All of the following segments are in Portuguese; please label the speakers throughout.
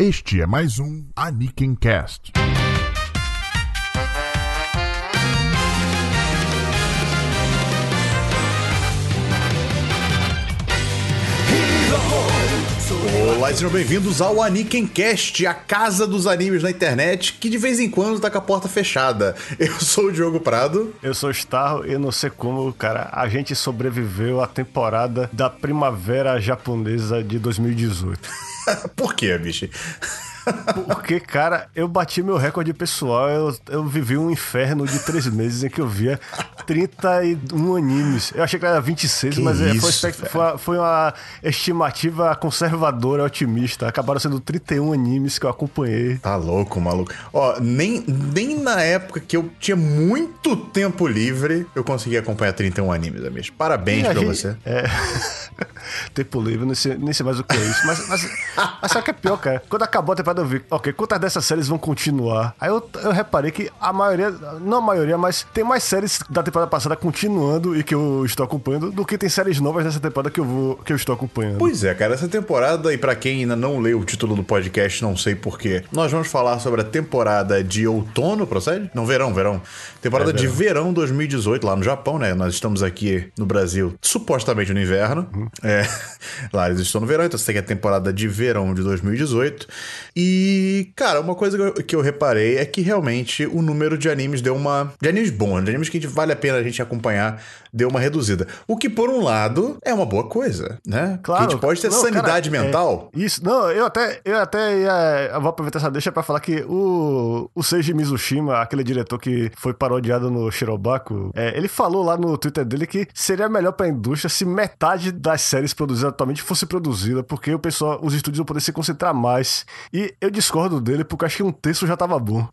Speaker 1: Este é mais um Aniken Cast.
Speaker 2: Olá e sejam bem-vindos ao Aniken Cast, a casa dos animes na internet, que de vez em quando tá com a porta fechada. Eu sou o Diogo Prado.
Speaker 3: Eu sou o Starro e não sei como, cara, a gente sobreviveu à temporada da primavera japonesa de 2018.
Speaker 2: Por quê, bicho?
Speaker 3: Porque, cara, eu bati meu recorde pessoal. Eu, eu vivi um inferno de três meses em que eu via 31 animes. Eu achei que era 26,
Speaker 2: Que
Speaker 3: mas é,
Speaker 2: isso,
Speaker 3: foi, foi, uma, estimativa conservadora, otimista. Acabaram sendo 31 animes que eu acompanhei.
Speaker 2: Tá louco, maluco. Ó, nem, nem na época que eu tinha muito tempo livre, eu consegui acompanhar 31 animes, amigo. Parabéns
Speaker 3: E a
Speaker 2: pra
Speaker 3: gente-
Speaker 2: você.
Speaker 3: É. Tempo livre, nem sei, nem sei mais o que é isso. Mas, mas, mas sabe o que é pior, cara? Quando acabou a temporada, eu vi, ok, quantas dessas séries vão continuar? Aí eu, eu reparei que a maioria, não a maioria, mas tem mais séries da temporada passada continuando e que eu estou acompanhando do que tem séries novas dessa temporada que eu, vou, que eu estou acompanhando.
Speaker 2: Pois é, cara, essa temporada, e pra quem ainda não leu o título do podcast, não sei porquê, nós vamos falar sobre a temporada de outono, procede? Não, verão, verão. Temporada
Speaker 3: É,
Speaker 2: de
Speaker 3: verão.
Speaker 2: verão 2018, lá no Japão, né? Nós estamos aqui no Brasil, supostamente no inverno.
Speaker 3: Uhum.
Speaker 2: É, lá eles estão no verão, então você tem a temporada de verão de 2018. E, cara, uma coisa que eu, reparei é que realmente o número de animes deu uma. De animes bons, de animes que vale a pena a gente acompanhar, deu uma reduzida. O que, por um lado, é uma boa coisa, né?
Speaker 3: Claro.
Speaker 2: Que a gente pode ter
Speaker 3: Não,
Speaker 2: sanidade
Speaker 3: cara,
Speaker 2: mental.
Speaker 3: é, isso, não, eu até, eu até ia, eu vou aproveitar essa deixa pra falar que o, o Seiji Mizushima, aquele diretor que foi parodiado no Shirobaku, é, ele falou lá no Twitter dele que seria melhor pra indústria se metade das séries produzidas atualmente fosse produzida, porque o pessoal, os estúdios vão poder se concentrar mais. E eu discordo dele, porque acho que um terço já tava bom.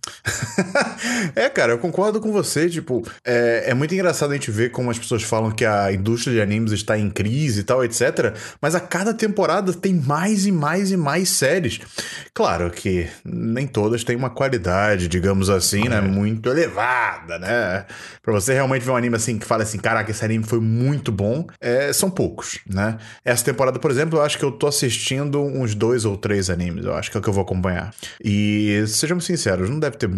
Speaker 2: é, cara, eu concordo com você. Tipo, é, é muito engraçado a gente ver como as pessoas falam que a indústria de animes está em crise e tal, etc. Mas a cada temporada tem mais e mais e mais séries. Claro que nem todas têm uma qualidade, digamos assim, né? Muito elevada, né? Pra você realmente ver um anime assim que fala assim, caraca, esse anime foi muito bom, é, são poucos, né? Essa temporada, por exemplo, eu acho que eu tô assistindo uns dois ou três animes, eu acho que é o que eu vou acompanhar. E sejamos sinceros, não deve ter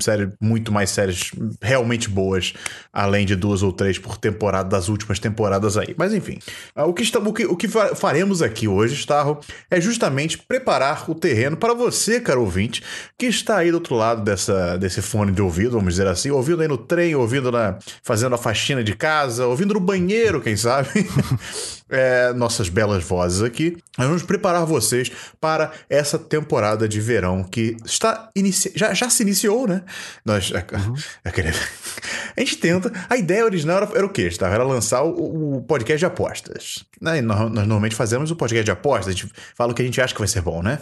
Speaker 2: série, muito mais séries realmente boas, além de duas ou três por temporada das últimas temporadas aí. Mas enfim, ah, o que, está, o que, o que fa- faremos aqui hoje, Starro, é justamente preparar o terreno para você, caro ouvinte, que está aí do outro lado dessa, desse fone de ouvido, vamos dizer assim, ouvindo aí no trem, ouvindo na, fazendo a faxina de casa, ouvindo no banheiro, quem sabe. É, nossas belas vozes aqui. Nós vamos preparar vocês para essa temporada de verão que está inici... já, já se iniciou, né? Nós eu queria- a gente tenta. A ideia original era, era o quê? Tá? Era lançar o, o podcast de apostas. Né? E Nós, nós normalmente fazemos o podcast de apostas, a gente fala o que a gente acha que vai ser bom, né?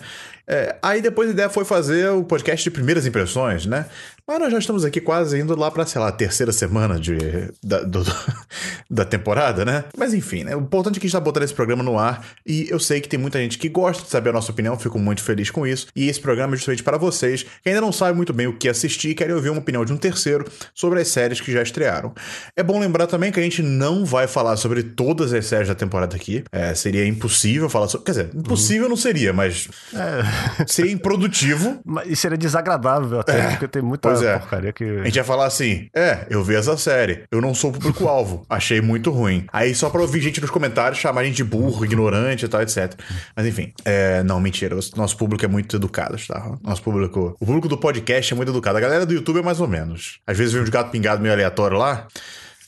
Speaker 2: É, aí depois a ideia foi fazer o podcast de primeiras impressões, né? Mas nós já estamos aqui quase indo lá para, sei lá, a terceira semana de, da, do- da temporada, né? Mas enfim, né? O importante é que a gente tá botando esse programa no ar e eu sei que tem muita gente que gosta de saber a nossa opinião, fico muito feliz com isso. E esse programa é justamente para vocês que ainda não sabem muito bem o que assistir e querem ouvir uma opinião de um terceiro sobre as séries que já estrearam. É bom lembrar também que a gente não vai falar sobre todas as séries da temporada aqui. É, seria impossível falar sobre. Quer dizer, impossível não seria, mas seria improdutivo.
Speaker 3: Isso seria desagradável até, porque tem muita
Speaker 2: pois é.
Speaker 3: porcaria que.
Speaker 2: A gente ia falar assim: é, eu vi essa série, eu não sou o público-alvo, achei muito ruim. Aí só pra ouvir gente nos comentários chamar a gente de burro, ignorante e tal, etc. Mas enfim, é, não, mentira, nosso público é muito educado, tá? Nosso público, o público do podcast é muito educado. A galera do YouTube é mais ou menos. Às vezes vem uns gato pingado meio aleatório lá.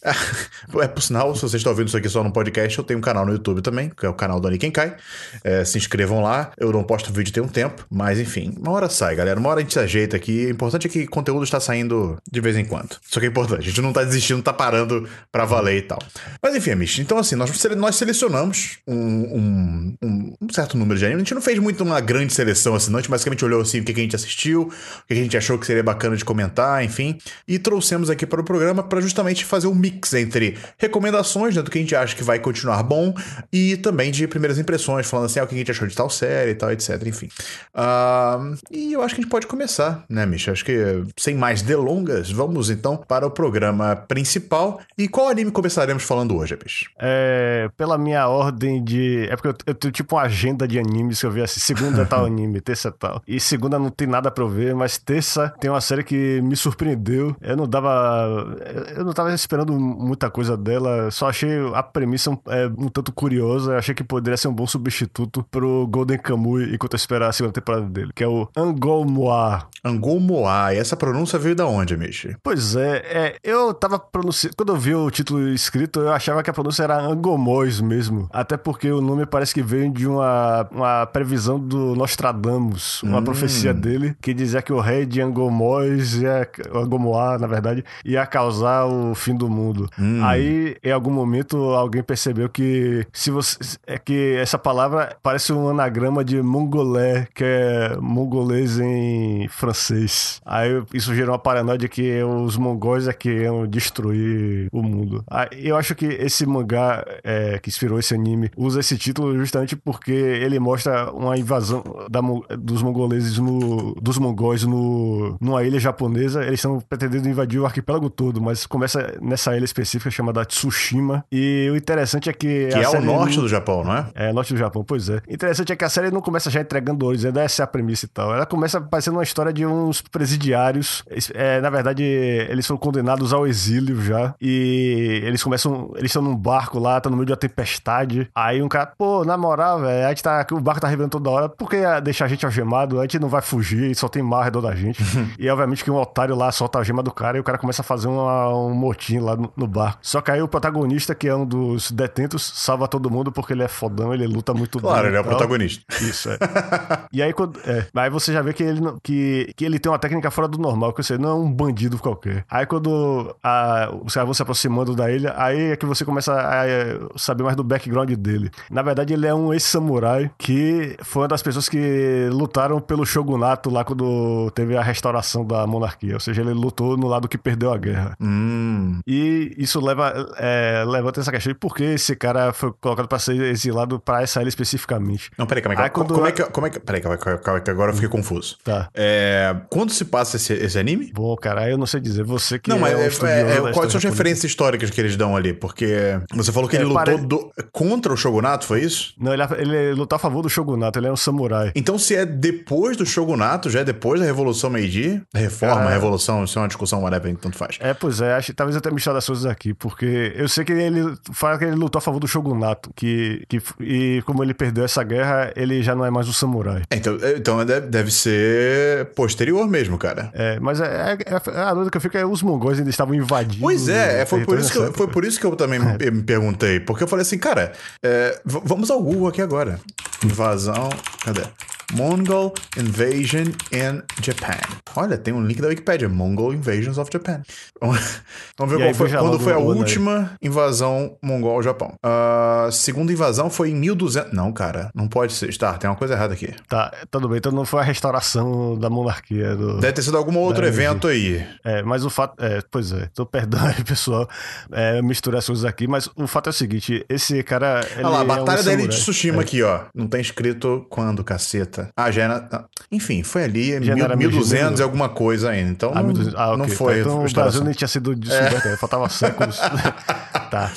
Speaker 2: É, por sinal, se você está ouvindo isso aqui só no podcast, eu tenho um canal no YouTube também, que é o canal do Anikenkai. É, se inscrevam lá. Eu não posto vídeo tem um tempo, mas enfim, uma hora sai, galera. Uma hora a gente se ajeita aqui. O importante é que conteúdo está saindo de vez em quando. Isso que é importante. A gente não tá desistindo, tá parando pra valer e tal. Mas enfim, Amish, então assim, nós, nós selecionamos um- um- um certo número de animes. A gente não fez muito uma grande seleção assim, não. A gente basicamente olhou assim o que, que a gente assistiu, o que, que a gente achou que seria bacana de comentar, enfim. E trouxemos aqui para o programa para justamente fazer um mix entre recomendações né, do que a gente acha que vai continuar bom e também de primeiras impressões, falando assim, ah, o que a gente achou de tal série e tal, etc. Enfim. Uh, e eu acho que a gente pode começar, né, Misha? Acho que sem mais delongas, vamos então para o programa principal. E qual anime começaremos falando hoje, bicho?
Speaker 3: É, pela minha ordem de. É porque eu, eu tenho tipo uma agenda de animes que eu vi assim: segunda tal anime, terça tal. E segunda não tem nada pra eu ver, mas terça tem uma série que me surpreendeu. Eu não dava. Eu não tava esperando muita coisa dela, só achei a premissa um, é, um tanto curiosa. Achei que poderia ser um bom substituto pro Golden Kamuy enquanto eu esperar a segunda temporada dele, que é o Angolmoa.
Speaker 2: Angolmoa. E essa pronúncia veio da onde, Michi?
Speaker 3: Pois é, é eu tava pronunciando. Quando eu vi o título escrito, eu achava que a pronúncia era Angomóis mesmo. Até porque o nome parece que veio de uma, uma previsão do Nostradamus, uma hum. profecia dele, que dizia que o rei de Angomóis, ia, Angomoá, na verdade, ia causar o fim do mundo. Hum. Aí, em algum momento, alguém percebeu que se você. É que essa palavra parece um anagrama de mongolé, que é mongolês em francês. Aí isso gerou uma paranoia de que os mongóis é que iam destruir o mundo. Aí, eu acho que esse mangá é, que inspirou esse anime usa esse título justamente porque ele mostra uma invasão da, dos mongoleses no, dos mongóis no, numa ilha japonesa. Eles estão pretendendo invadir o arquipélago todo, mas começa nessa ilha específica chamada Tsushima. E o interessante é que.
Speaker 2: Que é o norte não... do Japão, não é?
Speaker 3: É, norte do Japão, pois é. Interessante é que a série não começa já entregando olhos, ainda essa é a premissa e tal. Ela começa parecendo uma história de uns presidiários. É, na verdade, eles foram condenados ao exílio já. E eles começam. Eles estão num barco lá, tá no meio de uma tempestade. Aí um cara, pô, na moral, velho, a gente tá. O barco tá revelando toda hora. Por que deixar a gente algemado? A gente não vai fugir, só tem mar ao redor da gente. e obviamente que um otário lá solta a gema do cara e o cara começa a fazer uma, um motim lá no, no barco. Só que aí o protagonista, que é um dos detentos, salva todo mundo porque ele é fodão, ele luta muito
Speaker 2: Claro, ele é o protagonista.
Speaker 3: Isso, é. e aí, quando, é, aí você já vê que ele, que, que ele tem uma técnica fora do normal, que você não é um bandido qualquer. Aí quando a, os caras vão se aproximando da ilha, aí é que você começa a, a saber mais do background dele. Na verdade, ele é um ex-samurai que foi uma das pessoas que lutaram pelo shogunato lá quando teve a restauração da monarquia. Ou seja, ele lutou no lado que perdeu a guerra.
Speaker 2: Hum.
Speaker 3: E isso leva, é, levanta essa questão de por que esse cara foi colocado para ser exilado para essa ilha especificamente.
Speaker 2: Não, peraí, calma aí. Quando... Como é que. Como é que peraí, calma, calma, que agora eu fiquei confuso.
Speaker 3: Tá.
Speaker 2: É, quando se passa esse, esse anime?
Speaker 3: Bom, cara, eu não sei dizer. Você que.
Speaker 2: Não, mas é, é, é quais são as referências históricas que eles dão ali? Porque você falou que ele é, lutou pare... do... contra o shogunato, foi isso?
Speaker 3: Não, ele, ele lutou a favor do shogunato, ele é um samurai.
Speaker 2: Então, se é depois do shogunato, já é depois da Revolução Meiji, reforma, revolução, isso é uma discussão, whatever, tanto faz.
Speaker 3: É, pois é, acho, talvez eu tenha misturado as coisas aqui, porque eu sei que ele fala que ele lutou a favor do shogunato, que, que, e como ele perdeu essa guerra, ele já não é mais um samurai.
Speaker 2: Então, é, então deve ser posterior mesmo, cara.
Speaker 3: É, mas é, é, é, a dúvida que eu fico é os mongóis ainda estavam invadindo.
Speaker 2: Pois é, foi por, isso que eu, foi por isso que eu também é. me perguntei. Porque eu falei assim, cara, é, vamos ao Google aqui agora. Invasão. Cadê? Mongol Invasion in Japan. Olha, tem um link da Wikipedia, Mongol Invasions of Japan. Vamos ver qual foi, quando foi a última aí. invasão mongol ao Japão. A uh, segunda invasão foi em 1200... Não, cara, não pode ser. Tá, tem uma coisa errada aqui.
Speaker 3: Tá, tudo bem. Então não foi a restauração da monarquia. Do...
Speaker 2: Deve ter sido algum outro evento aí.
Speaker 3: É, mas o fato... É, pois é. Então, perdão aí, pessoal. É, misturar as coisas aqui, mas o fato é o seguinte, esse cara...
Speaker 2: Olha lá, Batalha é um da Ilha de Tsushima é. aqui, ó. Não tem escrito quando, caceta. Ah, já era... Ah, enfim, foi ali, em 1200 e alguma coisa ainda. Então, ah, não, ah, okay. não foi...
Speaker 3: Então o Brasil nem tinha sido descoberto, é. faltava séculos. tá.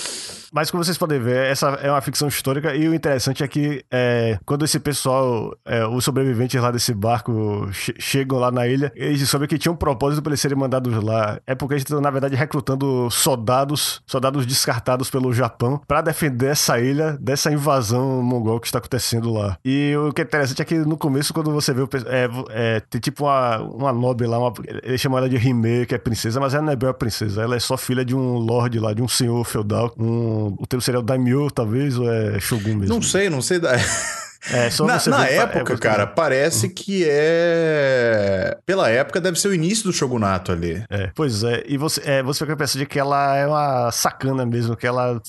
Speaker 3: Mas como vocês podem ver, essa é uma ficção histórica e o interessante é que é, quando esse pessoal, é, os sobreviventes lá desse barco che chegam lá na ilha, eles descobrem que tinha um propósito para eles serem mandados lá. É porque eles estão, na verdade, recrutando soldados, soldados descartados pelo Japão, para defender essa ilha dessa invasão mongol que está acontecendo lá. E o que é interessante é que no começo, quando você vê o é, é, tem tipo uma, uma nobre lá, uma, eles chamam ela de Hime, que é princesa, mas ela não é bem a princesa, ela é só filha de um lord lá, de um senhor feudal, um o termo seria o Daimyo, talvez, ou é Shogun mesmo?
Speaker 2: Não sei, não sei.
Speaker 3: É,
Speaker 2: na na
Speaker 3: é
Speaker 2: época, cara, parece que é. Pela época, deve ser o início do shogunato ali.
Speaker 3: É, pois é, e você, é, você fica impressão de que ela é uma sacana mesmo, que ela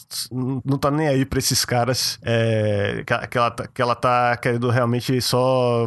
Speaker 3: não tá nem aí pra esses caras, é, que, ela- que ela, tá- que ela tá querendo realmente só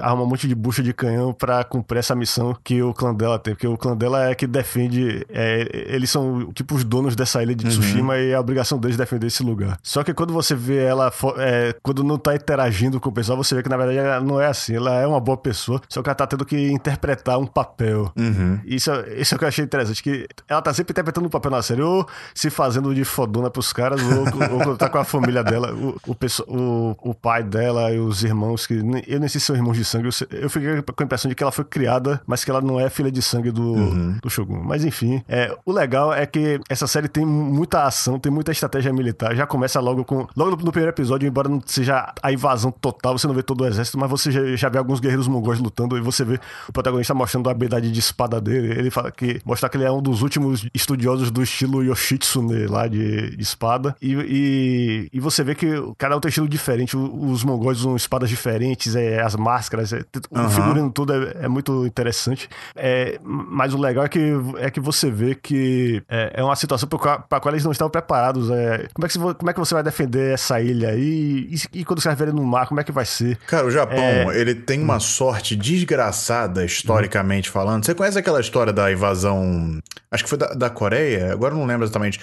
Speaker 3: arrumar um monte de bucha de canhão pra cumprir essa missão que o clã dela tem, porque o clã dela é que defende, é, eles são tipo os donos dessa ilha de Tsushima e a obrigação deles é defender esse lugar. Só que quando você vê ela, é, quando não tá interagindo com o pessoal, você vê que na verdade ela não é assim, ela é uma boa pessoa, só que ela tá tendo que interpretar um papel.
Speaker 2: Uhum.
Speaker 3: Isso, isso é o que eu achei interessante, que ela tá sempre interpretando um papel na série, ou se fazendo de fodona pros caras, ou, ou tá com a família dela, o, o, o, o pai dela e os irmãos, que eu nem sei se são irmãos de sangue, eu, sei- eu fiquei com a impressão de que ela foi criada, mas que ela não é filha de sangue do, do Shogun. Mas enfim, é, o legal é que essa série tem muita ação, tem muita estratégia militar, já começa logo com, logo no, no primeiro episódio, embora não seja a invasão total, você não vê todo o exército, mas você já, já vê alguns guerreiros mongóis lutando e você vê o protagonista mostrando a habilidade de espada dele. Ele fala que mostra que ele é um dos últimos estudiosos do estilo Yoshitsune lá de, de espada. E, e, e você vê que cada tem um estilo diferente. Os mongóis usam espadas diferentes, é, as máscaras, é, o
Speaker 2: Aham.
Speaker 3: figurino tudo é, é muito interessante. É, mas o legal é que, é que você vê que é, é uma situação para pra qual eles não estavam preparados. É, como, é que, você- como é que você vai defender essa ilha aí? E, e quando você vai ver ele no mar, como é que vai ser?
Speaker 2: Cara, o Japão,
Speaker 3: É.
Speaker 2: ele tem uma sorte desgraçada, historicamente falando. Você conhece aquela história da invasão. Acho que foi da, da Coreia? Agora eu não lembro exatamente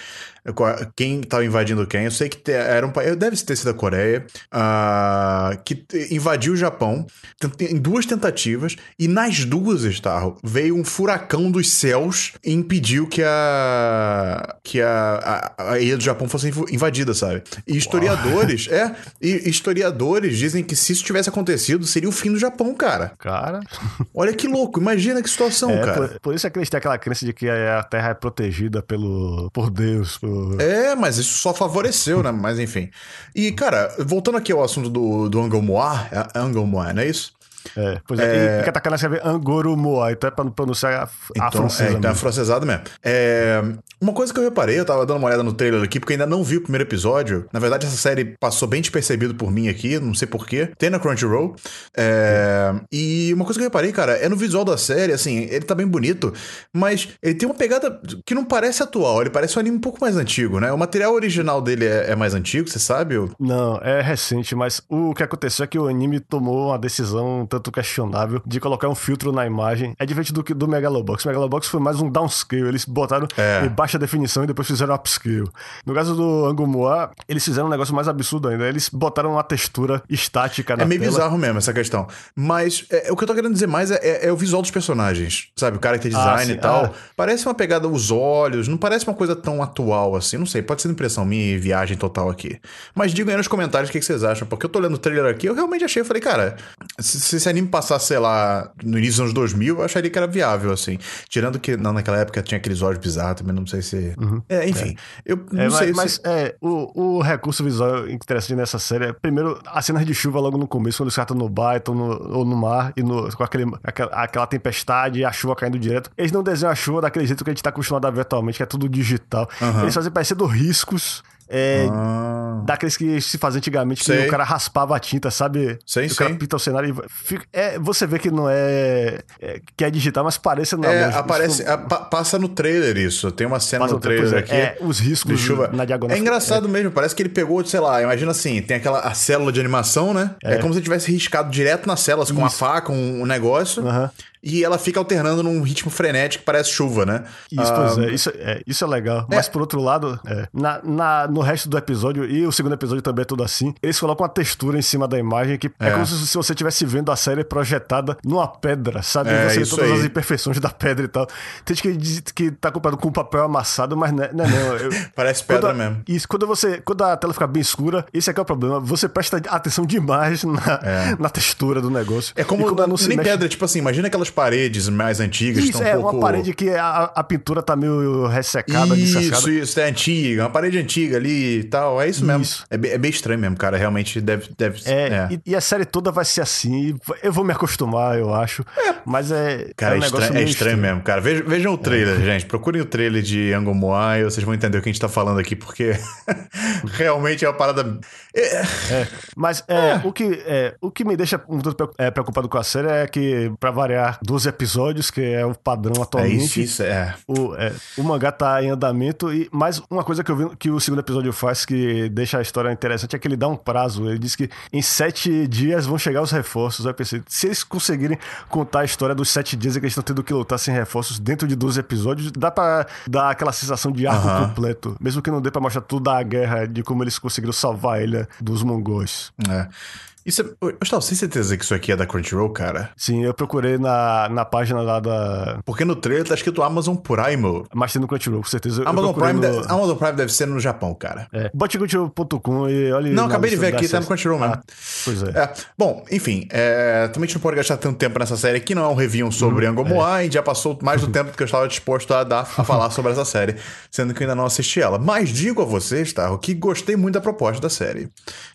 Speaker 2: quem estava invadindo quem. Eu sei que era um país. Deve ter sido a Coreia. ah, que invadiu o Japão em duas tentativas. E nas duas, Starro, veio um furacão dos céus e impediu que a. que a, a, a ilha do Japão fosse inv- invadida, sabe? E historiadores. é, e historiadores dizem que se isso tivesse acontecido, seria o fim do Japão, cara.
Speaker 3: Cara.
Speaker 2: Olha que louco, imagina que situação,
Speaker 3: É,
Speaker 2: cara.
Speaker 3: por, por isso é que eles têm aquela crença de que a Terra é protegida pelo, por Deus. Por...
Speaker 2: É, mas isso só favoreceu, né? Mas enfim. E, cara, voltando aqui ao assunto do, do Anglemois, é Anglemois, não é isso?
Speaker 3: É, pois é. E Katakana escreve Angoro Moai, então é pra não pronunciar
Speaker 2: Então,
Speaker 3: francesa.
Speaker 2: é, então é francesado mesmo. É, uma coisa que eu reparei, eu tava dando uma olhada no trailer aqui, porque ainda não vi o primeiro episódio. Na verdade, essa série passou bem despercebido por mim aqui, não sei porquê. Tem na Crunchyroll. É, e uma coisa que eu reparei, cara, é no visual da série, assim, ele tá bem bonito, mas ele tem uma pegada que não parece atual, ele parece um anime um pouco mais antigo, né? O material original dele é, é mais antigo, você sabe?
Speaker 3: Não, é recente, mas o que aconteceu é que o anime tomou uma decisão um tanto questionável de colocar um filtro na imagem. É diferente do que do Megalobox. O Megalobox foi mais um downscale. Eles botaram
Speaker 2: É.
Speaker 3: em baixa definição e depois fizeram upscale. No caso do Angumoa, eles fizeram um negócio mais absurdo ainda. Eles botaram uma textura estática na
Speaker 2: É meio
Speaker 3: tela.
Speaker 2: bizarro mesmo essa questão. Mas é, o que eu tô querendo dizer mais é, é- é o visual dos personagens, sabe? O character
Speaker 3: Ah,
Speaker 2: design
Speaker 3: sim,
Speaker 2: e tal.
Speaker 3: ah.
Speaker 2: Parece uma pegada, os olhos, não parece uma coisa tão atual assim. Não sei, pode ser impressão minha e viagem total aqui. Mas digam aí nos comentários o que, que vocês acham, porque eu tô lendo o trailer aqui, eu realmente achei, eu falei, cara, se, se esse anime passasse, sei lá, no início dos anos 2000, eu acharia que era viável, assim. Tirando que não, naquela época tinha aqueles olhos bizarros também, não sei se. É, enfim. Eu não
Speaker 3: É,
Speaker 2: sei
Speaker 3: mas,
Speaker 2: se.
Speaker 3: mas, é, o, o recurso visual interessante nessa série é, primeiro, as cenas de chuva logo no começo, quando os caras estão no bar estão no, ou no mar, e no, com aquele, aquela, aquela tempestade e a chuva caindo direto. Eles não desenham a chuva daquele jeito que a gente tá acostumado a ver atualmente, que é tudo digital. Eles fazem parecendo riscos. É,
Speaker 2: Ah,
Speaker 3: Daqueles que se fazia antigamente, que
Speaker 2: Sei.
Speaker 3: o cara raspava a tinta, sabe?
Speaker 2: Sei,
Speaker 3: o cara
Speaker 2: sei.
Speaker 3: pinta o cenário e fica- é, você vê que não é, é- que é digital, mas parece não.
Speaker 2: É,
Speaker 3: isso
Speaker 2: aparece,
Speaker 3: não-
Speaker 2: a- pa- passa no trailer isso. Tem uma cena
Speaker 3: Passa
Speaker 2: no
Speaker 3: trailer, é.
Speaker 2: aqui.
Speaker 3: É, os riscos
Speaker 2: de chuva.
Speaker 3: na diagonal.
Speaker 2: É engraçado mesmo, parece que ele pegou, sei lá, imagina assim, tem aquela a célula de animação, né? É, como se ele tivesse riscado direto nas células com uma
Speaker 3: Isso.
Speaker 2: faca, um, um negócio.
Speaker 3: Aham.
Speaker 2: E ela fica alternando num ritmo frenético que parece chuva, né?
Speaker 3: Isso,
Speaker 2: Ah,
Speaker 3: pois é, isso é, isso é legal. Mas por outro lado, é, na, na- no resto do episódio, e o segundo episódio também é tudo assim, eles colocam uma textura em cima da imagem que é,
Speaker 2: É.
Speaker 3: como se, se você estivesse vendo a série projetada numa pedra, sabe?
Speaker 2: É,
Speaker 3: você todas
Speaker 2: aí.
Speaker 3: as imperfeições da pedra e tal. Tem gente que diz que tá comparado com papel amassado, mas não é não. é não. Eu-
Speaker 2: Parece pedra
Speaker 3: a-
Speaker 2: mesmo.
Speaker 3: Isso, quando você. Quando a tela fica bem escura, esse aqui é o problema. Você presta atenção demais na, na textura do negócio.
Speaker 2: É como
Speaker 3: E quando não se
Speaker 2: nem
Speaker 3: mexe-
Speaker 2: pedra, tipo assim, imagina aquelas aquelas paredes mais antigas.
Speaker 3: Isso,
Speaker 2: estão
Speaker 3: é
Speaker 2: um pouco...
Speaker 3: uma parede que a, a pintura tá meio ressecada,
Speaker 2: Isso, isso, é antiga, uma parede antiga ali e tal. É isso mesmo.
Speaker 3: Isso.
Speaker 2: É, bem, é bem estranho mesmo, cara. Realmente deve. deve
Speaker 3: É,
Speaker 2: é.
Speaker 3: E, e a série toda vai ser assim. Eu vou me acostumar, eu acho. Mas é.
Speaker 2: Cara,
Speaker 3: é,
Speaker 2: é,
Speaker 3: um
Speaker 2: estranho,
Speaker 3: negócio
Speaker 2: é
Speaker 3: meio
Speaker 2: estranho mesmo, cara. Vejam, vejam o trailer, gente. Procurem o trailer de Angle Moai, vocês vão entender o que a gente tá falando aqui, porque realmente é uma parada. É,
Speaker 3: É, mas é, O, que, é, o que me deixa um tanto é, preocupado com a série é que, pra variar, 12 episódios, que é o padrão
Speaker 2: é
Speaker 3: atualmente.
Speaker 2: isso, isso, é.
Speaker 3: O, é, o mangá tá em andamento e mais uma coisa que eu vi que o segundo episódio faz que deixa a história interessante é que ele dá um prazo. Ele diz que em sete dias vão chegar os reforços. Eu pensei, se eles conseguirem contar a história dos sete dias em que eles estão tendo que lutar sem reforços dentro de 12 episódios, dá pra dar aquela sensação de arco completo. Mesmo que não dê pra mostrar toda a guerra de como eles conseguiram salvar a ilha dos mongóis.
Speaker 2: é. Isso é. Ô, Gustavo, sem certeza que isso aqui é da Crunchyroll, cara?
Speaker 3: Sim, eu procurei na, na página lá da.
Speaker 2: Porque no trailer tá escrito Amazon Prime.
Speaker 3: Mas tem no Crunchyroll, com certeza. Eu- eu
Speaker 2: Amazon Prime,
Speaker 3: no-
Speaker 2: deve, Amazon Prime deve ser no Japão, cara.
Speaker 3: É, bote Crunchyroll.com e olha.
Speaker 2: Não, acabei de ver aqui, tá no. Crunchyroll mesmo.
Speaker 3: Ah, pois é.
Speaker 2: É, bom, enfim, é, também a gente não pode gastar tanto tempo nessa série aqui, não é um review sobre
Speaker 3: Uhum,
Speaker 2: Angle
Speaker 3: é.
Speaker 2: Já passou mais do tempo que eu estava disposto a dar a falar sobre essa série, sendo que eu ainda não assisti ela. Mas digo a vocês, tá, que gostei muito da proposta da série.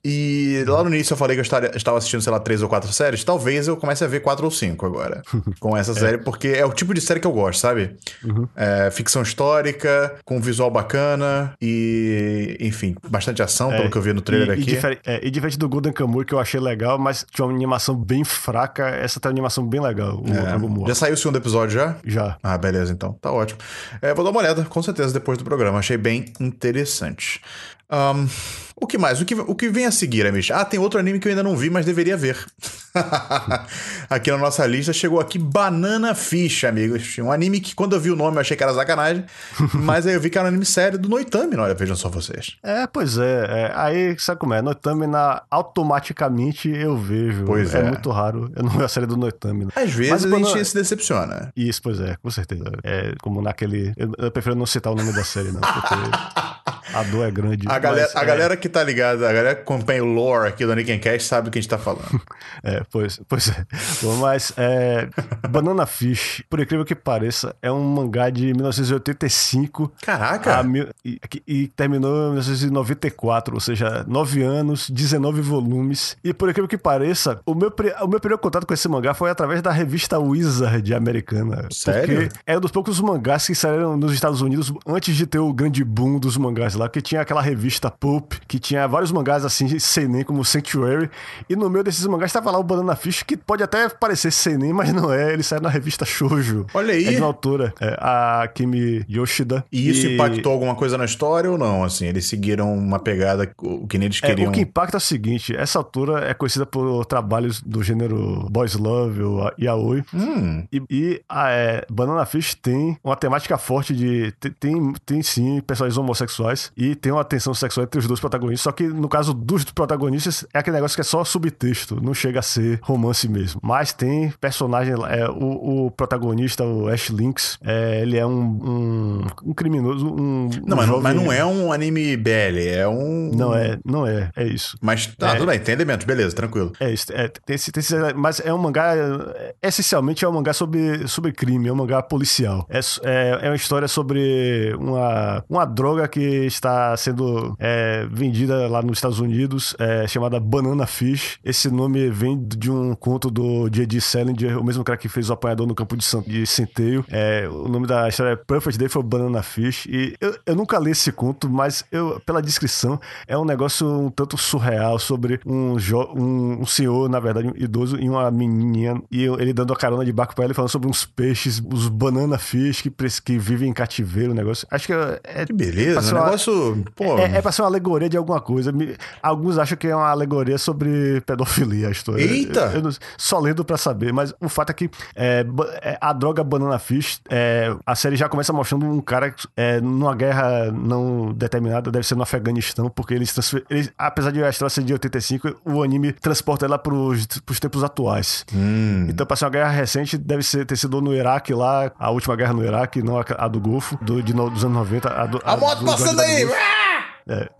Speaker 2: E lá no início eu falei que eu estaria- estava assistindo, sei lá, três ou quatro séries, talvez eu comece a ver quatro ou cinco agora com essa série, porque é o tipo de série que eu gosto, sabe?
Speaker 3: Uhum.
Speaker 2: É, ficção histórica, com um visual bacana e, enfim, bastante ação, pelo que eu vi no trailer
Speaker 3: e,
Speaker 2: aqui.
Speaker 3: E, difere- é, e diferente do Golden Kamuy, que eu achei legal, mas tinha uma animação bem fraca, essa tem uma animação bem legal, o
Speaker 2: É, já saiu o segundo episódio já?
Speaker 3: Já.
Speaker 2: Ah, beleza, então. Tá ótimo. É, vou dar uma olhada, com certeza, depois do programa. Achei bem interessante. Ahn, o que mais? O que, o que vem a seguir, Amish? Ah, tem outro anime que eu ainda não vi, mas deveria ver. aqui na nossa lista chegou aqui Banana Fish, amigos. Um anime que quando eu vi o nome eu achei que era sacanagem, mas aí eu vi que era um anime sério do Noitami, olha, vejam só vocês.
Speaker 3: É, pois é, é. Aí, sabe como é? Noitame, na, automaticamente eu vejo.
Speaker 2: Pois é.
Speaker 3: muito raro. Eu não vejo a série do Noitame. né?
Speaker 2: Às vezes
Speaker 3: Mas
Speaker 2: a gente se decepciona.
Speaker 3: Isso, pois é, com certeza. É como naquele. Eu, eu prefiro não citar o nome da série, não, porque a dor é grande.
Speaker 2: A galera,
Speaker 3: mas,
Speaker 2: a
Speaker 3: é,
Speaker 2: galera que tá ligada, a galera que acompanha o lore aqui do Nick Cast sabe do que a gente tá falando.
Speaker 3: É, pois, pois é. Bom, mas é, Banana Fish, por incrível que pareça, é um mangá de 1985
Speaker 2: Caraca!
Speaker 3: mil- e, e terminou em 1994, ou seja, 9 anos, 19 volumes. E por incrível que pareça, o meu, o meu primeiro contato com esse mangá foi através da revista Wizard americana.
Speaker 2: Sério?
Speaker 3: É um dos poucos mangás que saíram nos Estados Unidos antes de ter o grande boom dos mangás lá, que tinha aquela revista Pulp, que tinha vários mangás assim, seinen, como Sanctuary. E no meio desses mangás estava lá o Banana Fish, que pode até parecer seinen, mas não é. Ele saiu na revista Shoujo.
Speaker 2: Olha aí.
Speaker 3: É de uma autora, é, a Kimi Yoshida.
Speaker 2: E isso impactou alguma coisa na história ou não? Assim, eles seguiram uma pegada o que nem eles
Speaker 3: É,
Speaker 2: queriam.
Speaker 3: o que impacta é o seguinte: essa autora é conhecida por trabalhos do gênero Boys Love ou Yaoi.
Speaker 2: Hum,
Speaker 3: E, e a é, Banana Fish tem uma temática forte de. Tem, tem, tem sim personagens homossexuais e tem uma tensão sexual entre os dois protagonistas. Só que no caso dos protagonistas é aquele negócio que é só subtexto, não chega a ser romance mesmo. Mas tem personagem. É, o, o protagonista, o Ash Lynx, é, ele é um, um, um criminoso. Um,
Speaker 2: não,
Speaker 3: um
Speaker 2: mas, não-
Speaker 3: jovem-
Speaker 2: mas não é um anime BL, é um.
Speaker 3: Não é, não é, é isso.
Speaker 2: Mas tá,
Speaker 3: É.
Speaker 2: tudo bem, tem elementos, beleza, tranquilo.
Speaker 3: É isso, é, tem, tem mas é um mangá, é, essencialmente é um mangá sobre, sobre crime, é um mangá policial. É, é, é uma história sobre uma, uma droga que está sendo é, vendida lá nos Estados Unidos, é, chamada Banana Fish. Esse nome vem de um conto do J.D. Salinger, o mesmo cara que fez o apanhador no campo de, San- de centeio. É, o nome da história é Perfect Day for Banana Fish. E eu, eu nunca li esse conto, mas eu, pela descrição, é um negócio um tanto surreal sobre um, um, um senhor, na verdade, um idoso, e uma menininha, e ele dando a carona de barco pra ele, falando sobre uns peixes, os banana fish que, que vivem em cativeiro, o negócio. Acho que é. é
Speaker 2: Que beleza, um
Speaker 3: a-
Speaker 2: negócio. Pô,
Speaker 3: é, é pra ser uma alegoria de alguma coisa. Me- Alguns acham que é uma alegoria sobre pedofilia a história.
Speaker 2: Eita!
Speaker 3: Eu, eu não- só lendo pra saber, mas o fato é que é, é, a droga Banana Fish, é, a série já começa mostrando um cara é, numa guerra não determinada, deve ser no Afeganistão, porque eles, transfer- eles apesar de a história ser de 85, o anime transporta ela pros, pros tempos atuais.
Speaker 2: hum,
Speaker 3: Então, pra ser uma guerra recente, deve ser, ter sido no Iraque lá, a última guerra no Iraque, não a, a do Golfo, do, de, dos anos 90. A, do,
Speaker 2: a moto
Speaker 3: dos
Speaker 2: passando aí!
Speaker 3: 90.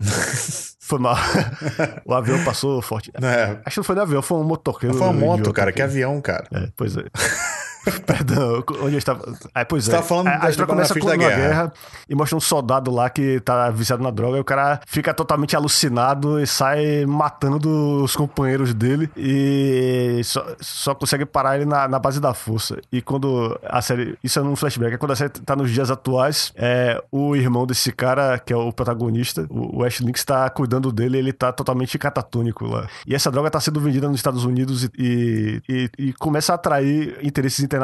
Speaker 3: Foi mal. o avião passou forte.
Speaker 2: É,
Speaker 3: Acho que não foi no avião, foi um motoqueiro.
Speaker 2: foi uma moto, cara,
Speaker 3: que-
Speaker 2: que avião, cara.
Speaker 3: É, pois é. Perdão, onde eu estava. Aí, pois
Speaker 2: Você
Speaker 3: é.
Speaker 2: tava falando
Speaker 3: a, a história começa com uma
Speaker 2: guerra.
Speaker 3: guerra. e mostra um soldado lá que tá viciado na droga e o cara fica totalmente alucinado e sai matando os companheiros dele e só, só consegue parar ele na, na base da força. E quando a série. Isso é num flashback, é quando a série tá nos dias atuais, é, o irmão desse cara, que é o protagonista, o, o Ash Lynx, tá cuidando dele ele tá totalmente catatônico lá. E essa droga tá sendo vendida nos Estados Unidos e, e, e- e começa a atrair interesses internacionais.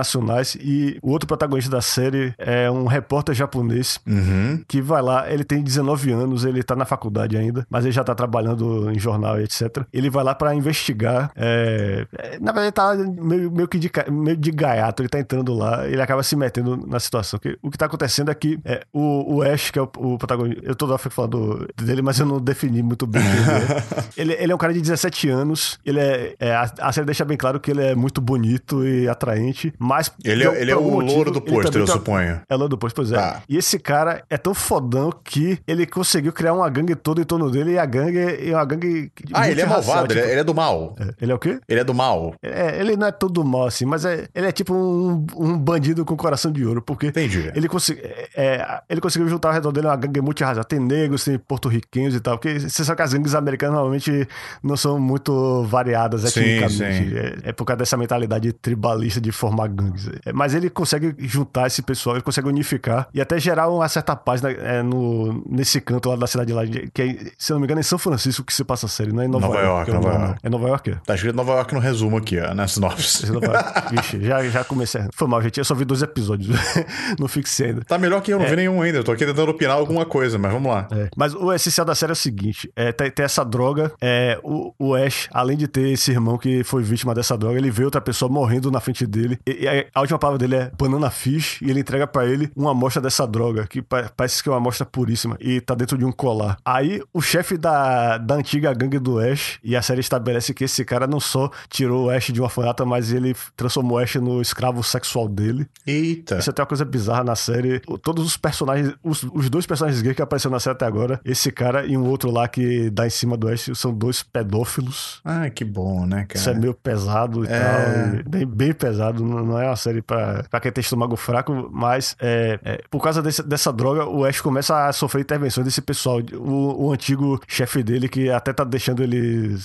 Speaker 3: E o outro protagonista da série é um repórter japonês
Speaker 2: Uhum.
Speaker 3: que vai lá, ele tem 19 anos, ele tá na faculdade ainda, mas ele já tá trabalhando em jornal e etc. Ele vai lá pra investigar. é, é, na verdade, ele tá meio, meio que de, meio de gaiato, ele tá entrando lá, ele acaba se metendo na situação. O que tá acontecendo é que é, o, o Ash, que é o, o protagonista, eu toda hora fico falando dele, mas eu não defini muito bem é. Ele, ele é um cara de 17 anos, ele é, é, a, a série deixa bem claro que ele é muito bonito e atraente, mas.
Speaker 2: Ele, é, ele é o
Speaker 3: motivo,
Speaker 2: louro do pôster, eu
Speaker 3: tem-
Speaker 2: suponho.
Speaker 3: é lá depois, pois é.
Speaker 2: Tá.
Speaker 3: E esse cara é tão fodão que ele conseguiu criar uma gangue toda em torno dele e a gangue é uma gangue.
Speaker 2: Ah, ele é malvado, ele é,
Speaker 3: tipo-
Speaker 2: ele é do mal.
Speaker 3: É, Ele é o quê?
Speaker 2: Ele é do mal.
Speaker 3: É, ele não é todo mal assim, mas é, ele é tipo um, um bandido com coração de ouro, porque
Speaker 2: Entendi.
Speaker 3: ele, consegui, é, é, ele conseguiu juntar ao redor dele uma gangue multirracial. Tem negros, tem porto-riquenhos e tal, porque você sabe que as gangues americanas normalmente não são muito variadas
Speaker 2: Sim,
Speaker 3: etnicamente.
Speaker 2: sim.
Speaker 3: É, é por causa dessa mentalidade tribalista de formar gangues. É, mas ele consegue juntar esse pessoal, ele consegue unificar e até gerar uma certa paz né, é, no, nesse canto lá da cidade lá, que é, se eu não me engano é em São Francisco que se passa a série, não é em Nova,
Speaker 2: Nova York,
Speaker 3: que é
Speaker 2: Nova. York.
Speaker 3: É Nova York, é.
Speaker 2: Tá escrito Nova York no resumo aqui, ó, na sinopse.
Speaker 3: Não vai- Vixe, já, já comecei. Foi mal, gente. Eu só vi dois episódios. não fixei ainda.
Speaker 2: Tá melhor que eu, não vi nenhum ainda. Eu tô aqui tentando opinar alguma coisa, mas vamos lá.
Speaker 3: É, Mas o essencial da série é o seguinte: é, tem, tem essa droga. É, o, o Ash, além de ter esse irmão que foi vítima dessa droga, ele vê outra pessoa morrendo na frente dele. E, e a, última palavra dele é banana fish, e ele entrega pra ele uma amostra dessa droga, que pa- parece que é uma amostra puríssima, e tá dentro de um colar. Aí o chefe da, da antiga gangue do Ash, e a série estabelece que esse cara não só tirou o Ash de uma orfanato, mas ele transformou o Ash no escravo sexual dele.
Speaker 2: Eita.
Speaker 3: Isso é até uma coisa bizarra na série. Todos os personagens, os, os dois personagens gays que apareceram na série até agora, esse cara e um outro lá que dá em cima do Ash, são dois pedófilos.
Speaker 2: Ah, que bom, né,
Speaker 3: Isso é
Speaker 2: cara?
Speaker 3: meio pesado e
Speaker 2: É.
Speaker 3: tal. e Bem, bem pesado. Não não é uma série pra, pra quem tem estômago fraco, mas é, é, por causa desse- dessa droga, o Ash começa a sofrer intervenções desse pessoal. O, o antigo chefe dele, que até tá deixando ele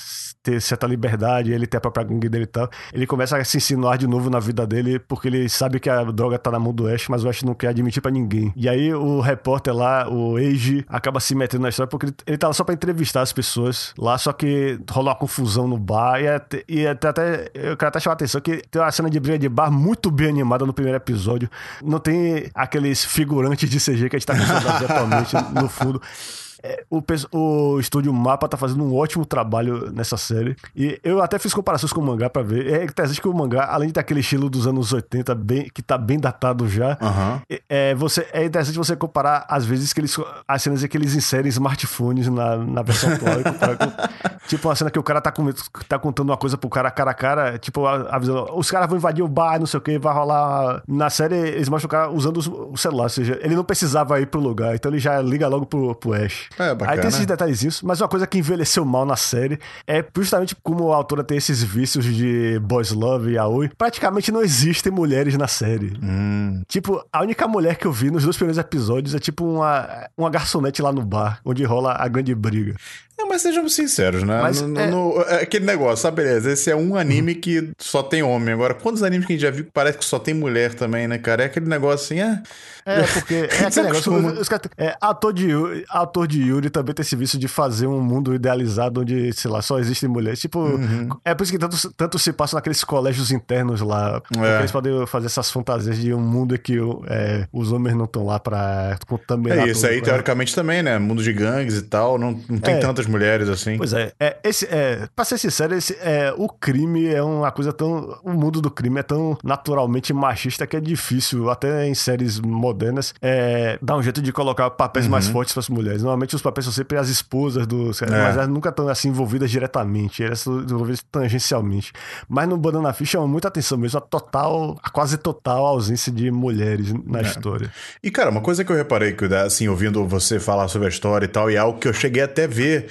Speaker 3: ter certa liberdade, ele ter a própria gangue dele e tal. Ele começa a se insinuar de novo na vida dele, porque ele sabe que a droga tá na mão do Ash, mas o Ash não quer admitir pra ninguém. E aí o repórter lá, o Age, acaba se metendo na história, porque ele, ele tá só pra entrevistar as pessoas lá, só que rola uma confusão no bar, e até, e até, eu quero até chamar a atenção que tem uma cena de briga de bar muito bem animada no primeiro episódio. Não tem aqueles figurantes de CG que a gente tá acostumado atualmente no fundo. É, o, o estúdio Mapa tá fazendo um ótimo trabalho nessa série. E eu até fiz comparações com o mangá pra ver. É interessante que o mangá, além de ter aquele estilo dos anos 80, bem, que tá bem datado já,
Speaker 2: Aham.
Speaker 3: é, você, é interessante você comparar, às vezes, que eles, as cenas em que eles inserem smartphones na, na versão atual. com- tipo, uma cena que o cara tá, com, tá contando uma coisa pro cara cara a cara, tipo, avisando, os caras vão invadir o bar, não sei o que, vai rolar. Na série, eles mostram o cara usando o celular, ou seja, ele não precisava ir pro lugar, então ele já liga logo pro, pro Ash.
Speaker 2: É, bacana.
Speaker 3: Aí tem esses detalhezinhos, mas uma coisa que envelheceu mal na série é justamente como a autora tem esses vícios de boys love e aoi, praticamente não existem mulheres na série.
Speaker 2: Hum.
Speaker 3: Tipo, a única mulher que eu vi nos dois primeiros episódios é tipo uma, uma garçonete lá no bar, onde rola a grande briga.
Speaker 2: É, mas sejamos sinceros, né?
Speaker 3: Mas
Speaker 2: No-
Speaker 3: é-
Speaker 2: no- é aquele negócio, sabe, beleza? Esse é um anime que só tem homem. Agora, quantos animes que a gente já viu que parece que só tem mulher também, né, cara? É aquele negócio assim, é.
Speaker 3: É, porque é aquele negócio. Os, é, ator, de, Yuri- ator de Yuri também tem esse vício de fazer um mundo idealizado onde, sei lá, só existem mulheres. Tipo,
Speaker 2: Uhum.
Speaker 3: é por isso que tanto, tanto se passa naqueles colégios internos lá.
Speaker 2: É.
Speaker 3: eles podem fazer essas fantasias de um mundo em que é, os homens não estão lá pra contaminar.
Speaker 2: É isso
Speaker 3: tudo,
Speaker 2: aí,
Speaker 3: né?
Speaker 2: teoricamente também, né? Mundo de gangues e tal. Não, não tem
Speaker 3: É.
Speaker 2: mulheres assim.
Speaker 3: Pois é, é, esse, é, pra ser sincero, esse, é, o crime é uma coisa tão. O mundo do crime é tão naturalmente machista que é difícil, até em séries modernas, é, dar um jeito de colocar papéis mais fortes para as mulheres. Normalmente os papéis são sempre as esposas dos.
Speaker 2: É.
Speaker 3: Mas elas nunca estão assim envolvidas diretamente, elas estão envolvidas tangencialmente. Mas no Banana Fish chama muita atenção mesmo a total, a quase total ausência de mulheres na história.
Speaker 2: E, cara, uma coisa que eu reparei, que assim, ouvindo você falar sobre a história e tal, e é algo que eu cheguei até a ver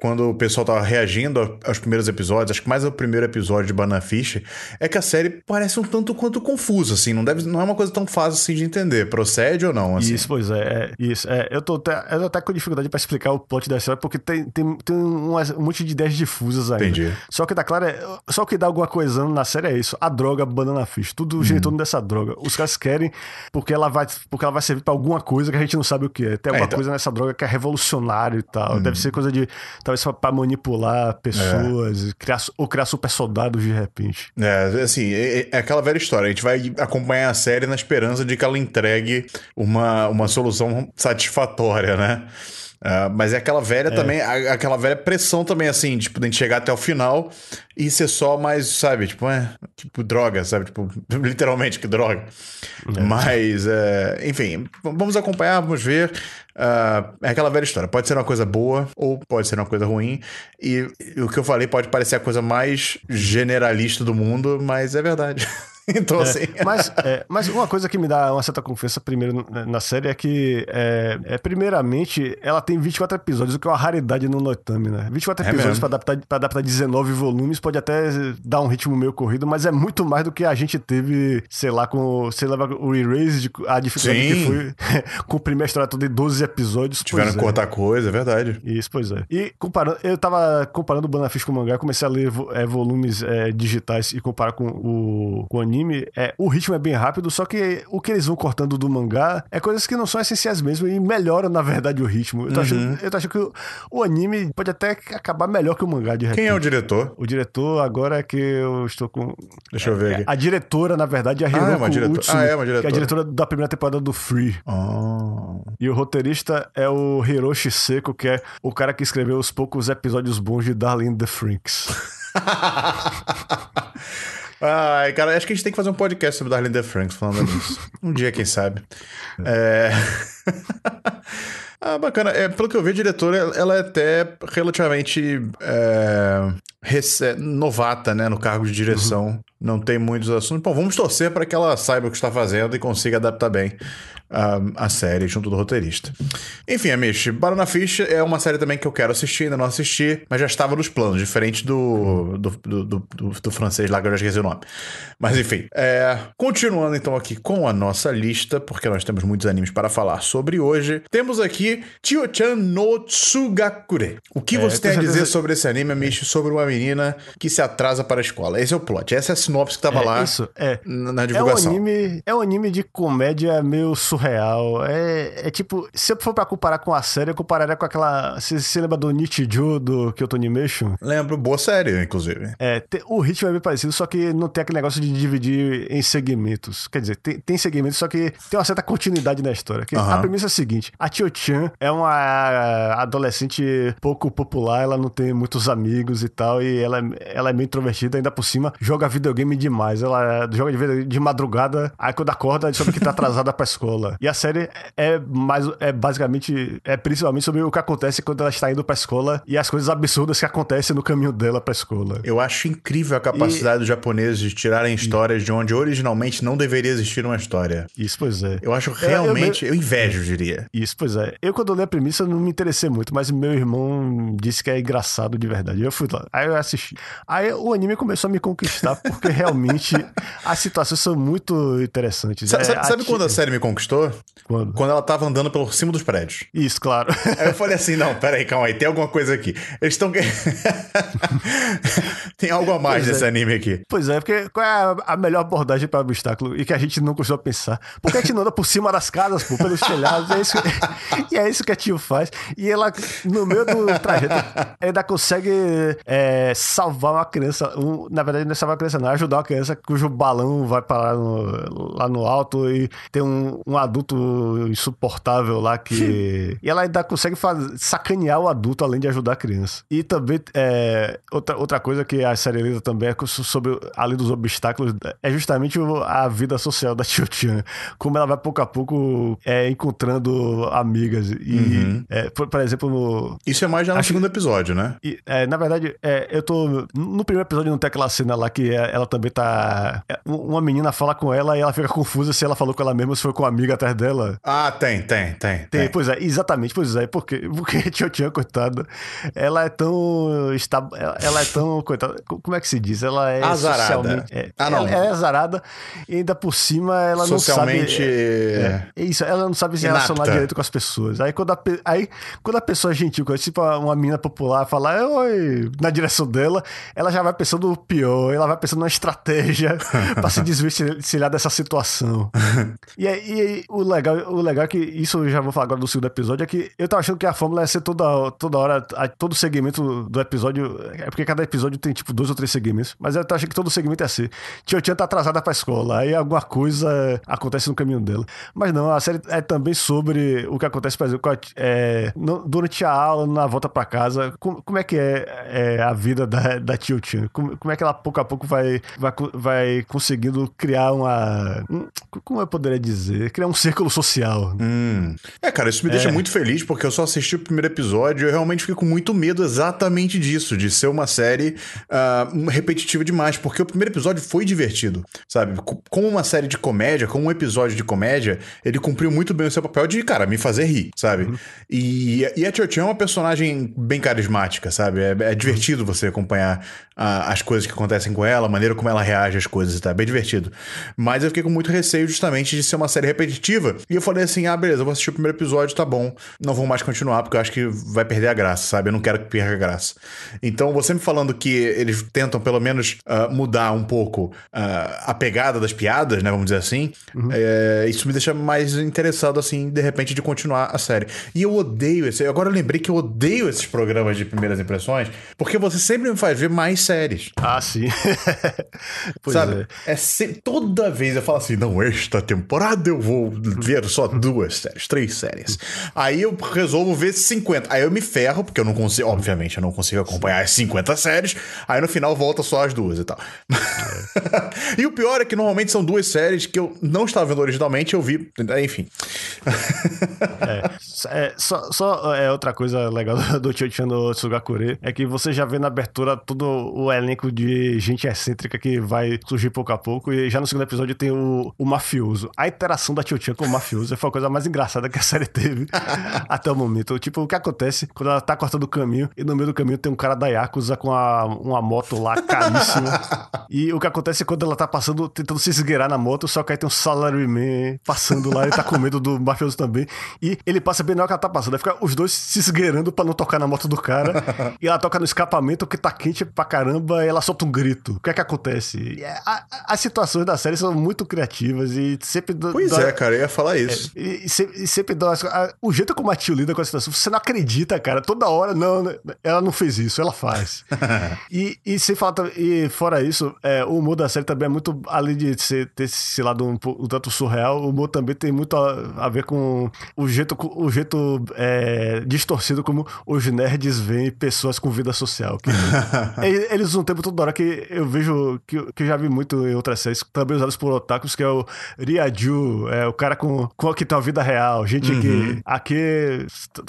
Speaker 2: quando o pessoal tava reagindo aos primeiros episódios, acho que mais o primeiro episódio de Banana Fish, é que a série parece um tanto quanto confusa, assim, não, deve, não é uma coisa tão fácil assim de entender. Procede ou não? Assim?
Speaker 3: Isso, pois é, é isso. É, eu, tô até, eu tô até com dificuldade pra explicar o plot da história, porque tem, tem, tem um, um monte de ideias difusas ainda.
Speaker 2: Entendi.
Speaker 3: Só que tá claro, é, só que dá alguma coisa na série é isso. A droga Banana Fish. Tudo gira em torno dessa droga. Os caras querem porque ela vai, porque ela vai servir pra alguma coisa que a gente não sabe o que é. Tem alguma
Speaker 2: então-
Speaker 3: coisa nessa droga que é revolucionário e tal. Deve ser coisa de. Talvez pra- pra manipular pessoas, e criar, ou criar super soldados de repente.
Speaker 2: É, assim, é, é aquela velha história. A gente vai acompanhar a série na esperança de que ela entregue uma, uma solução satisfatória, né? Ah, mas é aquela velha também, a- aquela velha pressão também, assim, tipo, de a gente chegar até o final e ser só mais, sabe, tipo, é, tipo, droga, sabe? Tipo, literalmente, que droga. Mas, é, enfim, vamos acompanhar, vamos ver. Ah, é aquela velha história. Pode ser uma coisa boa ou pode ser uma coisa ruim. E, e o que eu falei pode parecer a coisa mais generalista do mundo, mas é verdade. então, assim.
Speaker 3: Mas, é, mas uma coisa que me dá uma certa confiança primeiro na- série é que, é, é, primeiramente, ela tem 24 episódios, o que é uma raridade no Noitame, né? 24
Speaker 2: É
Speaker 3: episódios pra adaptar, pra adaptar 19 volumes pode até dar um ritmo meio corrido, mas é muito mais do que a gente teve, sei lá, com sei lá, o Erased, a dificuldade
Speaker 2: Sim.
Speaker 3: que foi comprimir a história toda em 12 episódios.
Speaker 2: Tiveram que
Speaker 3: é.
Speaker 2: cortar coisa, é verdade.
Speaker 3: Isso, pois é. E comparando, eu tava comparando o Banana Fish com o mangá, comecei a ler é, volumes é, digitais e comparar com o, com o anime. É, o ritmo é bem rápido, só que o que eles vão cortando do mangá é coisas que não são essenciais mesmo e melhoram, na verdade, o ritmo. Eu tô,
Speaker 2: Uhum.
Speaker 3: achando, eu tô achando que o, o anime pode até acabar melhor que o mangá, de repente.
Speaker 2: Quem é o diretor?
Speaker 3: O diretor, agora é que eu estou com.
Speaker 2: Deixa eu ver aqui.
Speaker 3: A diretora, na verdade, é a
Speaker 2: Ah, é
Speaker 3: Hiroko
Speaker 2: uma diretora.
Speaker 3: Utsuno,
Speaker 2: Ah, é uma
Speaker 3: que é a
Speaker 2: diretora.
Speaker 3: diretora da primeira temporada do Free.
Speaker 2: Oh.
Speaker 3: E o roteirista é o Hiroshi Seko, que é o cara que escreveu os poucos episódios bons de Darling in the Franks.
Speaker 2: Ai, cara, acho que a gente tem que fazer um podcast sobre Darlene The Franks falando disso. um dia, quem sabe. É... ah, bacana. É, pelo que eu vi, a diretora, ela é até relativamente é, novata, né, no cargo de direção. Não tem muitos assuntos. Bom, vamos torcer para que ela saiba o que está fazendo e consiga adaptar bem a, a série junto do roteirista. Enfim, Amish, Banana Fish é uma série também que eu quero assistir, ainda não assisti, mas já estava nos planos, diferente do, do, do, do, do- francês lá, que eu já esqueci o nome. Mas enfim, é, continuando então aqui com a nossa lista, porque nós temos muitos animes para falar sobre hoje, temos aqui Tio-chan no Tsugakure. O que
Speaker 3: É,
Speaker 2: você tem a dizer sobre esse anime, Amish, sobre uma menina que se atrasa para a escola? Esse é o plot, essa é a sinopse que estava
Speaker 3: É,
Speaker 2: lá
Speaker 3: isso, é.
Speaker 2: na na
Speaker 3: É um,
Speaker 2: divulgação.
Speaker 3: anime, é um anime de comédia meio surreal. É, é tipo, se eu for pra comparar com a série, eu compararia com aquela. Você se lembra do Nichijou do Kyoto Animation?
Speaker 2: Lembro, boa série, inclusive.
Speaker 3: É, te- o ritmo é bem parecido, só que não tem aquele negócio de dividir em segmentos. Quer dizer, tem, tem segmentos, só que tem uma certa continuidade na história.
Speaker 2: Aham.
Speaker 3: A premissa é a seguinte: a Tio-chan é uma adolescente pouco popular, ela não tem muitos amigos e tal, e ela, é- ela é meio introvertida, ainda por cima, joga videogame demais. Ela joga de, de madrugada, aí quando acorda, descobre que tá atrasada pra escola. E a série é mais é basicamente, é principalmente sobre o que acontece quando ela está indo pra escola e as coisas absurdas que acontecem no caminho dela pra escola.
Speaker 2: Eu acho incrível a capacidade dos japoneses de tirarem histórias de onde originalmente não deveria existir uma história.
Speaker 3: Isso, pois é.
Speaker 2: Eu acho
Speaker 3: eu-
Speaker 2: realmente. Eu, invejo, eu diria.
Speaker 3: Isso, pois é. Eu, quando eu li a premissa, não me interessei muito, mas meu irmão disse que é engraçado de verdade. Eu fui lá. Aí eu assisti. Aí o anime começou a me conquistar, porque realmente as situações são muito interessantes.
Speaker 2: Sa-
Speaker 3: É,
Speaker 2: sabe, sabe quando a série me conquistou?
Speaker 3: Quando?
Speaker 2: Quando ela tava andando pelo cima dos prédios.
Speaker 3: Isso, claro.
Speaker 2: Aí eu falei assim: não, peraí, calma aí, tem alguma coisa aqui. Eles estão. tem algo a mais
Speaker 3: Pois é.
Speaker 2: nesse anime aqui.
Speaker 3: Pois é, porque qual é a, melhor abordagem para obstáculo e que a gente não costuma pensar? Porque a gente não anda por cima das casas, pô, pelos telhados, é isso, e é isso que a tio faz. E ela, no meio do trajeto, ainda consegue é, salvar uma criança. um- na verdade, não é salvar uma criança, não, é ajudar uma criança cujo balão vai parar no- lá no alto e tem um, um adulto insuportável lá que. e ela ainda consegue faz- sacanear o adulto além de ajudar a criança. E também, é, outra, outra coisa que a série lida também é sobre, além dos obstáculos, é justamente a vida social da Tio Chan. Como ela vai pouco a pouco é, encontrando amigas. E, é, por, por exemplo, no,
Speaker 2: Isso é mais já no
Speaker 3: Acho-
Speaker 2: segundo episódio, né?
Speaker 3: e, é, na verdade, é, eu tô. No primeiro episódio não tem aquela cena lá que é- ela também tá. é, um- uma menina fala com ela e ela fica confusa se ela falou com ela mesma ou se foi com uma amiga atrás dela.
Speaker 2: Ah, tem, tem, tem.
Speaker 3: Tem, tem. Pois é, exatamente, pois é, porque, porque Tio Chan, coitada, ela é tão. Está, ela é tão. Coitada, como é que se diz? Ela é.
Speaker 2: Azarada.
Speaker 3: Socialmente, é, ah, não. Ela é azarada e ainda por cima ela
Speaker 2: socialmente...
Speaker 3: não sabe. É, é, isso, ela não sabe se Inapta. relacionar direito com as pessoas. Aí quando a, aí, quando a pessoa é gentil, tipo uma mina popular, falar oi na direção dela, ela já vai pensando o pior, ela vai pensando numa estratégia pra se desvencilhar dessa situação. e, e, o, legal, o legal é que, isso eu já vou falar agora do segundo episódio, é que eu tava achando que a fórmula ia ser toda, toda hora, todo segmento do episódio. É porque cada episódio tem tipo dois ou três segmentos, mas eu tava achando que todo segmento ia ser. Tio Tia tá atrasada pra escola, aí alguma coisa acontece no caminho dela. Mas não, a série é também sobre o que acontece, por exemplo, é, durante a aula, na volta pra casa. Como, como é que é, é, a vida da, da Tio Chan? Como, como é que ela pouco a pouco vai, vai, vai conseguindo criar uma. Como eu poderia dizer? Criar um círculo social.
Speaker 2: Hum. É, cara, isso me deixa é. muito feliz porque eu só assisti o primeiro episódio e eu realmente fiquei com muito medo exatamente disso, de ser uma série uh, repetitiva demais, porque o primeiro episódio foi divertido, sabe? Como uma série de comédia, como um episódio de comédia, ele cumpriu muito bem o seu papel de, cara, me fazer rir, sabe? Uhum. E, e a Cho é uma personagem bem carismática, sabe? É, é divertido você acompanhar uh, as coisas que acontecem com ela, a maneira como ela reage às coisas e tá? É bem divertido. Mas eu fiquei com muito receio justamente de ser uma série repetitiva. E eu falei assim: ah, beleza, eu vou assistir o primeiro episódio, tá bom. Não vou mais continuar, porque eu acho que vai perder a graça, sabe? Eu não quero que perca a graça. Então, você me falando que eles tentam pelo menos uh, mudar um pouco uh, a pegada das piadas, né? Vamos dizer assim. Uhum. É, isso me deixa mais interessado, assim, de repente, de continuar a série. E eu odeio esse. Agora eu lembrei que eu odeio esses programas de primeiras impressões, porque você sempre me faz ver mais séries.
Speaker 3: Ah, sim.
Speaker 2: Sabe? É. é se... Toda vez eu falo assim: não, esta temporada eu vou ver só duas séries, três séries. Aí eu resolvo ver 50. Aí eu me ferro, porque eu não consigo, obviamente, eu não consigo acompanhar as 50 séries. Aí no final volta só as duas e tal. e o pior é que normalmente são duas séries que eu não estava vendo originalmente, eu vi, enfim.
Speaker 3: é, é, só, só é outra coisa legal do Chochan no Tsugakure é que você já vê na abertura todo o elenco de gente excêntrica que vai surgir pouco a pouco. E já no segundo episódio tem o, o mafioso. A interação da Tio com o mafioso foi a coisa mais engraçada que a série teve até o momento. Tipo, o que acontece quando ela tá cortando o caminho e no meio do caminho tem um cara da Yakuza com a, uma moto lá caríssima. e o que acontece é quando ela tá passando, tentando se esgueirar na moto, só que aí tem um salaryman passando lá, ele tá com medo do mafioso também. E ele passa bem na hora que ela tá passando. Aí fica os dois se esgueirando pra não tocar na moto do cara. e ela toca no escapamento que tá quente pra caramba e ela solta um grito. O que é que acontece? É, a, a, as situações da série são muito criativas e sempre.
Speaker 2: Pois é, cara, eu ia falar isso.
Speaker 3: É, e, e, sempre dá. O jeito como a tio lida com a situação, você não acredita, cara. Toda hora, não, ela não fez isso, ela faz. e, e sem falar, e fora isso, é, o humor da série também é muito, além de ser, ter esse lado um, um tanto surreal, o humor também tem muito a, a ver com o jeito, o jeito é, distorcido como os nerds veem pessoas com vida social. Eles usam um tempo toda hora que eu vejo, que, que eu já vi muito em outras séries, também usados por otakus, que é o Ryaju, é o cara com, com que tem uma vida real, gente uhum. que aqui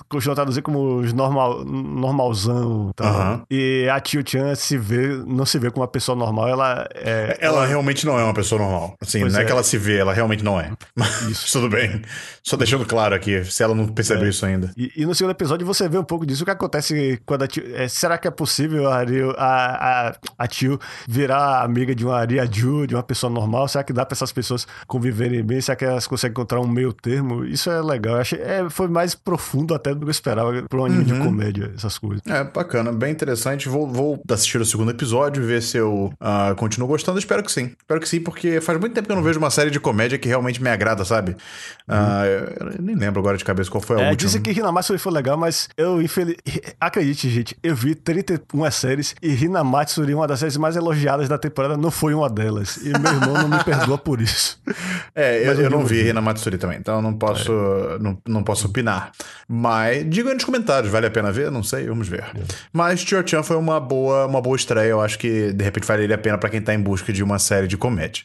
Speaker 3: costuma traduzir como os normal, normalzão. Tá? Uhum. E a Tio Chan se vê, não se vê como uma pessoa normal, ela é.
Speaker 2: Ela, ela... realmente não é uma pessoa normal. Assim, pois não é, é, que ela se vê, ela realmente não é. Tudo bem. Só deixando claro aqui, se ela não percebeu é. isso ainda.
Speaker 3: E, e, no segundo episódio você vê um pouco disso. O que acontece quando a tio. É, será que é possível a, a, a, a tio virar amiga de uma Ryaju, de uma pessoa normal? Será que dá pra essas pessoas conviverem bem? Será que elas conseguem encontrar um meio termo? Isso é legal. Eu achei, é, foi mais profundo até do que eu esperava pra um anime uhum. de comédia, essas coisas.
Speaker 2: É, bacana, bem interessante. Vou, vou assistir o segundo episódio, ver se eu uh, continuo gostando. Espero que sim. Espero que sim, porque faz muito tempo que eu não vejo uma série de comédia que realmente me agrada, sabe? Uh, uhum. eu nem lembro agora de cabeça qual foi a é, última.
Speaker 3: Dizem que Hinamatsuri foi legal, mas eu, infeliz... acredite, gente, eu vi 31 séries e Hinamatsuri, uma das séries mais elogiadas da temporada, não foi uma delas. E meu irmão não me perdoa por isso.
Speaker 2: É, eu, eu não vi Hinamatsuri também, então não posso, é. não, não posso opinar. Mas diga aí nos comentários, vale a pena ver? Não sei, vamos ver. É. Mas Chio-chan foi uma boa, uma boa estreia, eu acho que de repente valeria a pena para quem tá em busca de uma série de comédia.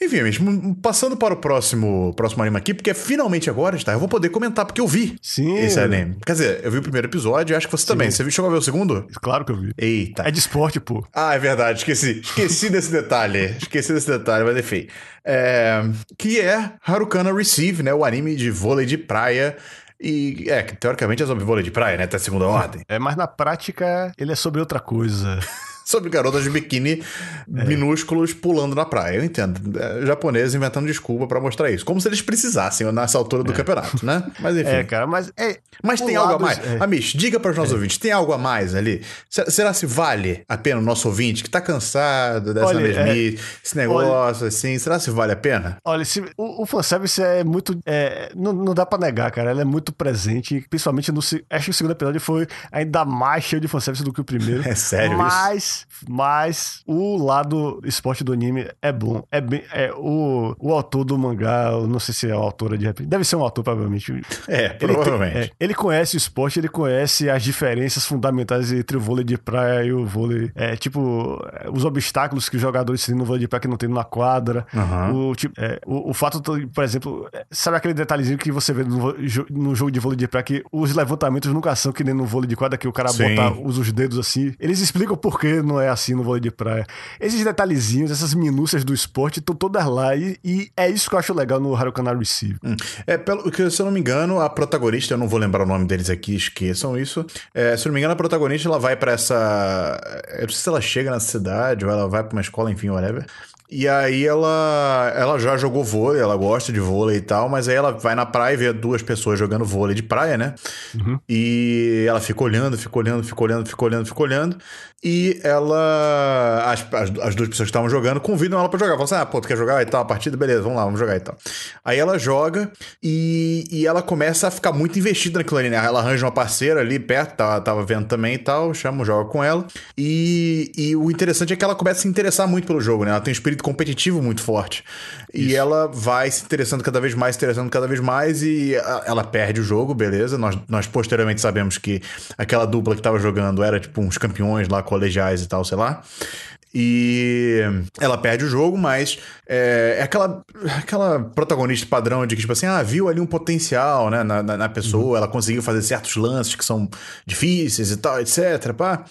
Speaker 2: Enfim, mesmo passando para o próximo, próximo anime aqui, porque é finalmente agora, está, eu vou poder comentar, porque eu vi
Speaker 3: Sim.
Speaker 2: esse anime. Quer dizer, eu vi o primeiro episódio, acho que você também. Você viu, chegou a ver o segundo?
Speaker 3: Claro que eu vi.
Speaker 2: Eita.
Speaker 3: É de esporte, pô.
Speaker 2: Ah, é verdade, esqueci. Esqueci desse detalhe. Esqueci desse detalhe, mas enfim. É, que é Harukana Receive, né? O anime de vôlei de praia. E é, teoricamente é sobre vôlei de praia, né? Até segunda ordem.
Speaker 3: É, mas na prática ele é sobre outra coisa.
Speaker 2: sobre garotas de biquíni minúsculos pulando na praia. Eu entendo. É, japoneses inventando desculpa pra mostrar isso. Como se eles precisassem nessa altura do campeonato, né? Mas enfim.
Speaker 3: É, cara, mas é.
Speaker 2: Mas tem algo a mais?
Speaker 3: é.
Speaker 2: Amish, diga para os nossos ouvintes, tem algo a mais ali? Se- Será se vale a pena o nosso ouvinte que tá cansado dessa
Speaker 3: Olha,
Speaker 2: mesmice, esse negócio assim, será se vale a pena?
Speaker 3: Olha, se- o, o fanservice é muito. é, não, não dá pra negar, cara. Ele é muito presente, principalmente no. Acho que o segundo episódio foi ainda mais cheio de fanservice do que o primeiro.
Speaker 2: É sério isso?
Speaker 3: Mas, Mas o lado esporte do anime é bom. É bem. É, o, o autor do mangá, eu não sei se é o autor de repente. Deve ser um autor, provavelmente.
Speaker 2: É,
Speaker 3: Ele
Speaker 2: provavelmente.
Speaker 3: tem- é, ele conhece o esporte, ele conhece as diferenças fundamentais entre o vôlei de praia e o vôlei. É, tipo, os obstáculos que os jogadores têm no vôlei de praia que não tem na quadra.
Speaker 2: Aham.
Speaker 3: O, tipo, é, o, o fato, por exemplo, é, sabe aquele detalhezinho que você vê no, no jogo de vôlei de praia que os levantamentos nunca são que nem no vôlei de quadra, que o cara
Speaker 2: Sim.
Speaker 3: bota usa os dedos assim. Eles explicam por que não é assim no vôlei de praia. Esses detalhezinhos, essas minúcias do esporte estão todas lá e, e é isso que eu acho legal no Harukana Receive.
Speaker 2: É, pelo que se eu não me engano, a protagonista, eu não vou lembrar o nome deles aqui, esqueçam isso. É, se eu não me engano, a protagonista ela vai pra essa. Eu não sei se ela chega na cidade ou ela vai pra uma escola, enfim, whatever. E aí ela, ela já jogou vôlei, ela gosta de vôlei e tal, mas aí ela vai na praia e vê duas pessoas jogando vôlei de praia, né? E ela fica olhando, fica olhando, fica olhando, fica olhando, fica olhando. E ela. As, as, as duas pessoas que estavam jogando convidam ela pra jogar. Falam assim: ah, pô, tu quer jogar e tal, a partida? Beleza, vamos lá, vamos jogar e tal. Aí ela joga e, e ela começa a ficar muito investida naquilo ali, né? Ela arranja uma parceira ali perto, tava, tava vendo também e tal, chama, joga com ela. E, e o interessante é que ela começa a se interessar muito pelo jogo, né? Ela tem um espírito competitivo muito forte. E ela vai se interessando cada vez mais, se interessando cada vez mais e a- ela perde o jogo, beleza? Nós, nós posteriormente sabemos que aquela dupla que tava jogando era tipo uns campeões lá, colegiais e tal, sei lá. E ela perde o jogo, mas é, é aquela, aquela protagonista padrão de que, tipo assim, ah, viu ali um potencial né, na, na, na pessoa, ela conseguiu fazer certos lances que são difíceis e tal, etc. Pá.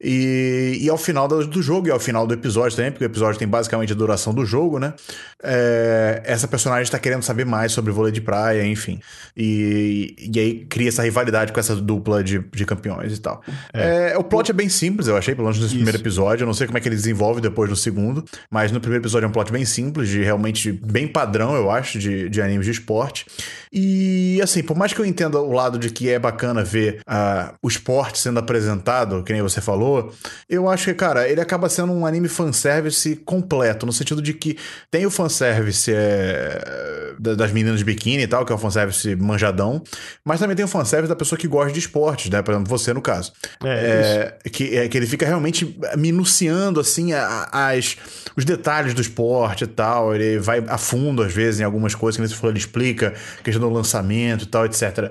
Speaker 2: E, e ao final do, do jogo, e ao final do episódio também, porque o episódio tem basicamente a duração do jogo, né? é, essa personagem está querendo saber mais sobre vôlei de praia, enfim. E, e aí cria essa rivalidade com essa dupla de, de campeões e tal. É, o plot é bem simples, eu achei, pelo menos nesse primeiro episódio. Eu não sei como é que ele desenvolve depois no segundo, mas no primeiro episódio é um plot bem simples, de realmente bem padrão, eu acho, de, de animes de esporte. E assim, por mais que eu entenda o lado de que é bacana ver ah, o esporte sendo apresentado, que nem você falou, eu acho que, cara, ele acaba sendo um anime fanservice completo, no sentido de que tem o fanservice é, da- das meninas de biquíni e tal, que é o fanservice manjadão, mas também tem o fanservice da pessoa que gosta de esportes, né? Por exemplo, você no caso.
Speaker 3: É,
Speaker 2: É, que, é, que ele fica realmente minuciando, assim, a- as, os detalhes do esporte e tal. Ele vai a fundo, às vezes, em algumas coisas, que nem você falou, ele explica a questão do lançamento e tal, etc.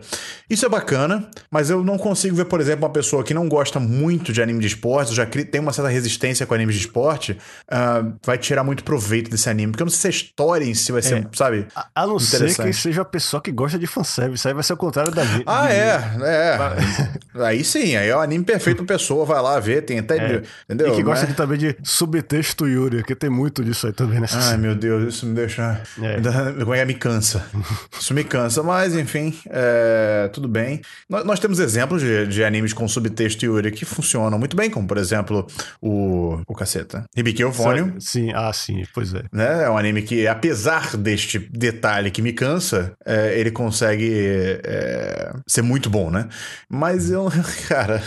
Speaker 2: Isso é bacana, mas eu não consigo ver, por exemplo, uma pessoa que não gosta muito de anime de esporte, já tem uma certa resistência com anime de esporte, ah, vai tirar muito proveito desse anime. Porque eu não sei se a história em si vai ser, sabe?
Speaker 3: A, a não ser que seja a pessoa que gosta de fanservice. Aí vai ser o contrário da gente.
Speaker 2: Ah, é, é. Aí sim, aí é o anime perfeito pra pessoa, vai lá ver, tem até. Entendeu?
Speaker 3: É. E que gosta
Speaker 2: Mas-
Speaker 3: de, também de subtexto Yuri, que tem muito disso aí também nessa
Speaker 2: Ai,
Speaker 3: série.
Speaker 2: meu Deus, isso me deixa.
Speaker 3: É.
Speaker 2: Como é me cansa? Isso me cansa, mas enfim, é, tudo bem. Nós, nós temos exemplos de, de animes com subtexto Yuri que funcionam muito bem, como por exemplo o. O caceta. Hibiki Euphonium.
Speaker 3: Sim, ah, sim, pois é.
Speaker 2: Né? É um anime que, apesar deste detalhe que me cansa, é, ele consegue é, ser muito bom, né? Mas eu, cara,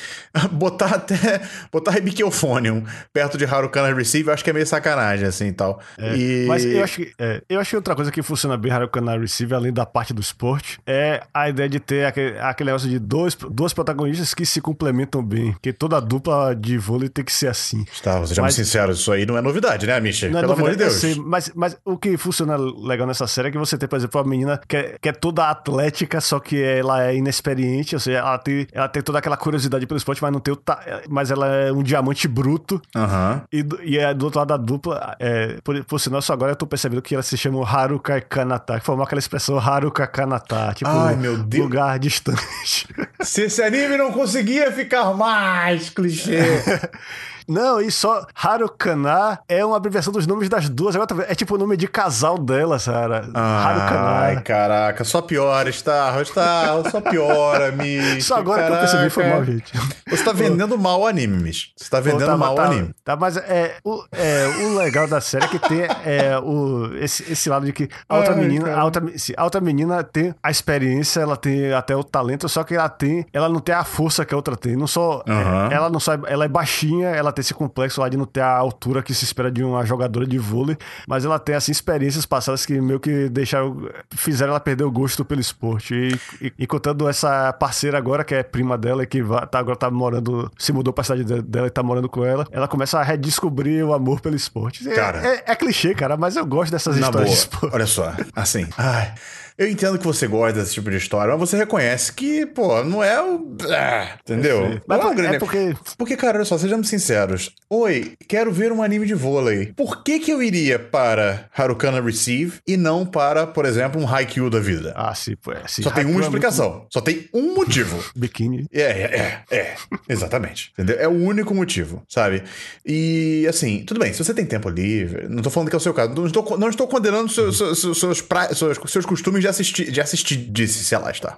Speaker 2: botar até. Botar Hibiki Euphonium perto de Harukana Receive, eu acho que é meio sacanagem, assim e tal. E...
Speaker 3: Mas eu acho, que, é, eu acho que outra coisa que funciona bem Harukana Receive, além da parte do esporte, é a ideia de ter aquele, aquele negócio de dois, duas protagonistas que se complementam bem. Que toda dupla de vôlei tem que ser assim.
Speaker 2: Tá, sejamos
Speaker 3: Mas-
Speaker 2: sinceros, isso aí não é novidade, né, Misha?
Speaker 3: Não é
Speaker 2: Pelo amor de
Speaker 3: novidade,
Speaker 2: Deus.
Speaker 3: sei, mas, mas o que funciona legal nessa série é que você tem, por exemplo, uma menina que é, que é toda atlética, só que ela é inexperiente, ou seja, ela tem, ela tem toda aquela curiosidade pelo esporte, mas não tem o ta... mas ela é um diamante bruto.
Speaker 2: Aham.
Speaker 3: E, do- e é do outro lado da dupla, é, por, por sinal, só agora eu tô percebendo que ela se chama Haruka Kanata, que formou aquela expressão Haruka Kanata, tipo,
Speaker 2: Ai, meu Deus.
Speaker 3: lugar distante.
Speaker 2: Se esse anime não conseguia ficar mais clichê.
Speaker 3: Não, e só Harukana é uma abreviação dos nomes das duas. Agora? É tipo o nome de casal dela, Sara.
Speaker 2: Ai,
Speaker 3: Harukana.
Speaker 2: caraca, só piora, Starro, Starro, só piora, Mish.
Speaker 3: Só agora que eu percebi foi mal, gente.
Speaker 2: Você tá vendendo mal o anime, Mish. Você tá vendendo
Speaker 3: Tá,
Speaker 2: mal
Speaker 3: tá,
Speaker 2: o anime.
Speaker 3: Tá, mas é o, é, o legal da série é que tem é, o, esse, esse lado de que a outra
Speaker 2: Ai,
Speaker 3: menina, a outra, se a outra menina tem a experiência, ela tem até o talento, só que ela tem, ela não tem a força que a outra tem. Não só,
Speaker 2: Aham.
Speaker 3: é, ela não só, ela é baixinha, ela tem esse complexo lá de não ter a altura que se espera de uma jogadora de vôlei, mas ela tem assim experiências passadas que meio que deixaram, fizeram ela perder o gosto pelo esporte. E, e, e contando essa parceira agora que é prima dela e que vai, tá, agora tá morando, se mudou pra cidade de- dela e tá morando com ela, ela começa a redescobrir o amor pelo esporte. É-
Speaker 2: Cara.
Speaker 3: é, é clichê, cara, mas eu gosto dessas
Speaker 2: Na boa,
Speaker 3: histórias de esporte.
Speaker 2: olha só, assim, ai, eu entendo que você gosta desse tipo de história, mas você reconhece que, pô, não é o... ah, entendeu?
Speaker 3: Mas
Speaker 2: Não é um
Speaker 3: é
Speaker 2: grande...
Speaker 3: porque
Speaker 2: Porque, cara, olha só, sejamos sinceros. Oi, quero ver um anime de vôlei. Por que que eu iria para Harukana Receive e não para, por exemplo, um Haikyuu da vida?
Speaker 3: Ah, sim, pô, é, sim.
Speaker 2: Só tem uma
Speaker 3: é muito
Speaker 2: explicação. Só tem um motivo.
Speaker 3: Biquíni.
Speaker 2: É, é, é, é, exatamente. Entendeu? É o único motivo, sabe? E assim, tudo bem, se você tem tempo livre, não tô falando que é o seu caso, não estou, não estou condenando seus, seus, seus, seus, pra- seus, seus costumes de assistir, de assistir, disse, sei lá, está.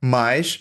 Speaker 2: Mas,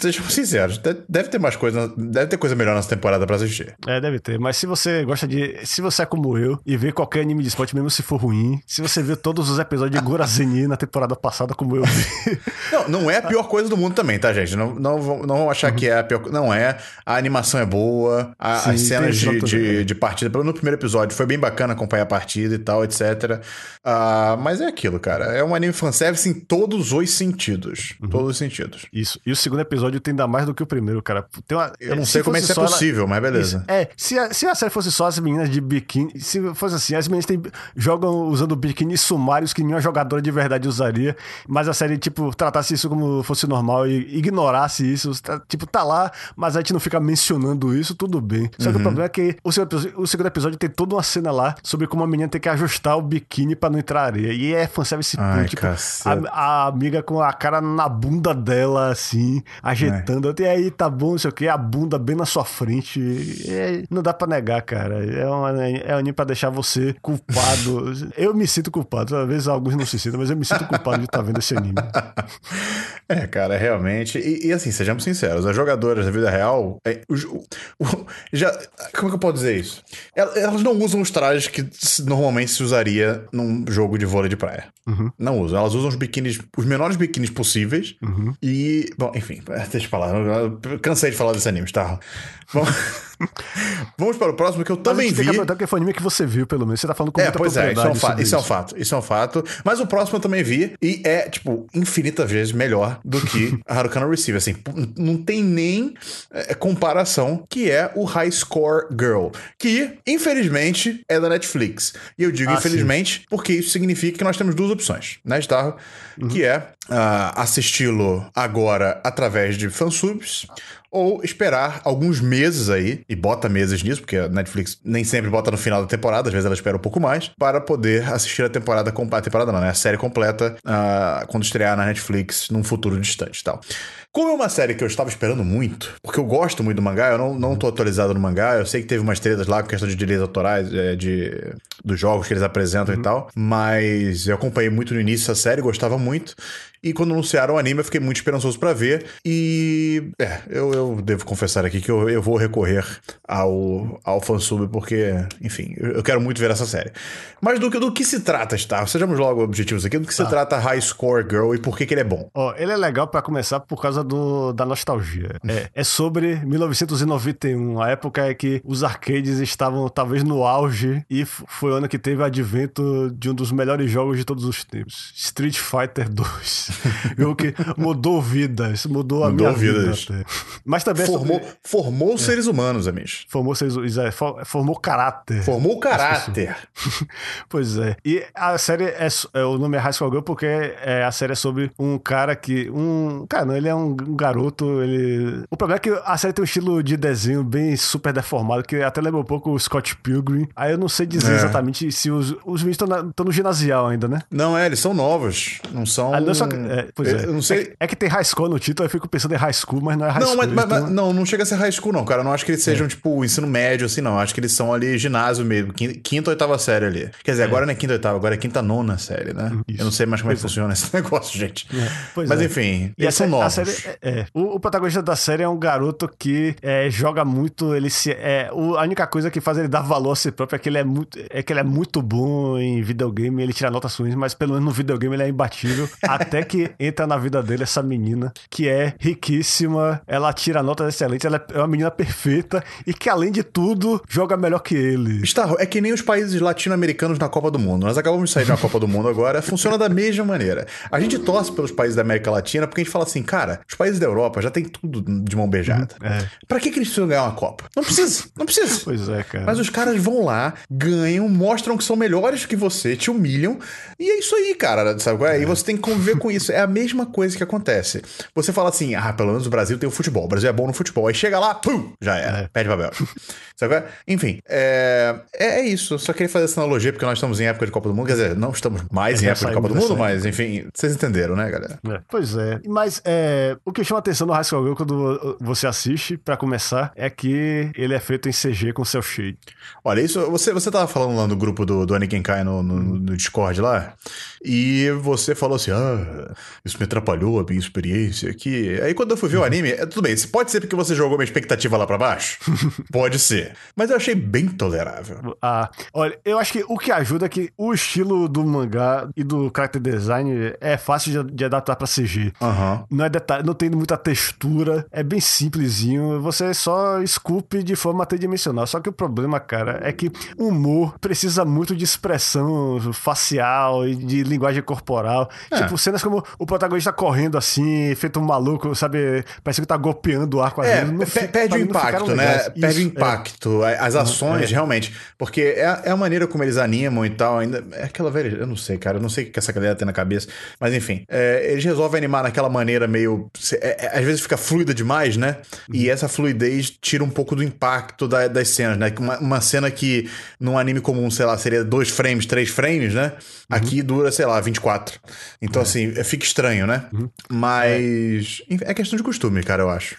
Speaker 2: sejam sinceros, de- deve ter mais coisa, deve ter coisa melhor nessa temporada pra assistir.
Speaker 3: É, deve ter. Mas se você gosta de. Se você é como eu e vê qualquer anime de esporte, mesmo se for ruim, se você viu todos os episódios de Gorazeni na temporada passada, como eu vi.
Speaker 2: Não, não é a pior coisa do mundo também, tá, gente? Não, não, vão- não vão achar que é a pior coisa. Não é. A animação é boa, a-
Speaker 3: Sim,
Speaker 2: as cenas de, de, de partida. pelo- No primeiro episódio foi bem bacana acompanhar a partida e tal, etc. Ah, mas é aquilo, cara. É um anime fanservice em todos os sentidos.
Speaker 3: Uhum.
Speaker 2: Todos os sentidos.
Speaker 3: Isso. E o segundo episódio tem ainda mais do que o primeiro, cara. Tem uma,
Speaker 2: Eu não
Speaker 3: se
Speaker 2: sei como é que é
Speaker 3: só ela-
Speaker 2: possível, mas beleza.
Speaker 3: Isso. É, se a, se a série fosse só as meninas de biquíni, se fosse assim, as meninas têm- jogam usando biquíni sumários que nenhuma jogadora de verdade usaria, mas a série, tipo, tratasse isso como fosse normal e ignorasse isso, tá- tipo, tá lá, mas a gente não fica mencionando isso, tudo bem. Só
Speaker 2: Uhum.
Speaker 3: que o problema é que o segundo, episódio, o segundo episódio tem toda uma cena lá sobre como a menina tem que ajustar o biquíni pra não entrar areia. E é fanservice
Speaker 2: Ai,
Speaker 3: puro, tipo,
Speaker 2: caceta.
Speaker 3: a, a amiga com a cara na bunda dela, assim, ajeitando. E aí, tá bom, não sei o que, a bunda bem na sua frente. É, não dá pra negar, cara. É um, é um anime pra deixar você culpado. eu me sinto culpado. Talvez alguns não se sintam, mas eu me sinto culpado de estar vendo esse anime.
Speaker 2: É, cara, realmente. E, e assim, sejamos sinceros, as jogadoras da vida real. é, o- o- já, como é que eu posso dizer isso? El- Elas não usam os trajes que normalmente se usaria num jogo de vôlei de praia. Não usam. Elas usam os biquínis, os menores biquínis possíveis. E. Bom, enfim, deixa eu falar. Eu cansei de falar desse anime, tá? Vamos, Vamos para o próximo que eu também
Speaker 3: tem
Speaker 2: vi.
Speaker 3: que perguntar que foi o anime que você viu, pelo menos. Você tá falando com
Speaker 2: É,
Speaker 3: muita
Speaker 2: pois é, isso é, um fato,
Speaker 3: sobre
Speaker 2: isso é um fato, isso é um fato. Mas o próximo eu também vi e é, tipo, infinitas vezes melhor do que a Harukana Receive. Assim, não tem nem é, comparação, que é o High Score Girl, que, infelizmente, é da Netflix. E eu digo
Speaker 3: Ah,
Speaker 2: infelizmente porque isso significa que nós temos duas opções, né, Starro?
Speaker 3: Uhum.
Speaker 2: Que é ah, assisti-lo agora através de fansubs ou esperar alguns meses aí, e bota meses nisso, porque a Netflix nem sempre bota no final da temporada, às vezes ela espera um pouco mais, para poder assistir a temporada completa, temporada não, né? A série completa ah, quando estrear na Netflix num futuro distante e tal. Como é uma série que eu estava esperando muito, porque eu gosto muito do mangá, eu não, não tô atualizado no mangá, eu sei que teve umas tretas lá com questão de direitos autorais, é, de, dos jogos que eles apresentam e tal, mas eu acompanhei muito no início essa série, gostava muito, e quando anunciaram o anime eu fiquei muito esperançoso pra ver, e é, eu, eu devo confessar aqui que eu, eu vou recorrer ao, ao fansub, porque, enfim, eu, quero muito ver essa série. Mas do, que- do que se trata, tá? Sejamos logo objetivos aqui, do que se trata High Score Girl e por que, que ele é bom.
Speaker 3: Ó, ele é legal pra começar por causa do, da nostalgia. É, é sobre 1991, a época em que os arcades estavam talvez no auge e foi o ano que teve o advento de um dos melhores jogos de todos os tempos, Street Fighter 2. Jogo que mudou vidas, mudou a
Speaker 2: Mudou
Speaker 3: minha vida.
Speaker 2: vidas.
Speaker 3: até. Mas também é
Speaker 2: Formou,
Speaker 3: sobre-
Speaker 2: formou seres humanos, amigos.
Speaker 3: Formou, seres- é, for- formou caráter.
Speaker 2: Formou caráter.
Speaker 3: Pois é. E a série é, é, o nome é High School Girl porque é, a série é sobre um cara que um cara, não, ele é um, um garoto, ele O problema é que a série tem um estilo de desenho bem super deformado que até lembra um pouco o Scott Pilgrim. Aí eu não sei dizer
Speaker 2: É.
Speaker 3: exatamente se os os meninos estão no ginasial ainda, né?
Speaker 2: Não, é, eles são novos. Não são.
Speaker 3: Ah, não, só que- é, pois é.
Speaker 2: Eu não sei.
Speaker 3: É, é que tem High School no título, eu fico pensando em High School, mas não é High
Speaker 2: Não,
Speaker 3: School.
Speaker 2: mas,
Speaker 3: eles
Speaker 2: mas- não, não chega a ser high school, não, cara. Eu não acho que eles
Speaker 3: É.
Speaker 2: sejam, tipo, ensino médio, assim, não. Eu acho que eles são ali ginásio mesmo, quinta, quinta oitava série ali. Quer dizer, agora não é quinta oitava, agora é quinta nona série, né?
Speaker 3: Isso.
Speaker 2: Eu não sei mais como é que
Speaker 3: é.
Speaker 2: funciona esse negócio, gente. Mas
Speaker 3: é.
Speaker 2: enfim,
Speaker 3: E
Speaker 2: eles são novos.
Speaker 3: série é. O, o protagonista da série é um garoto que é, joga muito. Ele se, é, o- a única coisa que faz ele dar valor a si próprio é que ele é muito, é que ele é muito bom em videogame. Ele tira notas ruins, mas pelo menos no videogame ele é imbatível. até que entra na vida dele essa menina que é riquíssima. Ela tira notas excelentes. Ela é uma menina perfeita e que além de tudo joga melhor que ele.
Speaker 2: Starro, é que nem os países latino-americanos na Copa do Mundo. Nós acabamos de sair uma Copa do Mundo agora, funciona da mesma maneira. A gente torce pelos países da América Latina porque a gente fala assim, cara, os países da Europa já tem tudo de mão beijada.
Speaker 3: É.
Speaker 2: Pra que, que eles precisam ganhar uma Copa? Não precisa, não precisa.
Speaker 3: Pois é, cara.
Speaker 2: Mas os caras vão lá, ganham, mostram que são melhores que você, te humilham, e é isso aí, cara, sabe qual é? E você tem que conviver com isso. É a mesma coisa que acontece. Você fala assim, ah, pelo menos o Brasil tem o futebol, o Brasil é bom no futebol. Aí chega lá, pum, já era, pede papel. sabe qual é? Enfim, é, é, é isso. Só queria fazer essa analogia porque nós estamos em época de Copa do Mundo. Quer dizer, não estamos mais em
Speaker 3: É,
Speaker 2: época de Copa do Mundo, mas enfim, vocês entenderam, né, galera?
Speaker 3: É, pois é. Mas é, o que chama atenção no High School Girl quando você assiste, pra começar, é que ele é feito em CG com cel shade.
Speaker 2: Olha, isso, você, você tava falando lá no grupo do, do Anakin Kai no, no, no Discord lá, e você falou assim: ah, isso me atrapalhou a minha experiência aqui. Aí quando eu fui ver o anime, é, tudo bem, isso pode ser porque você jogou minha expectativa lá pra baixo? pode ser. Mas eu achei bem tolerável.
Speaker 3: Ah, olha, eu acho que o que ajuda é que o estilo do mangá e do character design é fácil de, de adaptar pra CG.
Speaker 2: Aham.
Speaker 3: Não, é detalhe, não tem muita textura, é bem simplesinho, você só esculpe de forma tridimensional. Só que o problema, cara, é que o humor precisa muito de expressão facial e de linguagem corporal.
Speaker 2: É.
Speaker 3: Tipo, cenas como o protagonista correndo assim, feito um maluco, sabe? Parece que tá golpeando o ar com as
Speaker 2: É,
Speaker 3: mãos. Não
Speaker 2: pe-
Speaker 3: fi-
Speaker 2: perde o impacto, né?
Speaker 3: legais.
Speaker 2: Perde o
Speaker 3: Isso, é.
Speaker 2: impacto, a- as ações, realmente. Porque é, é a maneira como eles animam e tal. Ainda, é aquela velha. Eu não sei, cara. Eu não sei o que essa galera tem na cabeça. Mas enfim, é, eles resolvem animar naquela maneira meio. é- é- às vezes fica fluida demais, né?
Speaker 3: Uhum.
Speaker 2: E essa fluidez tira um pouco do impacto da- das cenas, né? Uma, uma cena que num anime comum, sei lá, seria dois frames, três frames, né?
Speaker 3: Uhum.
Speaker 2: Aqui dura, sei lá, 24. Então,
Speaker 3: É.
Speaker 2: assim, fica estranho, né?
Speaker 3: Uhum.
Speaker 2: Mas. enfim, É questão de costume, cara, eu acho.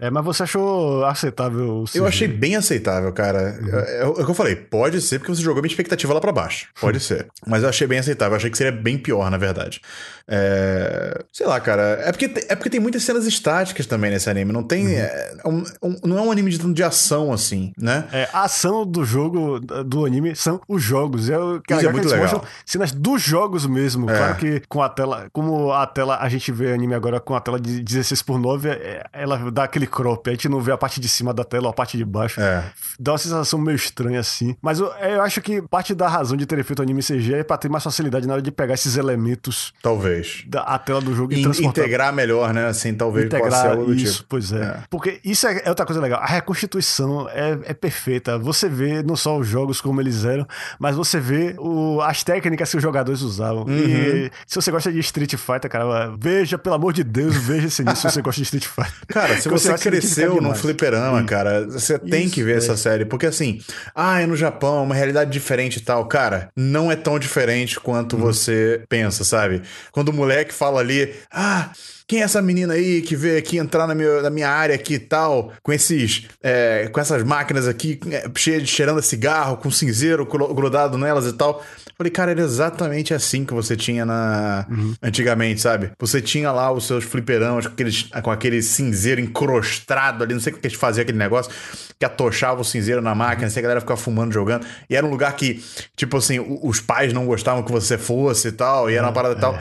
Speaker 3: É, mas você achou aceitável o
Speaker 2: Eu achei bem aceitável, cara.
Speaker 3: Uhum.
Speaker 2: É, é o que eu falei, pode ser porque você jogou minha expectativa lá pra baixo. Pode ser. Mas eu achei bem aceitável. Eu achei que seria bem pior, na verdade. É... Sei lá, cara. É porque, é porque tem muitas cenas estáticas também nesse anime. Não tem.
Speaker 3: Uhum.
Speaker 2: é, um- um- não é um anime de tanto de ação, assim, né?
Speaker 3: É, a ação do jogo, do anime, são os jogos. É é
Speaker 2: Isso é muito legal.
Speaker 3: cenas dos jogos mesmo.
Speaker 2: É.
Speaker 3: Claro que com a tela, como a tela, a gente vê anime agora com a tela de 16 por 9, é- ela dá aquele crop. A gente não vê a parte de cima da tela ou a parte de baixo.
Speaker 2: É.
Speaker 3: Dá uma sensação meio estranha assim. Mas eu, eu acho que parte da razão de ter feito anime CG é pra ter mais facilidade na hora de pegar esses elementos
Speaker 2: Talvez.
Speaker 3: da a tela do jogo e transportar
Speaker 2: integrar melhor, né? Assim, talvez
Speaker 3: integrar
Speaker 2: algo do
Speaker 3: isso,
Speaker 2: tipo.
Speaker 3: pois é.
Speaker 2: É.
Speaker 3: Porque isso é, é outra coisa legal. A reconstituição é, é perfeita. Você vê não só os jogos como eles eram, mas você vê o- as técnicas que os jogadores usavam.
Speaker 2: Uhum.
Speaker 3: E se você gosta de Street Fighter, cara, veja, pelo amor de Deus, veja esse início se você gosta de Street Fighter.
Speaker 2: Cara, se você cresceu num fliperama, cara, você tem
Speaker 3: Isso,
Speaker 2: que ver
Speaker 3: é.
Speaker 2: essa série. Porque assim, ah, é no Japão, é uma realidade diferente e tal. Cara, não é tão diferente quanto
Speaker 3: Uhum.
Speaker 2: você pensa, sabe? Quando o moleque fala ali, ah. Quem é essa menina aí que veio aqui entrar na minha, na minha área aqui e tal, com esses, é, com essas máquinas aqui, é, cheia- cheirando a cigarro, com cinzeiro gru- grudado nelas e tal. Falei, cara, era exatamente assim que você tinha na antigamente, sabe? Você tinha lá os seus fliperamas com, aqueles, com aquele cinzeiro encrostado ali, não sei o que eles faziam aquele negócio, que atochava o cinzeiro na máquina, assim, a galera ficava fumando, jogando. E era um lugar que, tipo assim, os pais não gostavam que você fosse e tal, e era uma parada e tal.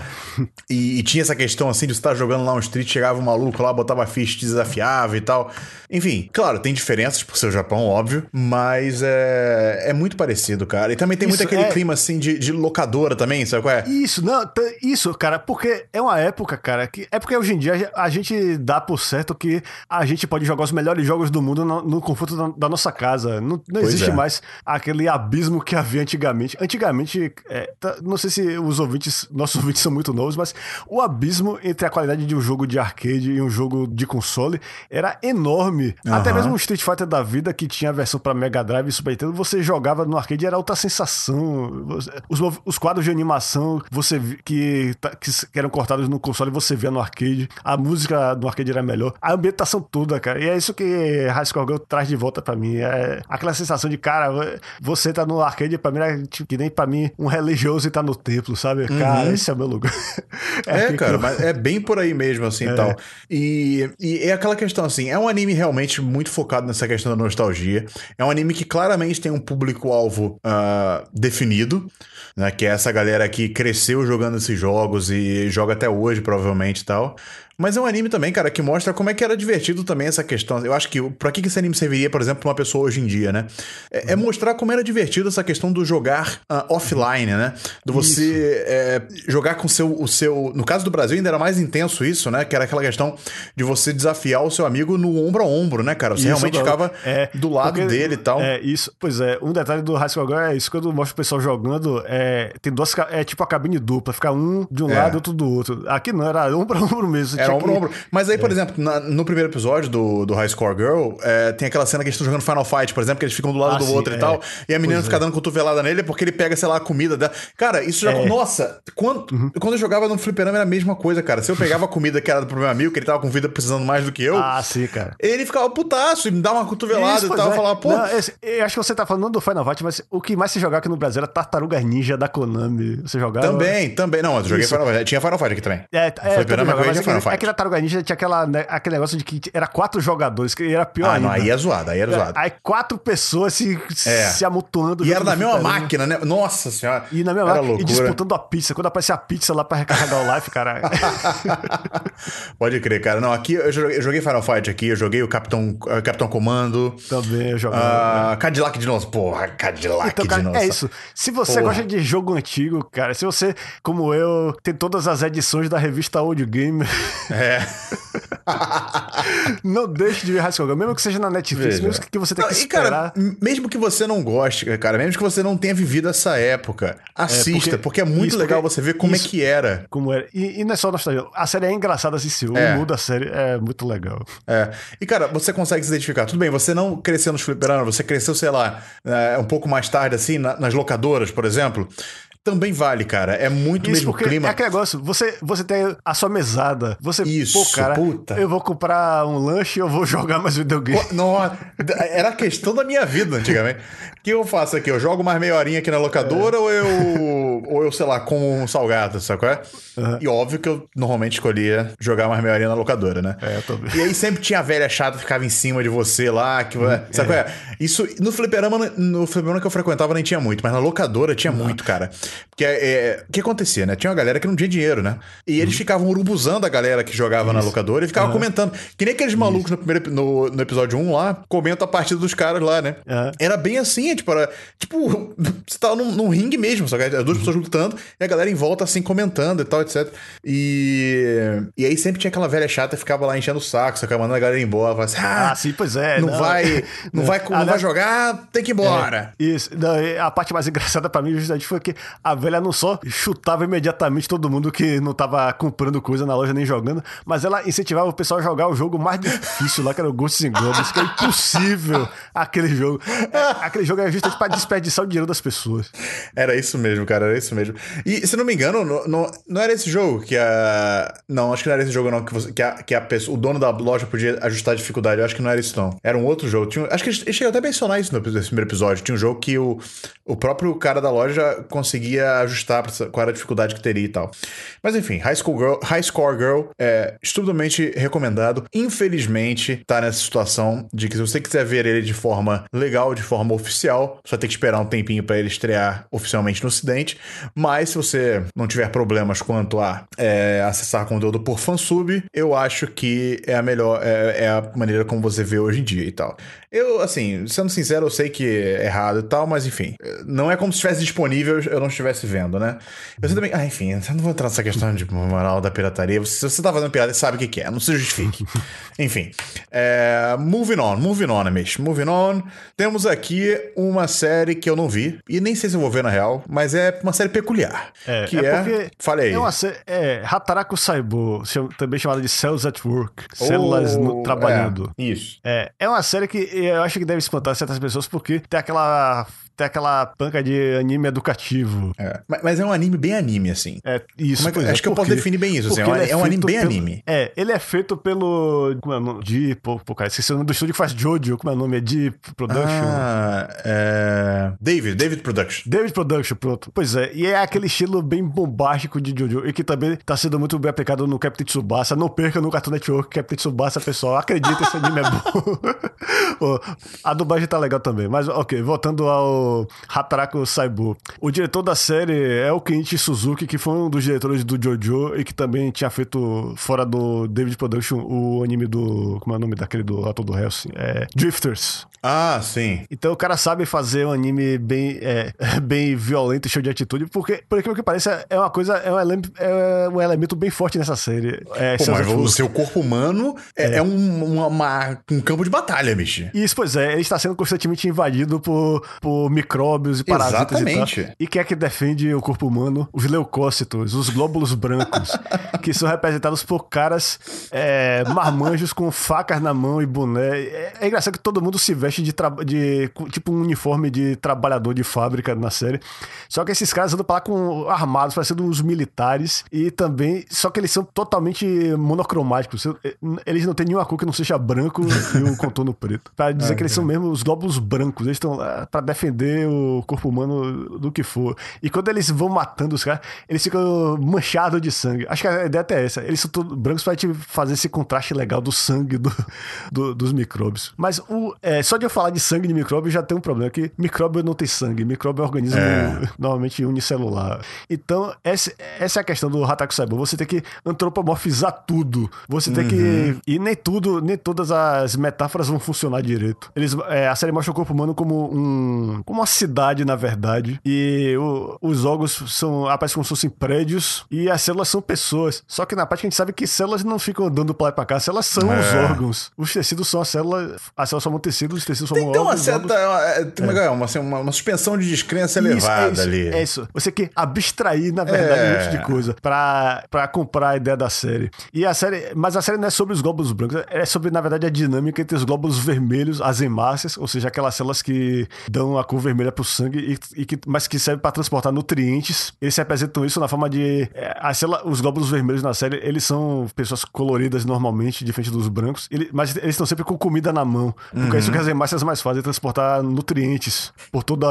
Speaker 2: E, e tinha essa questão assim de você estar jogando lá um street, chegava um maluco lá, botava ficha, desafiava e tal. Enfim, claro, tem diferenças por ser o Japão, óbvio, mas é, é muito parecido, cara. E também tem muito
Speaker 3: Isso,
Speaker 2: aquele
Speaker 3: é-
Speaker 2: clima assim de, de locadora também, sabe qual é?
Speaker 3: Isso, não, isso, cara, porque é uma época, cara, que é porque hoje em dia a gente dá por certo que a gente pode jogar os melhores jogos do mundo no, no conforto da, da, nossa casa. Não, não existe
Speaker 2: é.
Speaker 3: mais aquele abismo que havia antigamente. Antigamente, é, não sei se os ouvintes, nossos ouvintes são muito novos, mas o abismo entre a qualidade de um jogo de arcade e um jogo de console era enorme. Até
Speaker 2: Aham.
Speaker 3: mesmo um Street Fighter da vida que tinha a versão pra Mega Drive e Super Nintendo, você jogava no arcade e era outra sensação. Os, os quadros de animação você que, tá- que eram cortados no console você via no arcade. A música do arcade era melhor. A ambientação toda, cara. E é isso que High Score Girl traz de volta pra mim. É aquela sensação de, cara, você tá no arcade, pra mim, é tipo, que nem pra mim um religioso e tá no templo, sabe? Cara, esse é o meu lugar.
Speaker 2: É,
Speaker 3: aqui
Speaker 2: cara,
Speaker 3: eu-
Speaker 2: mas é bem por aí mesmo, assim, e tal. E, e é aquela questão, assim, é um anime realmente muito focado nessa questão da nostalgia. É um anime que claramente tem um público-alvo ah, definido, né? Que é essa galera que cresceu jogando esses jogos e joga até hoje, provavelmente, e tal. Mas é um anime também, cara, que mostra como é que era divertido também essa questão. Eu acho que pra que esse anime serviria, por exemplo, pra uma pessoa hoje em dia, né? É, é mostrar como era divertido essa questão do jogar ah, offline, né? Do você é, jogar com seu, o seu. No caso do Brasil, ainda era mais intenso isso, né? Que era aquela questão de você desafiar o seu amigo no ombro a ombro, né, cara? Você
Speaker 3: Isso,
Speaker 2: realmente
Speaker 3: não.
Speaker 2: ficava
Speaker 3: É,
Speaker 2: do lado
Speaker 3: porque-
Speaker 2: dele e tal.
Speaker 3: É, isso. Pois é, um detalhe do High School Girl é isso. Quando mostra o pessoal jogando, é, tem duas. É tipo a cabine dupla, fica um de um
Speaker 2: É.
Speaker 3: lado e outro do outro. Aqui não, era ombro a ombro mesmo.
Speaker 2: Era
Speaker 3: tinha
Speaker 2: ombro
Speaker 3: que-
Speaker 2: ombro. Mas aí, por exemplo, na- no primeiro episódio do, do High Score Girl, é, tem aquela cena que eles estão jogando Final Fight, por exemplo, que eles ficam do lado
Speaker 3: Ah,
Speaker 2: do
Speaker 3: sim,
Speaker 2: outro e
Speaker 3: é.
Speaker 2: tal. E a menina
Speaker 3: Pois
Speaker 2: fica
Speaker 3: é.
Speaker 2: dando cotovelada nele porque ele pega, sei lá, a comida dela. Cara, isso já.
Speaker 3: É. Uhum.
Speaker 2: Nossa, quando, quando eu jogava no fliperama era a mesma coisa, cara. Se eu pegava a comida que era do meu amigo, que ele tava com vida precisando mais do que eu,
Speaker 3: Ah, sim, cara.
Speaker 2: ele ficava putaço e me dava uma cotovelada
Speaker 3: Isso,
Speaker 2: e tal.
Speaker 3: é.
Speaker 2: Falava, pô.
Speaker 3: Não, esse- eu acho que você tá falando do Final Fight, mas o que mais se jogava aqui no Brasil era Tartarugas Ninja da Konami. Você jogava.
Speaker 2: Também, também. Não, eu joguei
Speaker 3: Isso.
Speaker 2: Final Fight. Tinha Final Fight aqui também.
Speaker 3: É, é,
Speaker 2: fliperama
Speaker 3: jogava,
Speaker 2: eu
Speaker 3: mas
Speaker 2: tinha Final
Speaker 3: é é
Speaker 2: Fight.
Speaker 3: que na Tartaruga Ninja tinha aquela, né, aquele negócio de que era quatro jogadores, que era pior
Speaker 2: Ah,
Speaker 3: ainda.
Speaker 2: não, aí é zoado, aí era zoado.
Speaker 3: Aí quatro pessoas se,
Speaker 2: É.
Speaker 3: se amontoando.
Speaker 2: E era na mesma máquina, né? Nossa senhora.
Speaker 3: E na mesma máquina, e
Speaker 2: loucura.
Speaker 3: disputando a pizza. Quando aparecia a pizza lá pra recarregar o life, cara.
Speaker 2: Pode crer, cara. Não, aqui eu joguei, joguei Final Fight aqui, eu joguei o Capitão, uh, Capitão Comando.
Speaker 3: também eu jogava.
Speaker 2: ah, Cadillac Dinossauro. Porra, Cadillac
Speaker 3: Então, cara,
Speaker 2: Dinossauro.
Speaker 3: é isso. Se você
Speaker 2: Porra.
Speaker 3: gosta de jogo antigo, cara, se você, como eu, tem todas as edições da revista Old Game,
Speaker 2: É.
Speaker 3: não deixe de ver High School Girl, mesmo que seja na Netflix,
Speaker 2: Veja.
Speaker 3: mesmo que você tenha
Speaker 2: Não,
Speaker 3: que
Speaker 2: e,
Speaker 3: esperar.
Speaker 2: cara, m- mesmo que você não goste, cara, mesmo que você não tenha vivido essa época, assista, porque,
Speaker 3: porque-
Speaker 2: é muito
Speaker 3: isso,
Speaker 2: legal você ver como
Speaker 3: isso-
Speaker 2: é que era.
Speaker 3: Como era. E, e não é só nostalgia. A série é engraçada assistir. O
Speaker 2: É.
Speaker 3: mundo da série é muito legal.
Speaker 2: É. E, cara, você consegue se identificar. Tudo bem, você não cresceu nos fliperamas, você cresceu, sei lá, é, um pouco mais tarde, assim, na- nas locadoras, por exemplo. Também vale, cara. É muito
Speaker 3: Isso
Speaker 2: mesmo clima.
Speaker 3: é aquele negócio, você, você tem a sua mesada. Você,
Speaker 2: Isso,
Speaker 3: pô, cara,
Speaker 2: puta.
Speaker 3: eu vou comprar um lanche eu vou jogar mais videogame.
Speaker 2: Não, era a questão da minha vida antigamente. O que eu faço aqui? Eu jogo mais meia horinha aqui na locadora ou eu, ou eu, sei lá, como um salgado, sabe qual é? E óbvio que eu normalmente escolhia jogar mais meia horinha na locadora, né?
Speaker 3: É, eu também.
Speaker 2: E aí sempre tinha a velha chata que ficava em cima de você lá, que, sabe qual é? Isso, no fliperama, no fliperama que eu frequentava nem tinha muito, mas na locadora tinha muito, cara. Porque é, o que acontecia, né? Tinha uma galera que não tinha dinheiro, né? E eles ficavam urubuzando a galera que jogava na locadora e ficavam comentando. Que nem aqueles malucos no, primeiro, no, no episódio 1 lá, comentam a partida dos caras lá, né?
Speaker 3: Aham.
Speaker 2: Era bem assim, tipo, era, tipo, você tava num, num ringue mesmo, só que as duas pessoas lutando e a galera em volta assim comentando e tal, etc. E, e aí sempre tinha aquela velha chata que ficava lá enchendo o saco, só que mandando a galera ir embora, falava assim, ah,
Speaker 3: Ah, sim, pois é.
Speaker 2: não, vai, não vai, não vai jogar, tem que ir embora.
Speaker 3: Isso. Não, e a parte mais engraçada pra mim justamente foi que a velha não só chutava imediatamente todo mundo que não tava comprando coisa na loja nem jogando, mas ela incentivava o pessoal a jogar o jogo mais difícil lá, que era o Ghosts and Goblins, que é impossível aquele jogo. É, aquele jogo é justamente pra desperdiçar o dinheiro das pessoas.
Speaker 2: Era isso mesmo, cara, era isso mesmo. E se não me engano, não, não, não era esse jogo que a. Não, acho que não era esse jogo, não, que, você, que, a, que a pessoa, o dono da loja podia ajustar a dificuldade. Eu acho que não era isso, não. Era um outro jogo. Tinha, acho que eles chegaram até a mencionar isso no nesse primeiro episódio. Tinha um jogo que o, o próprio cara da loja conseguia ajustar pra, qual era a dificuldade que teria e tal. Mas enfim, High, School Girl, High Score Girl é estupidamente recomendado. Infelizmente, tá nessa situação de que se você quiser ver ele de forma legal, de forma oficial, vai ter que esperar um tempinho pra ele estrear oficialmente no Ocidente. Mas se você não tiver problemas quanto a é, acessar conteúdo por fansub, eu acho que é a melhor, é, é a maneira como você vê hoje em dia e tal. Eu, assim, sendo sincero, eu sei que é errado e tal, mas enfim, não é como se estivesse disponível, eu não, estivesse vendo, né? Você também. Ah, enfim, eu não vou entrar nessa questão de moral da pirataria. Se você tá fazendo pirata, sabe o que, que é, não se justifique. enfim. É, moving on, moving on, Amish. Moving on. Temos aqui uma série que eu não vi, e nem sei se eu vou ver na real, mas é uma série peculiar.
Speaker 3: É,
Speaker 2: que
Speaker 3: é
Speaker 2: é.
Speaker 3: porque
Speaker 2: Falei.
Speaker 3: É uma sé- é, Hataraku Saibo, cham- também chamada de Cells at Work, células no-
Speaker 2: Oh,
Speaker 3: trabalhando.
Speaker 2: é, isso.
Speaker 3: É, é uma série que eu acho que deve espantar certas pessoas porque tem aquela, tem aquela panca de anime educativo.
Speaker 2: É. Mas, mas é um anime bem anime, assim.
Speaker 3: É isso.
Speaker 2: É que-
Speaker 3: pois
Speaker 2: acho que eu posso definir bem isso, assim, é um-
Speaker 3: ele
Speaker 2: é um anime bem
Speaker 3: pelo-
Speaker 2: anime.
Speaker 3: É, ele é feito pelo. Como é o nome? De. Pô, pô, cara, esqueci o nome do estúdio que faz Jojo. Como é o nome? É de Production.
Speaker 2: Ah, é... David, David Production.
Speaker 3: David Production, pronto. Pois é, e é aquele estilo bem bombástico de Jojo, e que também tá sendo muito bem aplicado no Captain Tsubasa. Não perca no Cartoon Network Captain Tsubasa, pessoal. Acredita, esse anime é bom. A dublagem tá legal também. Mas, ok, voltando ao Hataraku Saibo. O diretor da série é o Kenichi Suzuki, que foi um dos diretores do Jojo e que também tinha feito, fora do David Production, o anime do... Como é o nome daquele do ator do Hellsing? É, Drifters.
Speaker 2: Ah, sim.
Speaker 3: Então o cara sabe fazer um anime bem, é, bem violento e cheio de atitude, porque, por aquilo que pareça, é uma coisa, é um elemento, é um elemento bem forte nessa série. É,
Speaker 2: Pô, mas o seu corpo humano é, é um, uma- uma- um campo de batalha, bicho.
Speaker 3: Isso, pois é, ele está sendo constantemente invadido por, por micróbios e parasitas
Speaker 2: Exatamente.
Speaker 3: e tal. E quem é que defende o corpo humano? Os leucócitos, os glóbulos brancos, que são representados por caras é, marmanjos com facas na mão e boné. É, é engraçado que todo mundo se veste de, de tipo um uniforme de trabalhador de fábrica na série. Só que esses caras andam pra lá com armados, parecendo uns militares, e também, só que eles são totalmente monocromáticos. Eles não têm nenhuma cor que não seja branco e um contorno preto. Pra dizer que eles são mesmo os glóbulos brancos. Eles estão lá pra defender o corpo humano do que for. E quando eles vão matando os caras, eles ficam manchados de sangue. Acho que a ideia até é essa. Eles são todos brancos pra te fazer esse contraste legal do sangue do, do- dos micróbios. Mas o, é, só de eu falar de sangue de micróbio já tem um problema, que micróbio não tem sangue. Micróbio é um organismo
Speaker 2: É.
Speaker 3: normalmente unicelular. Então, essa, essa é a questão do Hataku Saibo. Você tem que antropomorfizar tudo. Você tem que. E nem tudo, nem todas as metáforas vão funcionar direito. Eles, é, a série mostra o corpo humano como um. Uma cidade, na verdade. E o- os órgãos são. aparecem como se fossem prédios. E as células são pessoas. Só que na prática a gente sabe que células não ficam andando pra lá e pra cá. Células são
Speaker 2: É.
Speaker 3: os órgãos. Os tecidos são as células. As células formam tecidos, os tecidos formam
Speaker 2: que uma
Speaker 3: órgãos. os órgãos-
Speaker 2: certa. é, Tem uma, uma, assim, uma, uma suspensão de descrença
Speaker 3: isso,
Speaker 2: elevada
Speaker 3: é isso,
Speaker 2: ali.
Speaker 3: É isso. Você quer abstrair, na verdade,
Speaker 2: É.
Speaker 3: um monte de coisa pra, pra comprar a ideia da série. E a série. Mas a série não é sobre os glóbulos brancos, é sobre, na verdade, a dinâmica entre os glóbulos vermelhos, as hemácias, ou seja, aquelas células que dão a cor vermelha pro sangue, e, e que, mas que servem pra transportar nutrientes. Eles representam isso na forma de. é, a célula, os glóbulos vermelhos na série, eles são pessoas coloridas normalmente, diferente dos brancos, ele- mas eles estão sempre com comida na mão. Porque é isso que as hemácias mais fazem, transportar nutrientes por toda,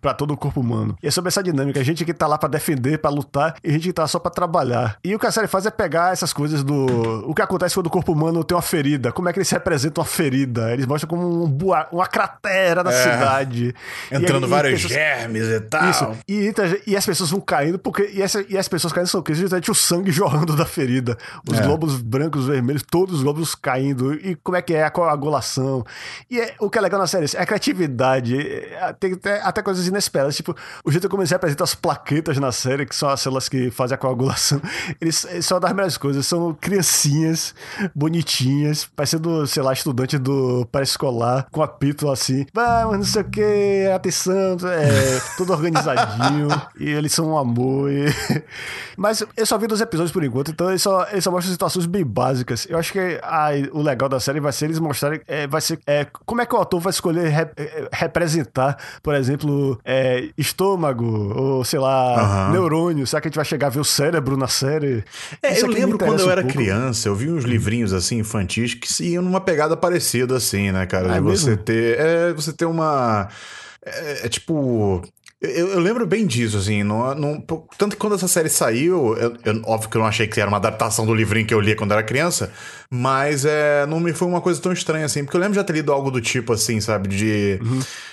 Speaker 3: pra todo o corpo humano. E é sobre essa dinâmica. A gente que tá lá pra defender, pra lutar, e a gente que tá só pra trabalhar. E o que a série faz é pegar essas coisas do. O que acontece quando o corpo humano tem uma ferida. Como é que eles representam uma ferida? Eles mostram como um bua... uma cratera na
Speaker 2: É.
Speaker 3: cidade.
Speaker 2: Entrando
Speaker 3: E- e
Speaker 2: vários
Speaker 3: pessoas-
Speaker 2: germes e tal.
Speaker 3: isso. E, entra- e as pessoas vão caindo, porque. E, essa- e as pessoas caindo são? Justamente o sangue jorrando da ferida. Os
Speaker 2: É.
Speaker 3: glóbulos brancos, vermelhos, todos os glóbulos caindo. E como é que é a coagulação. E é- o que é legal na série é isso, é a criatividade. é- Tem até, até coisas inesperadas. Tipo, o jeito como eles representam as plaquetas na série, que são as células que fazem a coagulação. Eles, eles são das melhores coisas. São criancinhas, bonitinhas, parecendo, sei lá, estudante do pré-escolar, com apito assim. Vamos, não sei o que, atenção, é, tudo organizadinho. e eles são um amor. e- Mas eu só vi dois episódios por enquanto, então eles só, eles só mostram situações bem básicas. Eu acho que a- o legal da série vai ser eles mostrarem. é, vai ser é, como é que o autor vai escolher rep- é, representar, por exemplo, é, estômago, ou sei lá,
Speaker 2: Aham.
Speaker 3: neurônio. Será que a gente vai chegar a ver o cérebro na série?
Speaker 2: É, eu lembro quando eu
Speaker 3: um
Speaker 2: era
Speaker 3: pouco.
Speaker 2: criança, eu vi uns livrinhos assim infantis que iam numa pegada parecida assim, né, cara?
Speaker 3: Ah,
Speaker 2: de
Speaker 3: é
Speaker 2: você
Speaker 3: mesmo?
Speaker 2: ter, é, você ter uma é, é tipo eu, eu lembro bem disso, assim. Não, não- tanto que quando essa série saiu, eu, eu- óbvio que eu não achei que era uma adaptação do livrinho que eu lia quando era criança, mas é, não me foi uma coisa tão estranha assim. Porque eu lembro de já ter lido algo do tipo, assim, sabe? De.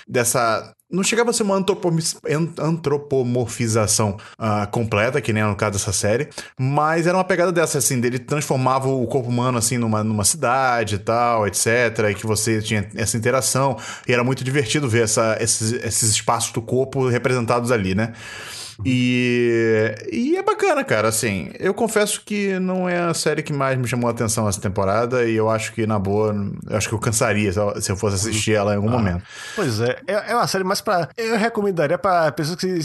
Speaker 2: Dessa. Não chegava a ser uma antropomorfização ah, completa, que nem no caso dessa série, mas era uma pegada dessa, assim, dele transformava o corpo humano, assim, numa, numa cidade e tal, etc, e que você tinha essa interação, e era muito divertido ver essa, esses, esses espaços do corpo representados ali, né? E, e é bacana, cara. Assim, eu confesso que não é a série que mais me chamou a atenção essa temporada. E eu acho que, na boa, eu acho que eu cansaria se eu- se eu fosse assistir ela em algum momento.
Speaker 3: Pois é, é, é uma série mais pra. Eu recomendaria pra pessoas que,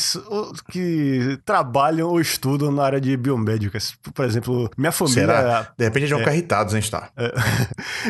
Speaker 3: que trabalham ou estudam na área de biomédicas. Por exemplo, minha família.
Speaker 2: Será? De repente eles vão ficar irritados, hein, Star?
Speaker 3: É,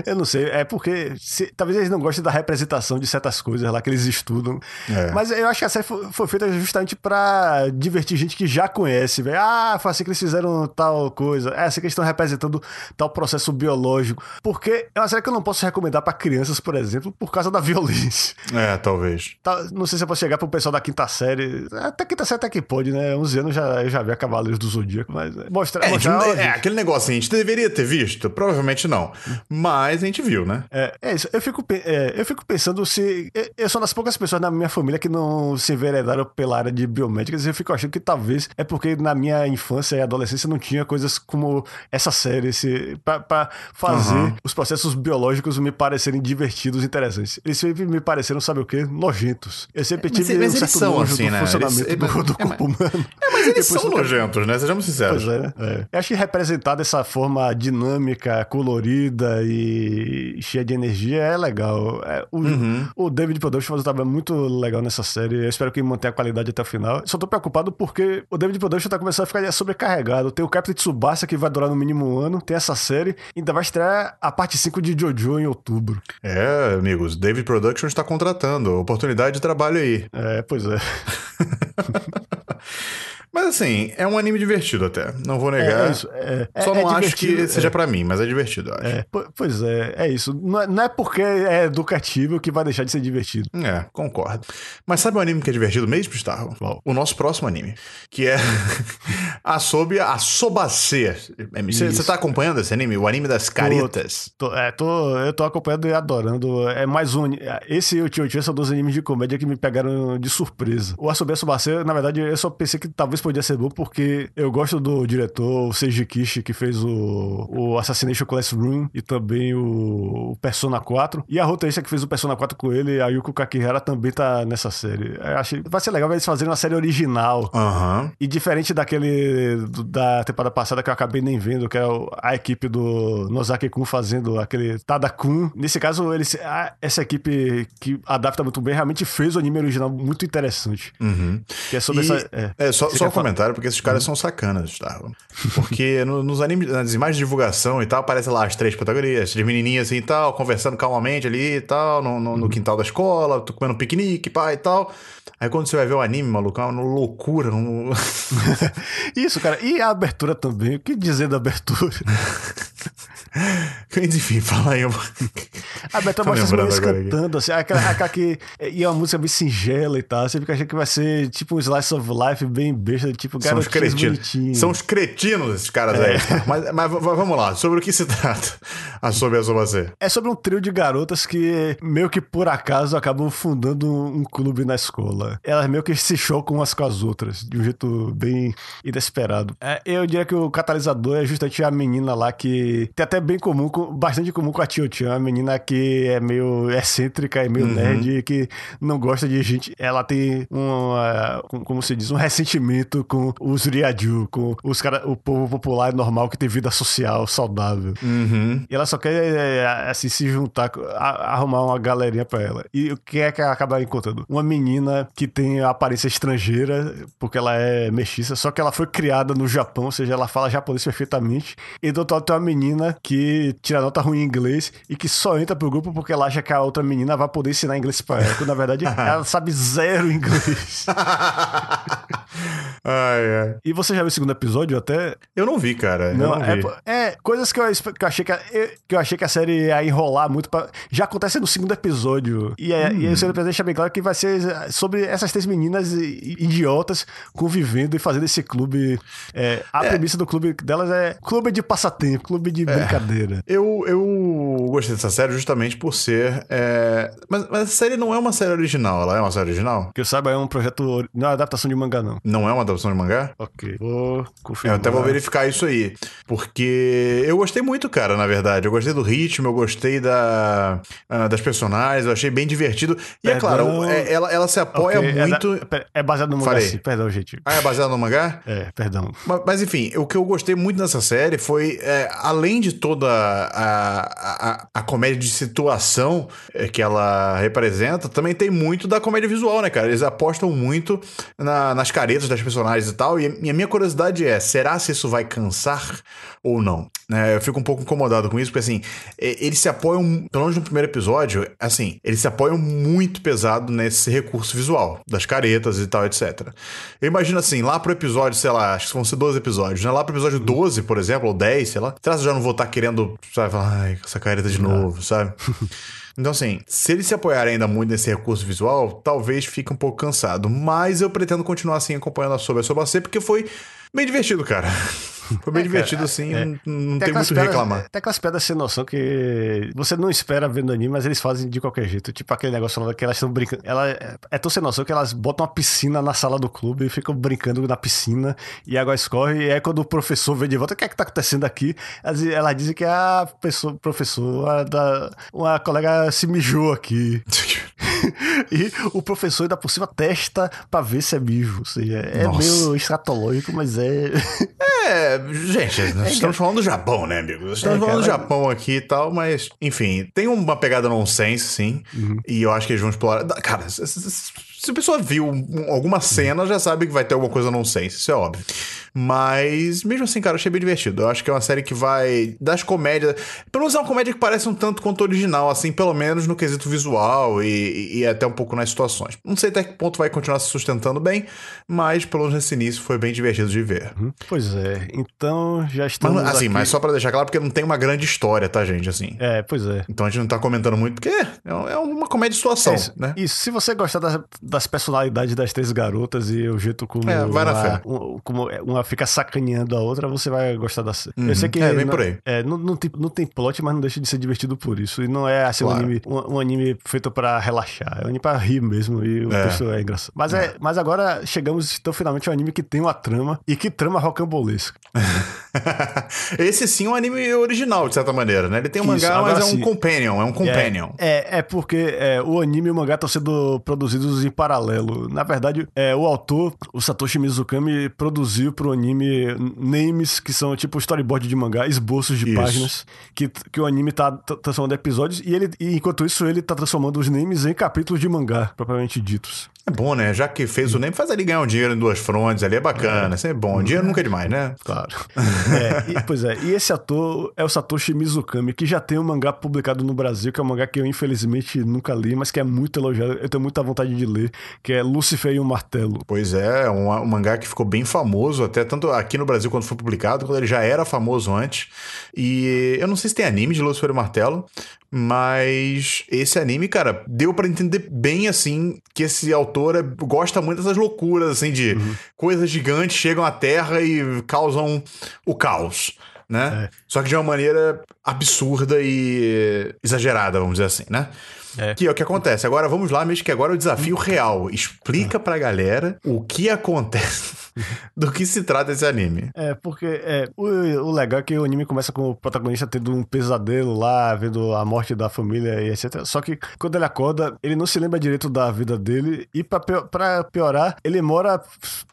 Speaker 3: eu não sei, é porque se- talvez eles não gostem da representação de certas coisas lá que eles estudam.
Speaker 2: É.
Speaker 3: Mas eu acho que a série foi, foi feita justamente pra divertir gente que já conhece, velho. Ah, foi assim que eles fizeram tal coisa. É assim que eles estão representando tal processo biológico. Porque é uma série que eu não posso recomendar pra crianças, por exemplo, por causa da violência.
Speaker 2: É, talvez.
Speaker 3: Tá, não sei se eu posso chegar pro pessoal da quinta série. Até quinta série até que pode, né? 11 anos já, eu já vi a Cavaleiros do Zodíaco, mas é, mostrar.
Speaker 2: É, gente
Speaker 3: mostrar ó,
Speaker 2: é,
Speaker 3: gente.
Speaker 2: aquele negócio assim, a gente deveria ter visto? Provavelmente não. Mas a gente viu, né?
Speaker 3: É, é isso. Eu fico, é, eu fico pensando se. eu- sou das poucas pessoas na minha família que não se enveredaram pela área de biomédicas. E eu fico achando que talvez é porque na minha infância e adolescência não tinha coisas como essa série, esse, pra, pra fazer
Speaker 2: Uhum.
Speaker 3: os processos biológicos me parecerem divertidos e interessantes. Eles sempre me pareceram, sabe o quê? Nojentos. Eu sempre
Speaker 2: Mas-
Speaker 3: tive
Speaker 2: mas
Speaker 3: um
Speaker 2: eles
Speaker 3: certo
Speaker 2: são
Speaker 3: nojo
Speaker 2: assim,
Speaker 3: do
Speaker 2: né?
Speaker 3: funcionamento
Speaker 2: Eles-
Speaker 3: do, do
Speaker 2: é,
Speaker 3: corpo humano.
Speaker 2: Mas eles
Speaker 3: Depois
Speaker 2: são nojentos, né? Sejamos sinceros.
Speaker 3: Pois é, né? É. Eu acho que representar dessa forma dinâmica, colorida e cheia de energia é legal. É, o,
Speaker 2: Uhum.
Speaker 3: o David Production faz um trabalho muito legal nessa série. Eu espero que mantenha a qualidade até o final. Só tô preocupado porque o David Production tá começando a ficar sobrecarregado. Tem o Captain Tsubasa que vai durar no mínimo um ano. Tem essa série. Ainda vai estrear a parte 5 de Jojo em outubro.
Speaker 2: É, amigos, David Productions está contratando. Oportunidade de trabalho aí.
Speaker 3: É, pois é.
Speaker 2: Mas assim, é um anime divertido até. Não vou negar.
Speaker 3: É, isso. É, é-
Speaker 2: Só
Speaker 3: é
Speaker 2: não acho que seja
Speaker 3: é.
Speaker 2: pra mim, mas é divertido, eu acho.
Speaker 3: É, po- pois é, é isso. Não é, é porque é educativo que vai deixar de ser divertido.
Speaker 2: É, concordo. Mas sabe um anime que é divertido mesmo, Starro? O nosso próximo anime. Que é a sobre a Sobase. Você tá acompanhando esse anime? O anime das caretas?
Speaker 3: Tô, é, tô, eu tô acompanhando e adorando. É mais um. Esse e o Tio Tio são dois animes de comédia que me pegaram de surpresa. O Asobi Subase, na verdade, eu só pensei que talvez podia ser bom porque eu gosto do diretor, o Seiji Kishi, que fez o, o Assassination Classroom e também o, o Persona 4. E a roteirista que fez o Persona 4 com ele, a Yuko Kakihara, também tá nessa série. Eu achei, vai ser legal eles fazerem uma série original.
Speaker 2: Aham.
Speaker 3: E diferente daquele do- da temporada passada que eu acabei nem vendo, que é a equipe do Nozaki Kun fazendo aquele Tada Kun. Nesse caso, eles, a- essa equipe que adapta muito bem realmente fez o anime original muito interessante.
Speaker 2: Uhum.
Speaker 3: Que é sobre
Speaker 2: E-
Speaker 3: essa. É.
Speaker 2: É, só, só? Comentário, porque esses caras são sacanas, tá? Porque no- nos animes, nas imagens de divulgação e tal, aparecem lá as três protagonistas, as menininhas assim e tal, conversando calmamente ali e tal, no, no- no quintal da escola, comendo piquenique, pai e tal. Aí quando você vai ver o anime, maluco, é uma loucura. um-
Speaker 3: Isso, cara. E a abertura também. O que dizer da abertura?
Speaker 2: Enfim, fala aí. eu-
Speaker 3: A abertura mostra as mulheres cantando, assim, aquela, aquela que. E é uma música bem singela e tal. Você fica achando que vai ser tipo um slice of life bem besta, tipo
Speaker 2: São os cretinos. São os cretinos esses caras
Speaker 3: É.
Speaker 2: aí. tá? Mas, mas vamos lá, sobre o que se trata a sobre a Sobacê?
Speaker 3: É sobre um trio de garotas que, meio que por acaso, acabam fundando um clube na escola. Elas meio que se chocam umas com as outras, de um jeito bem inesperado. É, eu diria que o catalisador é justamente a menina lá que tem até bem comum, com, bastante comum com a Tio Chan, a menina que é meio excêntrica, é meio nerd, que não gosta de gente. Ela tem um, com- como se diz, um ressentimento com os Ryaju, com os cara, o povo popular normal que tem vida social saudável.
Speaker 2: Uhum.
Speaker 3: E ela só quer, é, assim, se juntar, arrumar uma galerinha pra ela. E o que é que ela acaba encontrando? Uma menina que tem a aparência estrangeira, porque ela é mestiça, só que ela foi criada no Japão, ou seja, ela fala japonês perfeitamente. E do outro lado tem uma menina que tira nota ruim em inglês e que só entra pro grupo porque ela acha que a outra menina vai poder ensinar inglês pra ela. Quando na verdade ela sabe zero inglês.
Speaker 2: ai, ai.
Speaker 3: E você já viu o segundo episódio até?
Speaker 2: Eu não vi, cara.
Speaker 3: Não,
Speaker 2: não
Speaker 3: é,
Speaker 2: vi.
Speaker 3: é coisas que eu, que eu achei que, a- que eu achei que a série ia enrolar muito. Pra, já acontece no segundo episódio. E, é, e aí o segundo episódio deixa bem claro que vai ser sobre essas três meninas idiotas convivendo e fazendo esse clube. é, a premissa do clube delas é clube de passatempo, clube de brincadeira.
Speaker 2: Eu, eu gostei dessa série justamente por ser. é, Mas, mas a série não é uma série original, ela é uma série original?
Speaker 3: Que eu saiba, é um projeto. Não é uma adaptação de mangá, não.
Speaker 2: Não é uma adaptação de mangá?
Speaker 3: Ok. Vou
Speaker 2: Eu
Speaker 3: confirmar.
Speaker 2: até vou verificar isso aí. Porque eu gostei muito, cara, na verdade. Eu gostei do ritmo, eu gostei da, ah, das personagens, eu achei bem divertido. E é
Speaker 3: Perdão.
Speaker 2: claro, é- ela, ela se apoia
Speaker 3: é
Speaker 2: muito.
Speaker 3: da- pera, É, baseado no mangá,
Speaker 2: Falei.
Speaker 3: sim. Perdão, gente.
Speaker 2: Ah, é baseado no mangá?
Speaker 3: É, perdão.
Speaker 2: Mas, mas, enfim, o que eu gostei muito nessa série foi, é, além de toda a, a, a comédia de situação é, que ela representa, também tem muito da comédia visual, né, cara? Eles apostam muito na- nas caretas das personagens e tal. E, e a minha curiosidade é: será se isso vai cansar ou não? Né, eu fico um pouco incomodado com isso, porque assim, é, eles se apoiam, pelo menos no primeiro episódio, assim, eles se apoiam muito pesado nesse recurso visual, das caretas e tal, etc. Eu imagino assim, lá pro episódio, sei lá, acho que vão ser 12 episódios, né? Lá pro episódio 12, por exemplo, ou 10, sei lá, será que eu já não vou estar querendo, sabe, falar, ai, essa careta de novo, sabe? Então, assim, se eles se apoiarem ainda muito nesse recurso visual, talvez fique um pouco cansado. Mas eu pretendo continuar, assim, acompanhando a Soba a Soba C, porque foi bem divertido, cara. Foi bem divertido, assim, não, não tem
Speaker 3: aquelas
Speaker 2: muito o que reclamar.
Speaker 3: Tem aquelas piadas sem noção que você não espera vendo anime, mas eles fazem de qualquer jeito. Tipo aquele negócio lá que elas estão brincando. Ela é, é tão sem noção que elas botam uma piscina na sala do clube e ficam brincando na piscina e a água escorre. E aí quando o professor vem de volta, o que é que tá acontecendo aqui? Elas, elas dizem que a pessoa, professora da. Uma colega se mijou aqui. e o professor ainda por cima testa pra ver se é mijo. Ou seja, é
Speaker 2: Nossa.
Speaker 3: meio escatológico, mas é.
Speaker 2: É, gente, nós estamos falando do Japão, né, amigo? Nós estamos
Speaker 3: É,
Speaker 2: falando do. Japão aqui e tal, mas, enfim, tem uma pegada nonsense, sim.
Speaker 3: Uhum.
Speaker 2: E eu acho que eles vão explorar. Cara, se, a pessoa viu um- alguma cena, já sabe que vai ter alguma coisa nonsense, isso é óbvio. Mas, mesmo assim, cara, eu achei bem divertido. Eu acho que é uma série que vai. Das comédias. Pelo menos é uma comédia que parece um tanto quanto original, assim, pelo menos no quesito visual e, e até um pouco nas situações. Não sei até que ponto vai continuar se sustentando bem, mas pelo menos nesse início foi bem divertido de ver.
Speaker 3: Pois é, então já
Speaker 2: Mas,
Speaker 3: estamos.
Speaker 2: assim,
Speaker 3: aqui-
Speaker 2: mas só pra deixar claro, porque não tem uma grande história, tá, gente? Assim.
Speaker 3: É, pois é.
Speaker 2: Então a gente não tá comentando muito, porque é, é uma comédia de situação,
Speaker 3: É isso,
Speaker 2: né?
Speaker 3: isso, se você gostar das, das personalidades das três garotas e o jeito como,
Speaker 2: É,
Speaker 3: uma, um- como uma fica sacaneando a outra, você vai gostar da série.
Speaker 2: Uhum.
Speaker 3: Eu sei que
Speaker 2: É, bem
Speaker 3: não,
Speaker 2: por aí.
Speaker 3: é, não, não, tem, não tem plot, mas não deixa de ser divertido por isso. E não é assim,
Speaker 2: Claro.
Speaker 3: um, anime, um, um anime feito pra relaxar. É um anime pra rir mesmo e o
Speaker 2: É.
Speaker 3: texto é engraçado. Mas, é. mas agora chegamos então finalmente a um anime que tem uma trama e que trama rocambolesca.
Speaker 2: Esse sim é um anime original, de certa maneira, né? Ele tem um
Speaker 3: Isso,
Speaker 2: mangá, mas é um companion, é um companion.
Speaker 3: É, é, é porque é, o anime e o mangá estão sendo produzidos em paralelo. Na verdade, é, o autor, o Satoshi Mizukami, produziu pro anime names que são tipo storyboard de mangá, esboços de
Speaker 2: Isso.
Speaker 3: páginas, que, que o anime tá transformando em episódios, e ele, e enquanto isso, ele tá transformando os names em capítulos de mangá, propriamente ditos.
Speaker 2: É bom, né? Já que fez o name, faz ali ganhar um dinheiro em duas frontes, ali é bacana, isso é bom. Dinheiro nunca é demais, né?
Speaker 3: Claro. É, e- pois é, e esse ator é o Satoshi Mizukami, que já tem um mangá publicado no Brasil, que é um mangá que eu infelizmente nunca li, mas que é muito elogiado, eu tenho muita vontade de ler, que é Lucifer e o Martelo.
Speaker 2: Pois é, um, um mangá que ficou bem famoso, até tanto aqui no Brasil quando foi publicado, quando ele já era famoso antes. E eu não sei se tem anime de Lucifer e o Martelo, mas esse anime, cara, deu pra entender bem assim que esse autor é- gosta muito dessas loucuras, assim, de coisas gigantes chegam à Terra e causam o caos. Né? Só que de uma maneira absurda e exagerada, vamos dizer assim, né?
Speaker 3: É.
Speaker 2: Que é o que acontece. Agora vamos lá, mesmo que agora é o desafio real. Explica pra galera o que acontece, do que se trata esse anime.
Speaker 3: É, porque é, o, o legal é que o anime começa com o protagonista tendo um pesadelo lá, vendo a morte da família e etc. Só que quando ele acorda, ele não se lembra direito da vida dele e pra, pra piorar, ele mora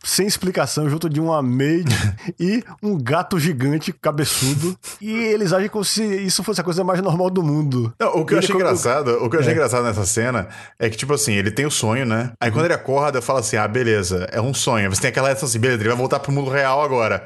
Speaker 3: sem explicação junto de uma maid e um gato gigante cabeçudo e eles agem como se isso fosse a coisa mais normal do mundo.
Speaker 2: Não, o que eu achei
Speaker 3: co-
Speaker 2: engraçado, o que eu achei engraçado nessa cena é que, tipo assim, ele tem o sonho, né? Aí quando ele acorda, fala assim: ah, beleza, é um sonho. Você tem aquela essa assim, beleza, ele vai voltar pro mundo real agora.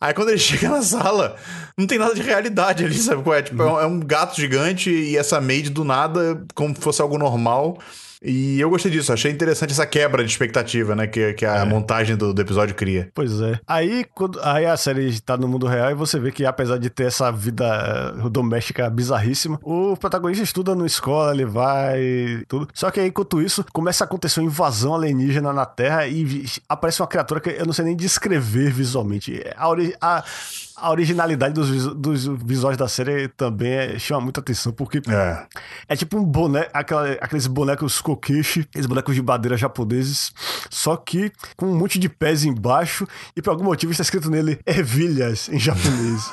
Speaker 2: Aí quando ele chega na sala, não tem nada de realidade ali, sabe é? Tipo, é um- é um gato gigante e essa maid do nada, como se fosse algo normal. E eu gostei disso, achei interessante essa quebra de expectativa, né? Que, que a montagem do, do episódio cria.
Speaker 3: Pois é. Aí, quando, aí a série tá no mundo real e você vê que, apesar de ter essa vida eh, doméstica bizarríssima, o protagonista estuda na escola, ele vai e tudo. Só que aí, enquanto isso, começa a acontecer uma invasão alienígena na Terra e aparece uma criatura que eu não sei nem descrever visualmente. A, a, a originalidade dos, dos visuais da série também é- chama muita atenção, porque
Speaker 2: É.
Speaker 3: é tipo um boneco, aquela- aqueles bonecos kokeshi, aqueles bonecos de madeira japoneses, só que com um monte de pés embaixo e por algum motivo está escrito nele ervilhas em japonês.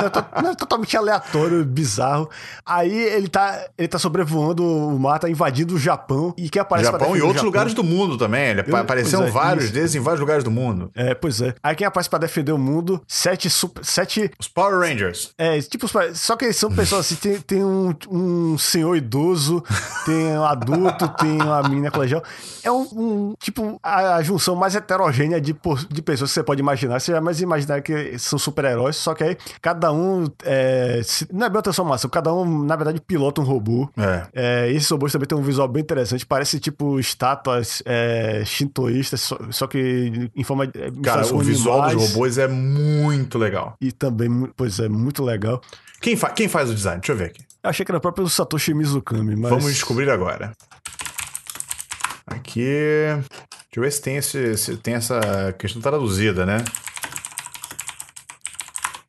Speaker 3: É é totalmente aleatório, bizarro. Aí ele tá, ele tá sobrevoando o mar, tá invadindo o Japão e que aparece
Speaker 2: Japão e outros
Speaker 3: Japão.
Speaker 2: lugares do mundo também. Ele
Speaker 3: Eu-
Speaker 2: apareceram
Speaker 3: pois é,
Speaker 2: vários
Speaker 3: isso.
Speaker 2: desses em vários lugares do mundo.
Speaker 3: É, pois é. Aí quem aparece pra defender o mundo, sete super, sete
Speaker 2: Os Power Rangers.
Speaker 3: É, tipo, só que são pessoas assim, tem, tem um, um senhor idoso, tem um adulto, tem uma menina colegial. É um, um, tipo, a, a junção mais heterogênea de, de pessoas que você pode imaginar. Você jamais imaginar que são super-heróis, só que aí cada um, é, se- não é bem uma transformação, cada um, na verdade, pilota um robô.
Speaker 2: É.
Speaker 3: É, esses robôs também tem um visual bem interessante, parece tipo estátuas é, shintoístas, só, só que em forma de.
Speaker 2: Cara, o visual dos
Speaker 3: animais.
Speaker 2: robôs é muito legal.
Speaker 3: E também, pois é, muito legal.
Speaker 2: Quem, fa quem faz o design? Deixa eu ver aqui.
Speaker 3: Eu achei que era o próprio Satoshi Mizukami, mas...
Speaker 2: Vamos descobrir agora. Aqui. Deixa eu ver se tem, esse, se tem essa questão traduzida, né?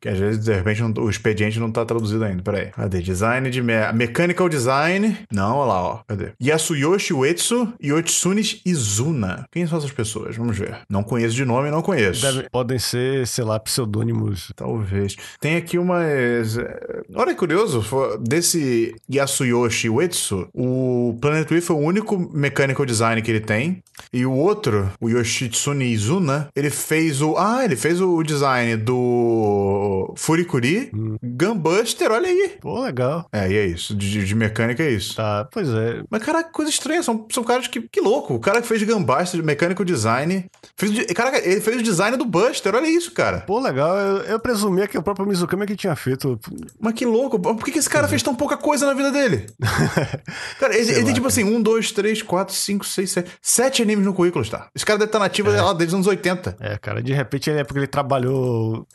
Speaker 2: Que às vezes, de repente, não- o expediente não tá traduzido ainda. Peraí. Cadê? Design de. Me Mechanical Design. Não, olha lá, ó. Cadê? Yasuyoshi Uetsu e Otsune Izuna. Quem são essas pessoas? Vamos ver. Não conheço de nome, não conheço.
Speaker 3: Deve- podem ser, sei lá, pseudônimos.
Speaker 2: Talvez. Tem aqui umas. eh, Olha que curioso, desse Yasuyoshi Uetsu, o Planet Wii foi o único mechanical design que ele tem. E o outro, o Yoshitsune Izuna, ele fez o. Ah, ele fez o design do Furikuri, Gunbuster, olha aí.
Speaker 3: Pô, legal.
Speaker 2: É, e é isso. De, de mecânica é isso.
Speaker 3: Tá, pois é.
Speaker 2: Mas, cara, coisa estranha. São, são caras que. Que louco. O cara que fez Gunbuster, de mechanical design. Fez, cara, ele fez o design do Buster, olha isso, cara.
Speaker 3: Pô, legal. Eu, eu presumia que o próprio Mizukami que tinha feito.
Speaker 2: Mas que louco. Por que, que esse cara fez tão pouca coisa na vida dele? cara, ele, ele tem tipo assim: um, dois, três, quatro, cinco, seis, sete. Sete animes no currículo, tá? Esse cara deve estar nativo lá desde os anos 80.
Speaker 3: É, cara, de repente é porque ele trabalhou.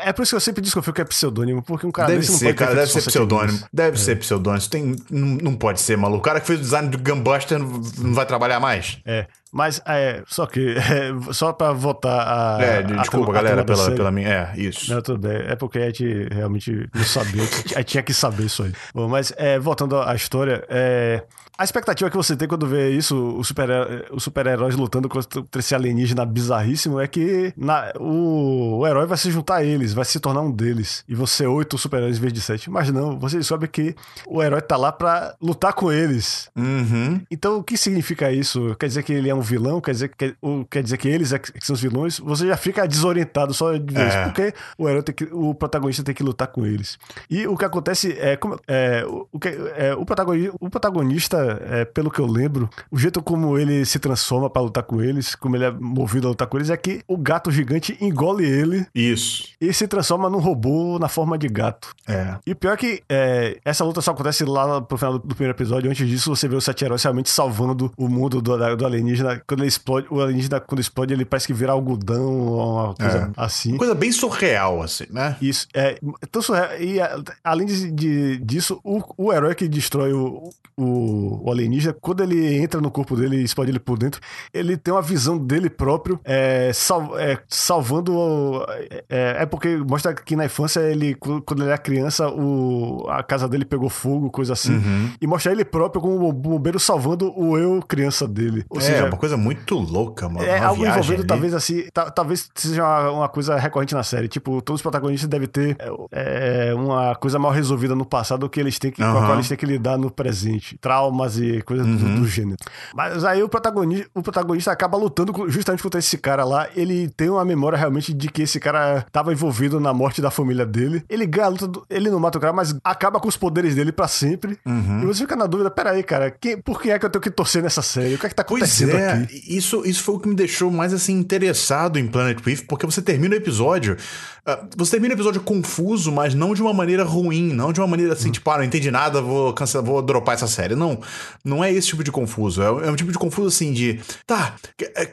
Speaker 3: É por isso que eu sempre desconfio que é pseudônimo, porque um cara
Speaker 2: deve ser, cara, deve ser pseudônimo. Deve ser pseudônimo. Isso tem, não, não pode ser, maluco. O cara que fez o design do Gunbuster não, vai trabalhar mais?
Speaker 3: É, mas é, só que, é, só pra votar a.
Speaker 2: é,
Speaker 3: a
Speaker 2: desculpa,
Speaker 3: trama- a
Speaker 2: galera,
Speaker 3: da
Speaker 2: pela,
Speaker 3: série.
Speaker 2: pela minha. É, isso.
Speaker 3: Não, tudo bem. É porque a gente realmente não sabia. a gente tinha que saber isso aí. Bom, mas é, voltando à história, é, a expectativa que você tem quando vê isso, os super- os super-heróis lutando contra esse alienígena bizarríssimo, é que na- o, o herói vai se juntar a eles, vai se tornar um deles. E você é oito super-heróis em vez de sete. Mas não, você descobre que o herói tá lá pra lutar com eles.
Speaker 2: Uhum.
Speaker 3: Então, o que significa isso? Quer dizer que ele é um vilão? Quer dizer que, ou quer, dizer que eles é que são os vilões? Você já fica desorientado só de vez,
Speaker 2: É.
Speaker 3: porque o herói tem que, o protagonista tem que lutar com eles. E o que acontece é, como, é, o, o que, é o, protagonista, o protagonista é, pelo que eu lembro, o jeito como ele se transforma pra lutar com eles, como ele é movido a lutar com eles, é que o gato gigante engole ele
Speaker 2: Isso.
Speaker 3: e se transforma num robô na forma de gato.
Speaker 2: É.
Speaker 3: E pior é que é, essa luta só acontece lá pro final do, do primeiro episódio. Antes disso, você vê os sete heróis realmente salvando o mundo do, do alienígena. Quando ele explode, o alienígena, quando explode, ele parece que vira algodão ou uma coisa
Speaker 2: É.
Speaker 3: assim.
Speaker 2: Uma coisa bem surreal, assim, né?
Speaker 3: Isso, é. Então, surreal. e além de, de- disso, o, o herói que destrói o, o, o alienígena, quando ele entra no corpo dele e explode ele por dentro, ele tem uma visão dele próprio, é, sal- é, salvando. o- é, é porque mostra que na infância, ele, quando ele era criança, o, a casa dele pegou fogo, coisa assim.
Speaker 2: Uhum.
Speaker 3: E mostra ele próprio como bombeiro salvando o eu criança dele. Ou
Speaker 2: é,
Speaker 3: seja,
Speaker 2: uma coisa muito louca, mano.
Speaker 3: é
Speaker 2: uma
Speaker 3: algo envolvido,
Speaker 2: ali.
Speaker 3: talvez assim, ta- talvez seja uma, uma coisa recorrente na série. Tipo, todos os protagonistas devem ter é, uma coisa mal resolvida no passado que eles têm que, com a qual eles têm que lidar no presente. Traumas e coisas do-
Speaker 2: Uhum.
Speaker 3: do, gênero. Mas aí o protagonista, o protagonista acaba lutando justamente contra esse cara lá. Ele tem uma memória realmente de que esse cara estava envolvido na morte da família dele. Ele ganha a luta, do- ele não mata o cara, mas acaba com os poderes dele pra sempre.
Speaker 2: Uhum.
Speaker 3: E você fica na dúvida, peraí, cara, quem, por que é que eu tenho que torcer nessa série? O que é que tá
Speaker 2: Pois
Speaker 3: acontecendo
Speaker 2: é,
Speaker 3: aqui?
Speaker 2: isso, isso foi o que me deixou mais assim interessado em Planet Rift, porque você termina o episódio, ah, você termina o episódio confuso, mas não de uma maneira ruim, não de uma maneira assim, tipo, ah, não entendi nada, vou cancelar, vou dropar essa série. Não, não é esse tipo de confuso, é, é um tipo de confuso assim de, tá,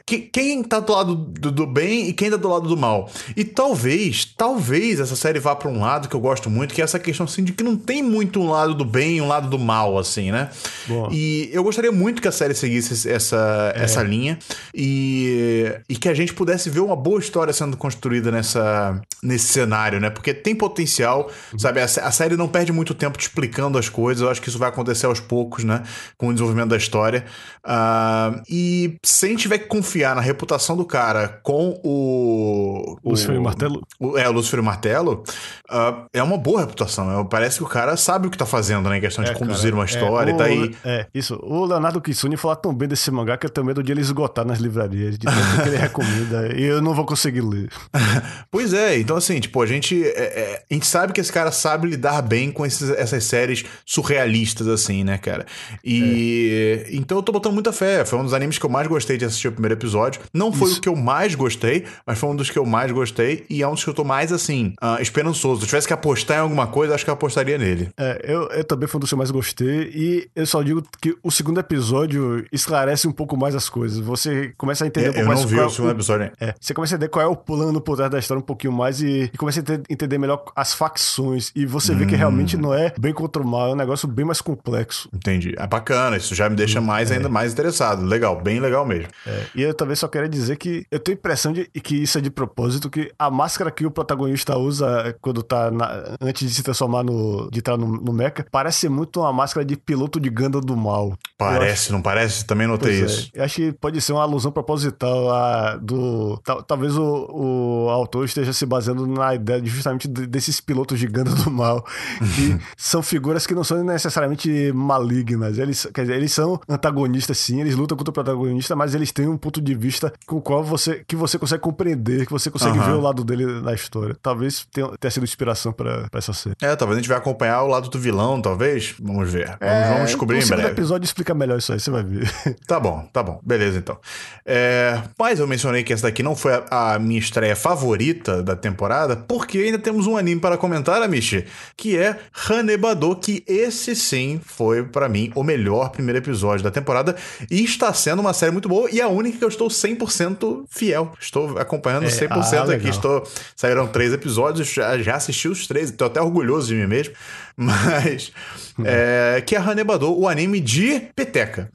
Speaker 2: que- quem tá do lado do, do bem e quem tá do lado do mal. E talvez, talvez essa série vá pra um lado que eu gosto muito, que é essa questão assim de que não tem muito um lado do bem e um lado do mal, assim, né?
Speaker 3: Boa.
Speaker 2: E eu gostaria muito que a série seguisse essa,
Speaker 3: É,
Speaker 2: essa linha e, e que a gente pudesse ver uma boa história sendo construída nessa, nesse cenário, né? Porque tem potencial, sabe? A, a série não perde muito tempo te explicando as coisas, eu acho que isso vai acontecer aos poucos, né? Com o desenvolvimento da história. Uh, e se a gente tiver que confiar na reputação do cara com o.
Speaker 3: Lucifer Martelo?
Speaker 2: O, é, o Lucifer Martelo, uh, é uma boa reputação. É, parece que o cara sabe o que tá fazendo, né? Em questão é, de conduzir cara, uma história
Speaker 3: é,
Speaker 2: e tá aí.
Speaker 3: É, isso. O Leonardo Kitsune fala tão bem desse mangá que eu tenho medo de ele esgotar nas livrarias, de tanto que ele recomenda, e eu não vou conseguir ler.
Speaker 2: pois é, então assim, tipo, a gente, é, é, a gente sabe que esse cara sabe lidar bem com esses, essas séries surrealistas, assim, né, cara? E é. então eu tô botando muita fé. Foi um dos animes que eu mais gostei de assistir o primeiro episódio. Não foi Isso. o que eu mais gostei, mas foi um dos que eu mais gostei e é um dos que eu tô mais, assim, uh, esperançoso. Se eu tivesse que apostar em alguma coisa, acho que eu apostaria nele.
Speaker 3: É, eu, eu também foi um dos que eu mais gostei e eu só digo que o segundo episódio esclarece um pouco mais as coisas. Você começa a entender é, um pouco
Speaker 2: eu
Speaker 3: mais.
Speaker 2: Eu não vi o segundo episódio,
Speaker 3: É, você começa a entender qual é o plano por trás da história um pouquinho mais e, e começa a entender melhor as facções. E você hum. vê que hum. realmente não é bem contra o mal, é um negócio bem mais complexo.
Speaker 2: Entendi. É bacana, isso já me deixa hum, mais, é. ainda mais interessado. Legal, bem legal mesmo.
Speaker 3: É, e eu talvez só queria dizer que eu tenho a impressão de que isso é de propósito, que a máscara que o protagonista usa quando tá na, antes de se transformar no. de entrar no, no mecha, parece muito uma máscara de piloto de Ganda do mal.
Speaker 2: Parece, acho, não parece? Também notei
Speaker 3: é,
Speaker 2: isso.
Speaker 3: Eu acho que pode ser uma alusão proposital a, do. Tal, talvez o, o autor esteja se baseando na ideia de justamente desses pilotos de Ganda do mal, que são figuras que não são necessariamente malignas. Eles, quer dizer, eles são antagonistas, sim, eles lutam contra o protagonista, mas eles têm um ponto de vista com o qual você, que você consegue compreender, que você consegue uhum. ver o lado dele na história. Talvez tenha, tenha sido inspiração para essa série.
Speaker 2: É, talvez a gente vai acompanhar o lado do vilão, talvez. Vamos ver. Vamos, é, vamos descobrir em breve.
Speaker 3: O episódio explica melhor isso aí, você vai ver.
Speaker 2: Tá bom, tá bom. Beleza, então. É, mas eu mencionei que essa daqui não foi a, a, minha estreia favorita da temporada, porque ainda temos um anime para comentar, Amishi, que é Hanebado, que esse sim foi para mim o melhor primeiro episódio da temporada e está sendo uma série muito boa e a única que eu estou 100% fiel. Estou acompanhando 100% é, ah, aqui. Estou, saíram três episódios, já, já assisti os três, estou até orgulhoso de mim mesmo. Mas. É, que é Hanebado, o anime de peteca.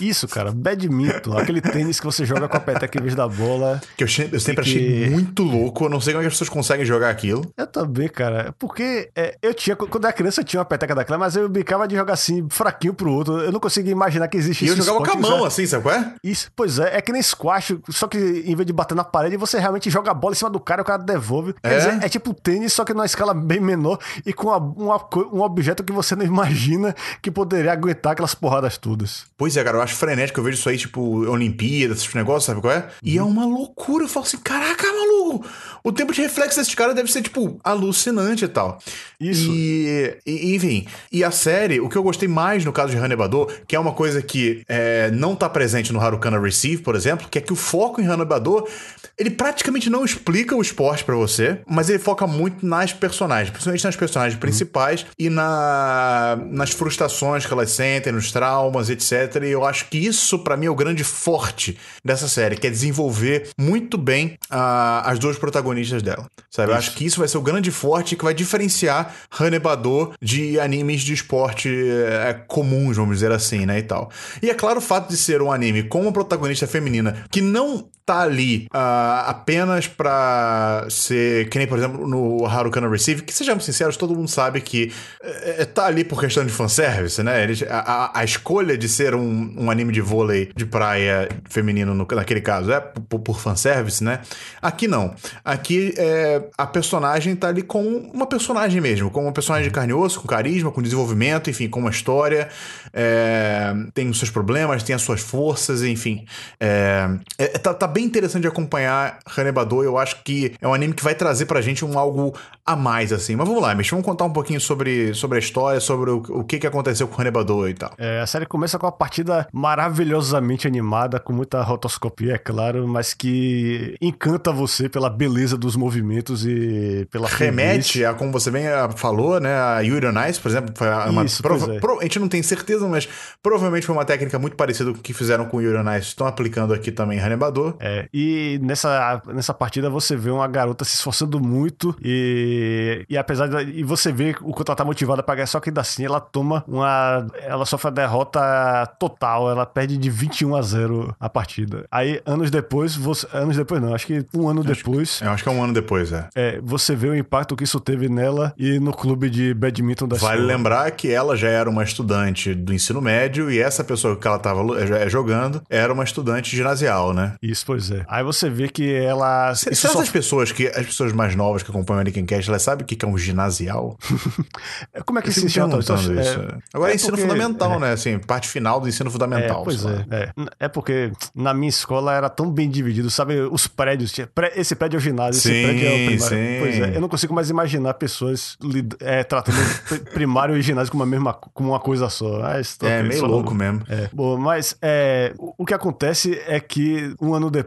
Speaker 3: Isso, cara, badminton, aquele tênis que você joga com a peteca em vez da bola.
Speaker 2: Que eu, eu sempre que... achei muito louco, eu não sei como é que as pessoas conseguem jogar aquilo.
Speaker 3: Eu também, cara, porque é, eu tinha, quando era criança eu tinha uma peteca daquela, mas eu brincava de jogar assim, fraquinho pro outro, eu não conseguia imaginar que existe
Speaker 2: e isso. E eu jogava com a mão, assim, sabe qual é?
Speaker 3: Isso, pois é, é que nem squash, só que em vez de bater na parede, você realmente joga a bola em cima do cara e o cara devolve. É? Quer dizer, é tipo tênis, só que numa escala bem menor e com uma, uma, um objeto que você não imagina que poderia aguentar aquelas porradas todas.
Speaker 2: Pois é, cara, eu acho frenético, eu vejo isso aí, tipo, Olimpíadas, esses negócios, sabe qual é? E é uhum. uma loucura. Eu falo assim, caraca, o tempo de reflexo desse cara deve ser, tipo, alucinante e tal. Isso. E, e, enfim, e a série, o que eu gostei mais no caso de Hanebador, que é uma coisa que é, não tá presente no Harukana Receive, por exemplo, que é que o foco em Hanebador, ele praticamente não explica o esporte para você, mas ele foca muito nas personagens, principalmente nas personagens uhum. principais e na, nas frustrações que elas sentem, nos traumas, etc. E eu acho que isso, para mim, é o grande forte dessa série, que é desenvolver muito bem uh, as duas protagonistas dela. Sabe? Eu acho que isso vai ser o grande forte que vai diferenciar Hanebador de animes de esporte é, comuns, vamos dizer assim, né? E tal. E é claro o fato de ser um anime com uma protagonista feminina que não tá ali uh, apenas pra ser, que nem, por exemplo, no Harukana Receive, que sejamos sinceros, todo mundo sabe que uh, tá ali por questão de fanservice, né? Eles, a, a, escolha de ser um, um anime de vôlei de praia feminino, no, naquele caso, é por, por fanservice, né? Aqui não. Aqui é, a personagem tá ali com uma personagem mesmo, com uma personagem de carne e osso, com carisma, com desenvolvimento, enfim, com uma história, é, tem os seus problemas, tem as suas forças, enfim. É, é tá, tá bem interessante de acompanhar Hanebado. Eu acho que é um anime que vai trazer pra gente um algo a mais, assim. Mas vamos lá, Mish, vamos contar um pouquinho sobre, sobre a história, sobre o, o que, que aconteceu com Hanebado e tal.
Speaker 3: É, a série começa com uma partida maravilhosamente animada, com muita rotoscopia, é claro, mas que encanta você pela beleza dos movimentos e pela
Speaker 2: Remete a, como você bem eh, falou, né, a Yuri on Ice, por exemplo, foi uma Isso, prova, é. pro, a gente não tem certeza, mas provavelmente foi uma técnica muito parecida com o que fizeram com o Yuri on Ice, estão aplicando aqui também Hanebado.
Speaker 3: É, e nessa, nessa partida você vê uma garota se esforçando muito e, e apesar de. E você vê o quanto ela tá motivada pra ganhar, só que ainda assim ela toma uma. Ela sofre a derrota total. Ela perde de 21 a 0 a partida. Aí, anos depois, você, anos depois não, acho que um ano
Speaker 2: Acho
Speaker 3: depois.
Speaker 2: Eu acho que é um ano depois, é.
Speaker 3: É, você vê o impacto que isso teve nela e no clube de badminton da
Speaker 2: Vale
Speaker 3: escola.
Speaker 2: lembrar que ela já era uma estudante do ensino médio e essa pessoa que ela estava jogando era uma estudante ginasial, né?
Speaker 3: Isso, pois é. Aí você vê que ela.
Speaker 2: Se-
Speaker 3: só-
Speaker 2: essas pessoas que as pessoas mais novas que acompanham o American Cast, elas sabem o que é um ginasial?
Speaker 3: Como é que se chama? É,
Speaker 2: isso. Agora é, ensino
Speaker 3: porque-
Speaker 2: fundamental,
Speaker 3: é.
Speaker 2: né? Assim, parte final do ensino
Speaker 3: É,
Speaker 2: fundamental.
Speaker 3: pois
Speaker 2: sei lá.
Speaker 3: é, é. É porque na minha escola era tão bem dividido, sabe? Os prédios. Tinha, pré- esse prédio é o ginásio,
Speaker 2: Sim,
Speaker 3: esse prédio é o primário.
Speaker 2: sim.
Speaker 3: Pois é, eu não consigo mais imaginar pessoas lid- é, tratando pri- primário e ginásio como, a mesma, como uma coisa só. Ah, isso
Speaker 2: É, meio louco mesmo.
Speaker 3: É. Bom, mas é, o o que acontece é que um ano depois,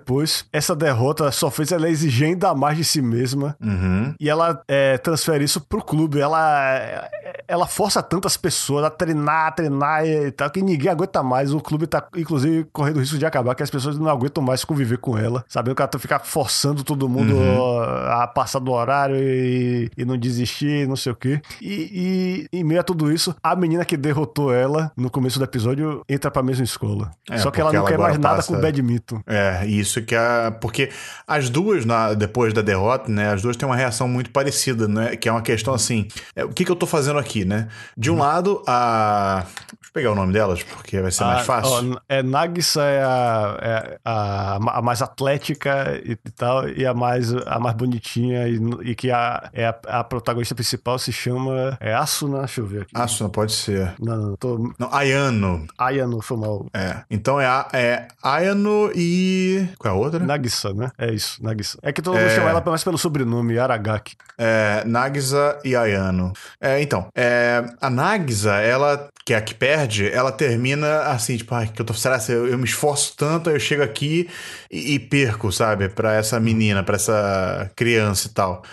Speaker 3: essa derrota só fez ela exigir ainda mais de si mesma.
Speaker 2: Uhum.
Speaker 3: E ela é, transfere isso pro clube. Ela, ela força tantas pessoas a treinar, a treinar e tal, que ninguém aguenta mais. O clube tá, inclusive, correndo o risco de acabar, que as pessoas não aguentam mais conviver com ela. Sabendo que ela tá- fica forçando todo mundo ó, a passar do horário e, e não desistir, não sei o quê. E, e em meio a tudo isso, a menina que derrotou ela no começo do episódio entra pra mesma escola.
Speaker 2: É,
Speaker 3: Só que ela não
Speaker 2: ela
Speaker 3: quer mais nada
Speaker 2: passa-
Speaker 3: com o badminton.
Speaker 2: É, isso que é. Porque as duas, na- depois da derrota, né? As duas têm uma reação muito parecida, né? Que é uma questão assim: é, o que, que eu tô fazendo aqui, né? De um
Speaker 3: Uhum.
Speaker 2: lado, a. Deixa eu pegar o nome delas, porque vai ser mais
Speaker 3: A-
Speaker 2: fácil.
Speaker 3: ó, é, Nagisa é a, é a, a mais atlética e, tal, e a mais, a mais bonitinha, e, e que a, é a, a protagonista principal se chama é Asuna, deixa eu ver aqui.
Speaker 2: Asuna, pode ser.
Speaker 3: Não, não, tô.
Speaker 2: Não, Ayano.
Speaker 3: Ayano, foi mal.
Speaker 2: É. Então é, a, é Ayano e. Qual é a outra?
Speaker 3: Nagisa, né? É isso, Nagisa. É que todo mundo
Speaker 2: É.
Speaker 3: chama ela mais pelo sobrenome, Aragaki.
Speaker 2: É, Nagisa e Ayano. É, então, é, a Nagisa, ela, que é a que perde, ela termina assim, tipo, ai, que eu tô, será que eu, eu me esforço tanto, aí eu chego aqui e, e perco, sabe, pra essa menina, pra essa criança e tal.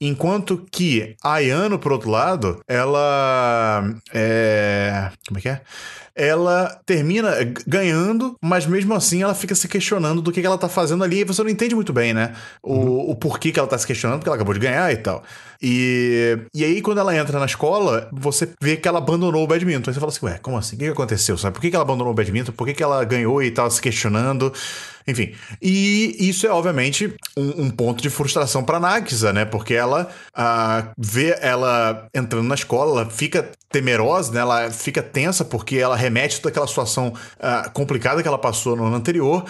Speaker 2: Enquanto que a Ayano, por outro lado, ela é. Como é que é? Ela termina ganhando, mas mesmo assim ela fica se questionando do que, que ela tá fazendo ali. E você não entende muito bem, né? O, o porquê que ela tá se questionando, porque ela acabou de ganhar e tal. E, e aí, quando ela entra na escola, você vê que ela abandonou o badminton. Aí você fala assim, ué, como assim? O que, que aconteceu? Sabe? Por que, que ela abandonou o badminton? Por que, que ela ganhou e tava se questionando? Enfim. E isso é, obviamente, um, um ponto de frustração pra Nagisa, né? Porque ela ah, vê ela entrando na escola, ela fica temerosa, né? Ela fica tensa porque ela remete toda aquela situação ah, complicada que ela passou no ano anterior.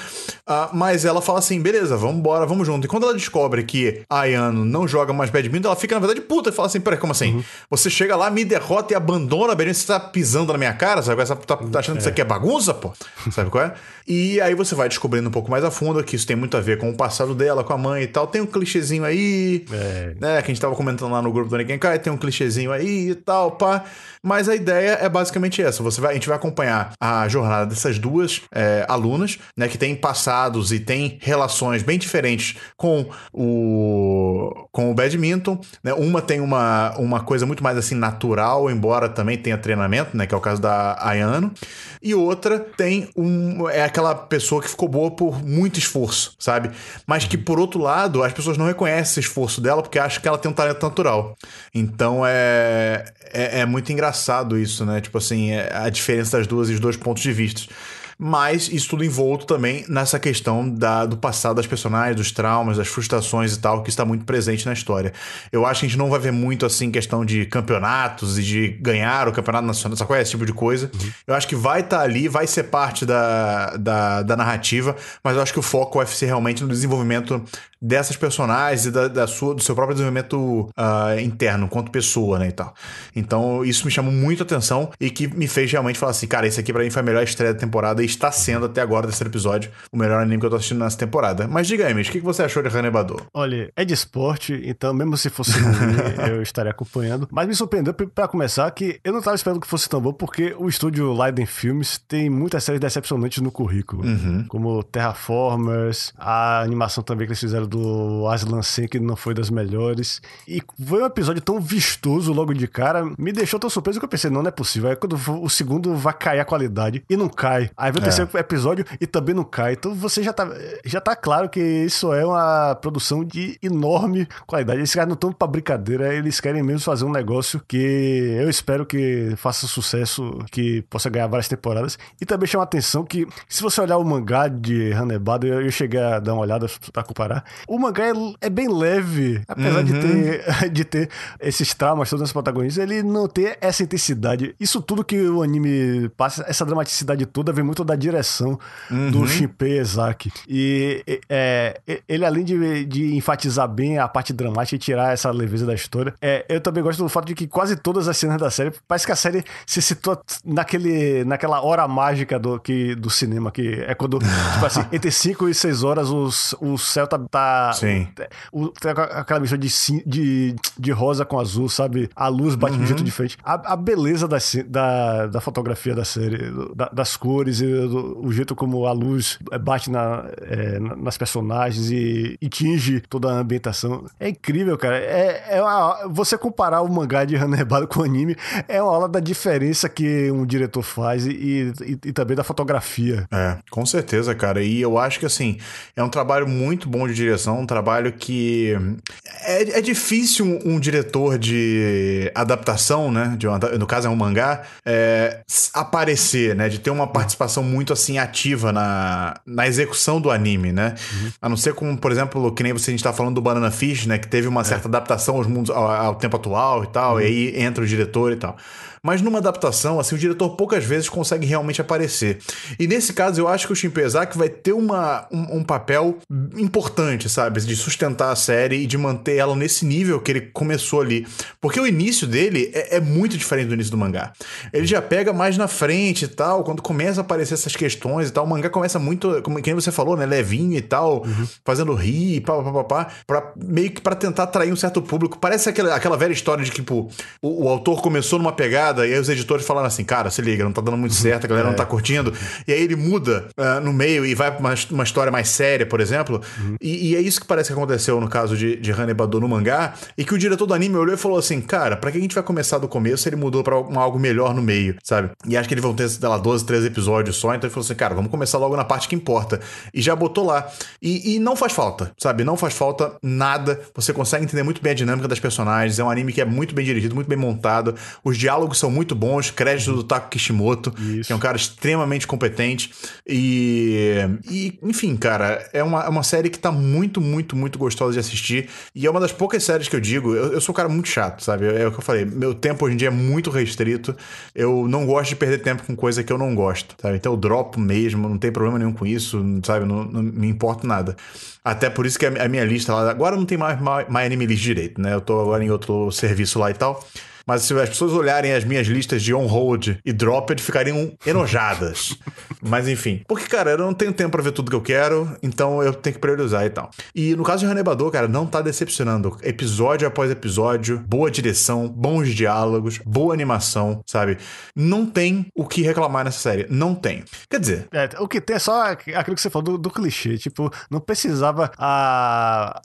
Speaker 2: Ah, mas ela fala assim: beleza, vamos embora, vamos junto. E quando ela descobre que a Ayano não joga mais badminton, ela fica, na verdade, puta e fala assim: peraí, como assim? Você chega lá, me derrota e abandona a badminton, você tá pisando na minha cara, sabe? Você tá, tá achando que isso aqui é bagunça, pô? Sabe qual é? E aí você vai descobrindo um pouco mais a fundo que isso tem muito a ver com o passado dela, com a mãe e tal. Tem um clichêzinho aí,
Speaker 3: É.
Speaker 2: né? Que a gente tava comentando lá no grupo do Niken Kai, tem um clichêzinho aí e tal, pá. Mas a ideia é basicamente essa. Você vai, a gente vai acompanhar a jornada dessas duas é, alunas, né? Que têm passados e têm relações bem diferentes com o, com o badminton. Né? Uma tem uma, uma coisa muito mais assim natural, embora também tenha treinamento, né? Que é o caso da Ayano. E outra tem um. É aquela pessoa que ficou boa por muito esforço, sabe? Mas que, por outro lado, as pessoas não reconhecem esse esforço dela porque acham que ela tem um talento natural. Então é. É, é muito engraçado isso, né? Tipo assim, é a diferença das duas e os dois pontos de vista. Mas isso tudo envolto também nessa questão da, do passado das personagens, dos traumas, das frustrações e tal, que está muito presente na história. Eu acho que a gente não vai ver muito assim questão de campeonatos e de ganhar o campeonato nacional, sabe qual é esse tipo de coisa? Eu acho que vai estar ali, vai ser parte da, da, da narrativa, mas eu acho que o foco vai ser realmente no desenvolvimento dessas personagens e da, da sua, do seu próprio desenvolvimento ah, interno, enquanto pessoa, né, e tal. Então, isso me chamou muito a atenção e que me fez realmente falar assim, cara, esse aqui pra mim foi a melhor estreia da temporada está sendo até agora, desse episódio, o melhor anime que eu tô assistindo nessa temporada. Mas diga aí, Mitch, o que você achou de Hanebador?
Speaker 3: Olha, é de esporte, então mesmo se fosse ruim, eu estaria acompanhando. Mas me surpreendeu p- pra começar que eu não tava esperando que fosse tão bom, porque o estúdio Leiden Films tem muitas séries decepcionantes no currículo. Como Terraformers, a animação também que eles fizeram do Aslan Sen, que não foi das melhores. E foi um episódio tão vistoso logo de cara, me deixou tão surpreso que eu pensei, não, não é possível. Aí quando o segundo vai cair a qualidade, e não cai. Aí o terceiro episódio e também não cai. Então você já tá, já tá claro que isso é uma produção de enorme qualidade. Esses caras não estão pra brincadeira, eles querem mesmo fazer um negócio que eu espero que faça sucesso, que possa ganhar várias temporadas. E também chama a atenção que, se você olhar o mangá de Hanebado, eu, eu cheguei a dar uma olhada pra comparar. O mangá é, é bem leve, apesar uhum. de, ter, de ter esses traumas, todos os protagonistas, ele não tem essa intensidade. Isso tudo que o anime passa, essa dramaticidade toda, vem muito da direção uhum. do Shinpei Ezaki. E é, ele, além de, de enfatizar bem a parte dramática e tirar essa leveza da história, é, eu também gosto do fato de que quase todas as cenas da série, parece que a série se situa naquele, naquela hora mágica do, que, do cinema, que é quando, tipo assim, entre 5 e 6 horas os, o céu tá. tá
Speaker 2: Sim.
Speaker 3: O, tem aquela mistura de, de, de rosa com azul, sabe? A luz bate uhum. de um jeito diferente. A, a beleza da, da, da fotografia da série, da, das cores e o jeito como a luz bate na, é, nas personagens e, e, tinge toda a ambientação. É incrível, cara. É, é uma, você comparar o mangá de Hanebado com o anime é uma aula da diferença que um diretor faz e, e, e também da fotografia.
Speaker 2: É, com certeza, cara. E eu acho que, assim, é um trabalho muito bom de direção, um trabalho que é, é difícil um, um, diretor de adaptação, né? De uma, no caso é um mangá, é, aparecer, né? De ter uma participação muito assim ativa na, na execução do anime, né? Uhum. A não ser como, por exemplo, que nem você a gente tá falando do Banana Fish, né? Que teve uma é. certa adaptação aos mundos, ao, ao tempo atual e tal, uhum. e aí entra o diretor e tal. Mas numa adaptação, assim, o diretor poucas vezes consegue realmente aparecer. E nesse caso, eu acho que o Shinpezaki vai ter uma, um, um, papel importante, sabe? De sustentar a série e de manter ela nesse nível que ele começou ali. Porque o início dele é, é muito diferente do início do mangá. Ele já pega mais na frente e tal, quando começa a aparecer essas questões e tal. O mangá começa muito, como quem você falou, né? Levinho e tal, uhum. fazendo rir, pá, pá, pá, pá, pra, meio que para tentar atrair um certo público. Parece aquela, aquela velha história de que, tipo, o, o autor começou numa pegada e aí os editores falaram assim, cara, se liga, não tá dando muito uhum. certo, a galera é. não tá curtindo. E aí ele muda uh, no meio e vai pra uma, uma história mais séria, por exemplo. Uhum. E, e, é isso que parece que aconteceu no caso de, de Hanebado no mangá, e que o diretor do anime olhou e falou assim, cara, pra que a gente vai começar do começo ele mudou pra um, algo melhor no meio, sabe? E acho que eles vão ter, sei lá, 12, 13 episódios só, então ele falou assim, cara, vamos começar logo na parte que importa. E já botou lá. E, e não faz falta, sabe? Não faz falta nada. Você consegue entender muito bem a dinâmica das personagens. É um anime que é muito bem dirigido, muito bem montado. Os diálogos são muito bons, crédito do Taco Kishimoto, Isso. que é um cara extremamente competente. E, e enfim, cara, é uma, é uma série que tá muito, muito, muito gostosa de assistir. E é uma das poucas séries que eu digo, eu, eu sou um cara muito chato, sabe? É, é o que eu falei, meu tempo hoje em dia é muito restrito. Eu não gosto de perder tempo com coisa que eu não gosto, sabe? Então eu dropo mesmo, não tem problema nenhum com isso, sabe? Não, não me importa nada. Até por isso que a, minha lista lá, agora não tem mais My Anime List direito, né? Eu tô agora em outro serviço lá e tal. Mas se as pessoas olharem as minhas listas de on-hold e dropped, ficariam enojadas. Mas enfim. Porque, cara, eu não tenho tempo para ver tudo que eu quero, então eu tenho que priorizar e tal. E no caso de Hanebador, cara, não tá decepcionando. Episódio após episódio, boa direção, bons diálogos, boa animação, sabe? Não tem o que reclamar nessa série. Não tem. Quer dizer.
Speaker 3: É, o que tem é só aquilo que você falou do, do clichê. Tipo, não precisava a.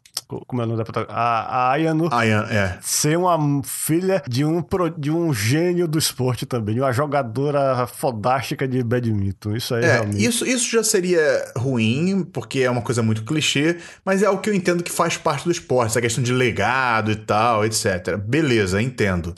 Speaker 3: Como é o nome da protagonista? A, a Ayano
Speaker 2: Ayan, é.
Speaker 3: ser uma filha de um um, de um gênio do esporte também, uma jogadora fodástica de badminton. Isso aí
Speaker 2: é,
Speaker 3: realmente.
Speaker 2: Isso, isso já seria ruim, porque é uma coisa muito clichê, mas é o que eu entendo que faz parte do esporte, essa questão de legado e tal, etc. Beleza, entendo.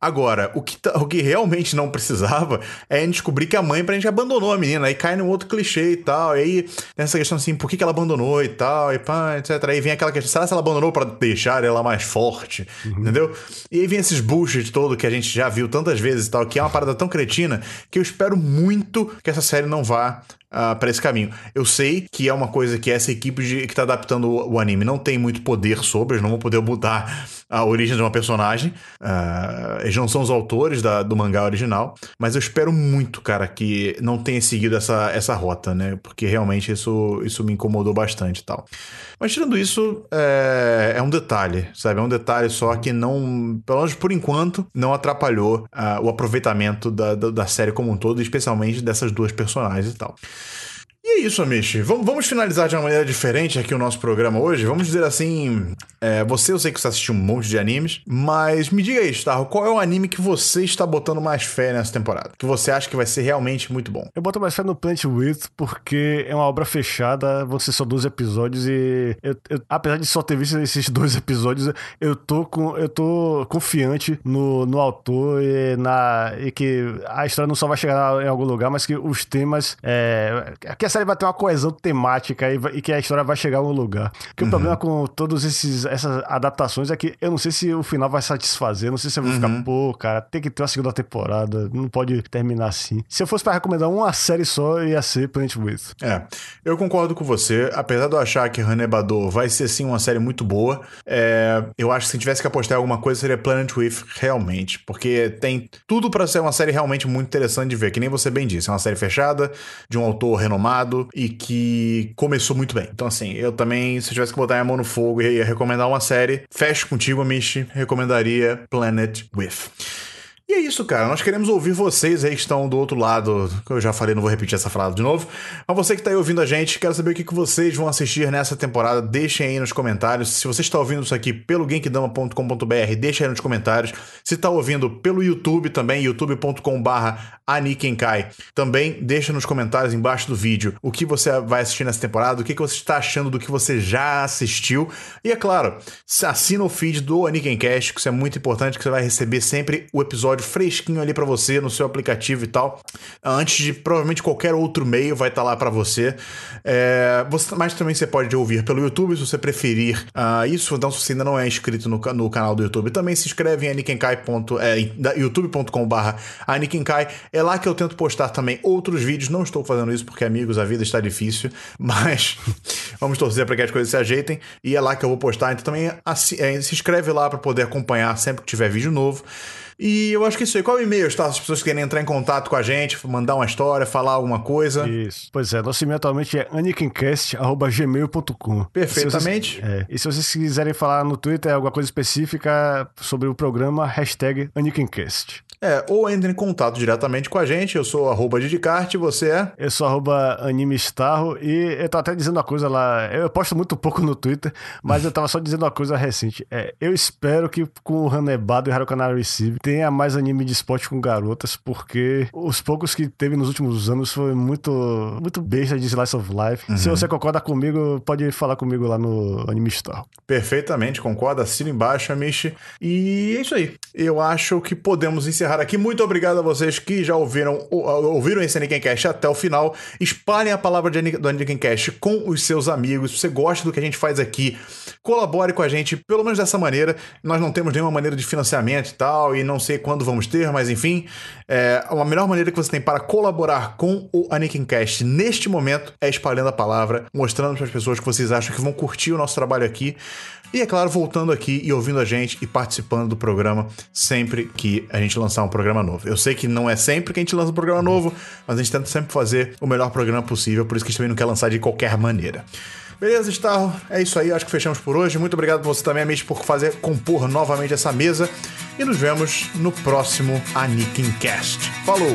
Speaker 2: Agora, o que, tá, o que realmente não precisava é a gente descobrir que a mãe pra gente abandonou a menina, aí cai num outro clichê e tal, e aí nessa questão assim, por que, que ela abandonou e tal, e pá, etc. Aí vem aquela questão, será que ela abandonou para deixar ela mais forte? Uhum. Entendeu? E aí vem esses bullshit todo que a gente já viu tantas vezes e tal, que é uma parada tão cretina, que eu espero muito que essa série não vá uh, ah, para esse caminho. Eu sei que é uma coisa que essa equipe de, que tá adaptando o, o, anime não tem muito poder sobre, eles não vão poder mudar a origem de uma personagem. Uh, eles não são os autores da, do mangá original, mas eu espero muito, cara, que não tenha seguido essa, essa rota, né? Porque realmente isso, isso me incomodou bastante e tal. Mas tirando isso, é, é um detalhe, sabe? É um detalhe só que não, pelo menos por enquanto, não atrapalhou uh, o aproveitamento da, da, da série como um todo, especialmente dessas duas personagens e tal. E é isso, Amish. Vamos, vamos finalizar de uma maneira diferente aqui o nosso programa hoje. Vamos dizer assim: é, você, eu sei que você assistiu um monte de animes, mas me diga aí, Starro, qual é o anime que você está botando mais fé nessa temporada? Que você acha que vai ser realmente muito bom?
Speaker 3: Eu boto mais fé no Plant With porque é uma obra fechada, vão ser só 12 episódios e eu, eu, apesar de só ter visto esses dois episódios, eu tô, com, eu tô confiante no, no autor e, na, e que a história não só vai chegar em algum lugar, mas que os temas. É, que a série vai ter uma coesão temática e, e que a história vai chegar em algum lugar. Porque uhum. o problema com todas essas adaptações é que eu não sei se o final vai satisfazer, não sei se eu vou uhum. ficar, pô, cara, tem que ter uma segunda temporada, não pode terminar assim. Se eu fosse para recomendar uma série só, ia ser Planet With.
Speaker 2: É, eu concordo com você. Apesar de eu achar que Hanebador vai ser sim uma série muito boa, é, eu acho que se tivesse que apostar em alguma coisa seria Planet With realmente, porque tem tudo para ser uma série realmente muito interessante de ver, que nem você bem disse, é uma série fechada, de um autor renomado e que começou muito bem. Então assim, eu também, se eu tivesse que botar a mão no fogo e ia recomendar uma série, fecho contigo, Amish, recomendaria Planet With. E é isso, cara. Nós queremos ouvir vocês aí que estão do outro lado. Que eu já falei, não vou repetir essa frase de novo. Mas você que está aí ouvindo a gente, quero saber o que, vocês vão assistir nessa temporada. Deixem aí nos comentários. Se você está ouvindo isso aqui pelo genkdama.com.br, deixa aí nos comentários. Se está ouvindo pelo YouTube também, youtube.com.br também deixa nos comentários embaixo do vídeo o que você vai assistir nessa temporada, o que, que você está achando do que você já assistiu. E é claro, assina o feed do Anikencast, que isso é muito importante, que você vai receber sempre o episódio episódio fresquinho ali para você no seu aplicativo e tal. Antes de provavelmente qualquer outro meio vai estar tá lá para você. É, você. Mas também você pode ouvir pelo YouTube se você preferir uh, isso. Então, se você ainda não é inscrito no, no canal do YouTube, também se inscreve em. É, youtube.com.br anikenkai. É lá que eu tento postar também outros vídeos. Não estou fazendo isso porque, amigos, a vida está difícil, mas vamos torcer para que as coisas se ajeitem. E é lá que eu vou postar. Então também é, se inscreve lá para poder acompanhar sempre que tiver vídeo novo. E eu acho que é isso aí. Qual é o e-mail, tá? As pessoas querem entrar em contato com a gente, mandar uma história, falar alguma coisa.
Speaker 3: Isso. Pois é, nosso e-mail atualmente é anikincast.gmail.com.
Speaker 2: Perfeitamente.
Speaker 3: E se, vocês, é, e se vocês quiserem falar no Twitter alguma coisa específica sobre o programa, hashtag Anikincast.
Speaker 2: É, ou entre em contato diretamente com a gente. Eu sou arroba Didicarte, você é?
Speaker 3: Eu sou arroba AnimeStarro e eu tô até dizendo uma coisa lá. Eu posto muito pouco no Twitter, mas eu tava só dizendo uma coisa recente. É, eu espero que com o Hanebado e Harukanara Receive tenha mais anime de esporte com garotas, porque os poucos que teve nos últimos anos foi muito, muito besta de Slice of Life. Uhum. Se você concorda comigo, pode falar comigo lá no Anime Star.
Speaker 2: Perfeitamente, concorda. Assina embaixo, Amish. E é isso aí. Eu acho que podemos encerrar encerrar aqui. Muito obrigado a vocês que já ouviram, ouviram esse Aniken até o final. Espalhem a palavra de, do Aniken com os seus amigos. Se você gosta do que a gente faz aqui, colabore com a gente, pelo menos dessa maneira. Nós não temos nenhuma maneira de financiamento e tal, e não sei quando vamos ter, mas enfim, é, a melhor maneira que você tem para colaborar com o Aniken neste momento é espalhando a palavra, mostrando para as pessoas que vocês acham que vão curtir o nosso trabalho aqui. E é claro, voltando aqui e ouvindo a gente e participando do programa sempre que a gente lançar um programa novo. Eu sei que não é sempre que a gente lança um programa novo, mas a gente tenta sempre fazer o melhor programa possível, por isso que a gente também não quer lançar de qualquer maneira. Beleza, Starro? É isso aí, acho que fechamos por hoje. Muito obrigado por você também, Amish, por fazer compor novamente essa mesa. E nos vemos no próximo Anikin Cast. Falou!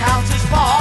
Speaker 4: count as far.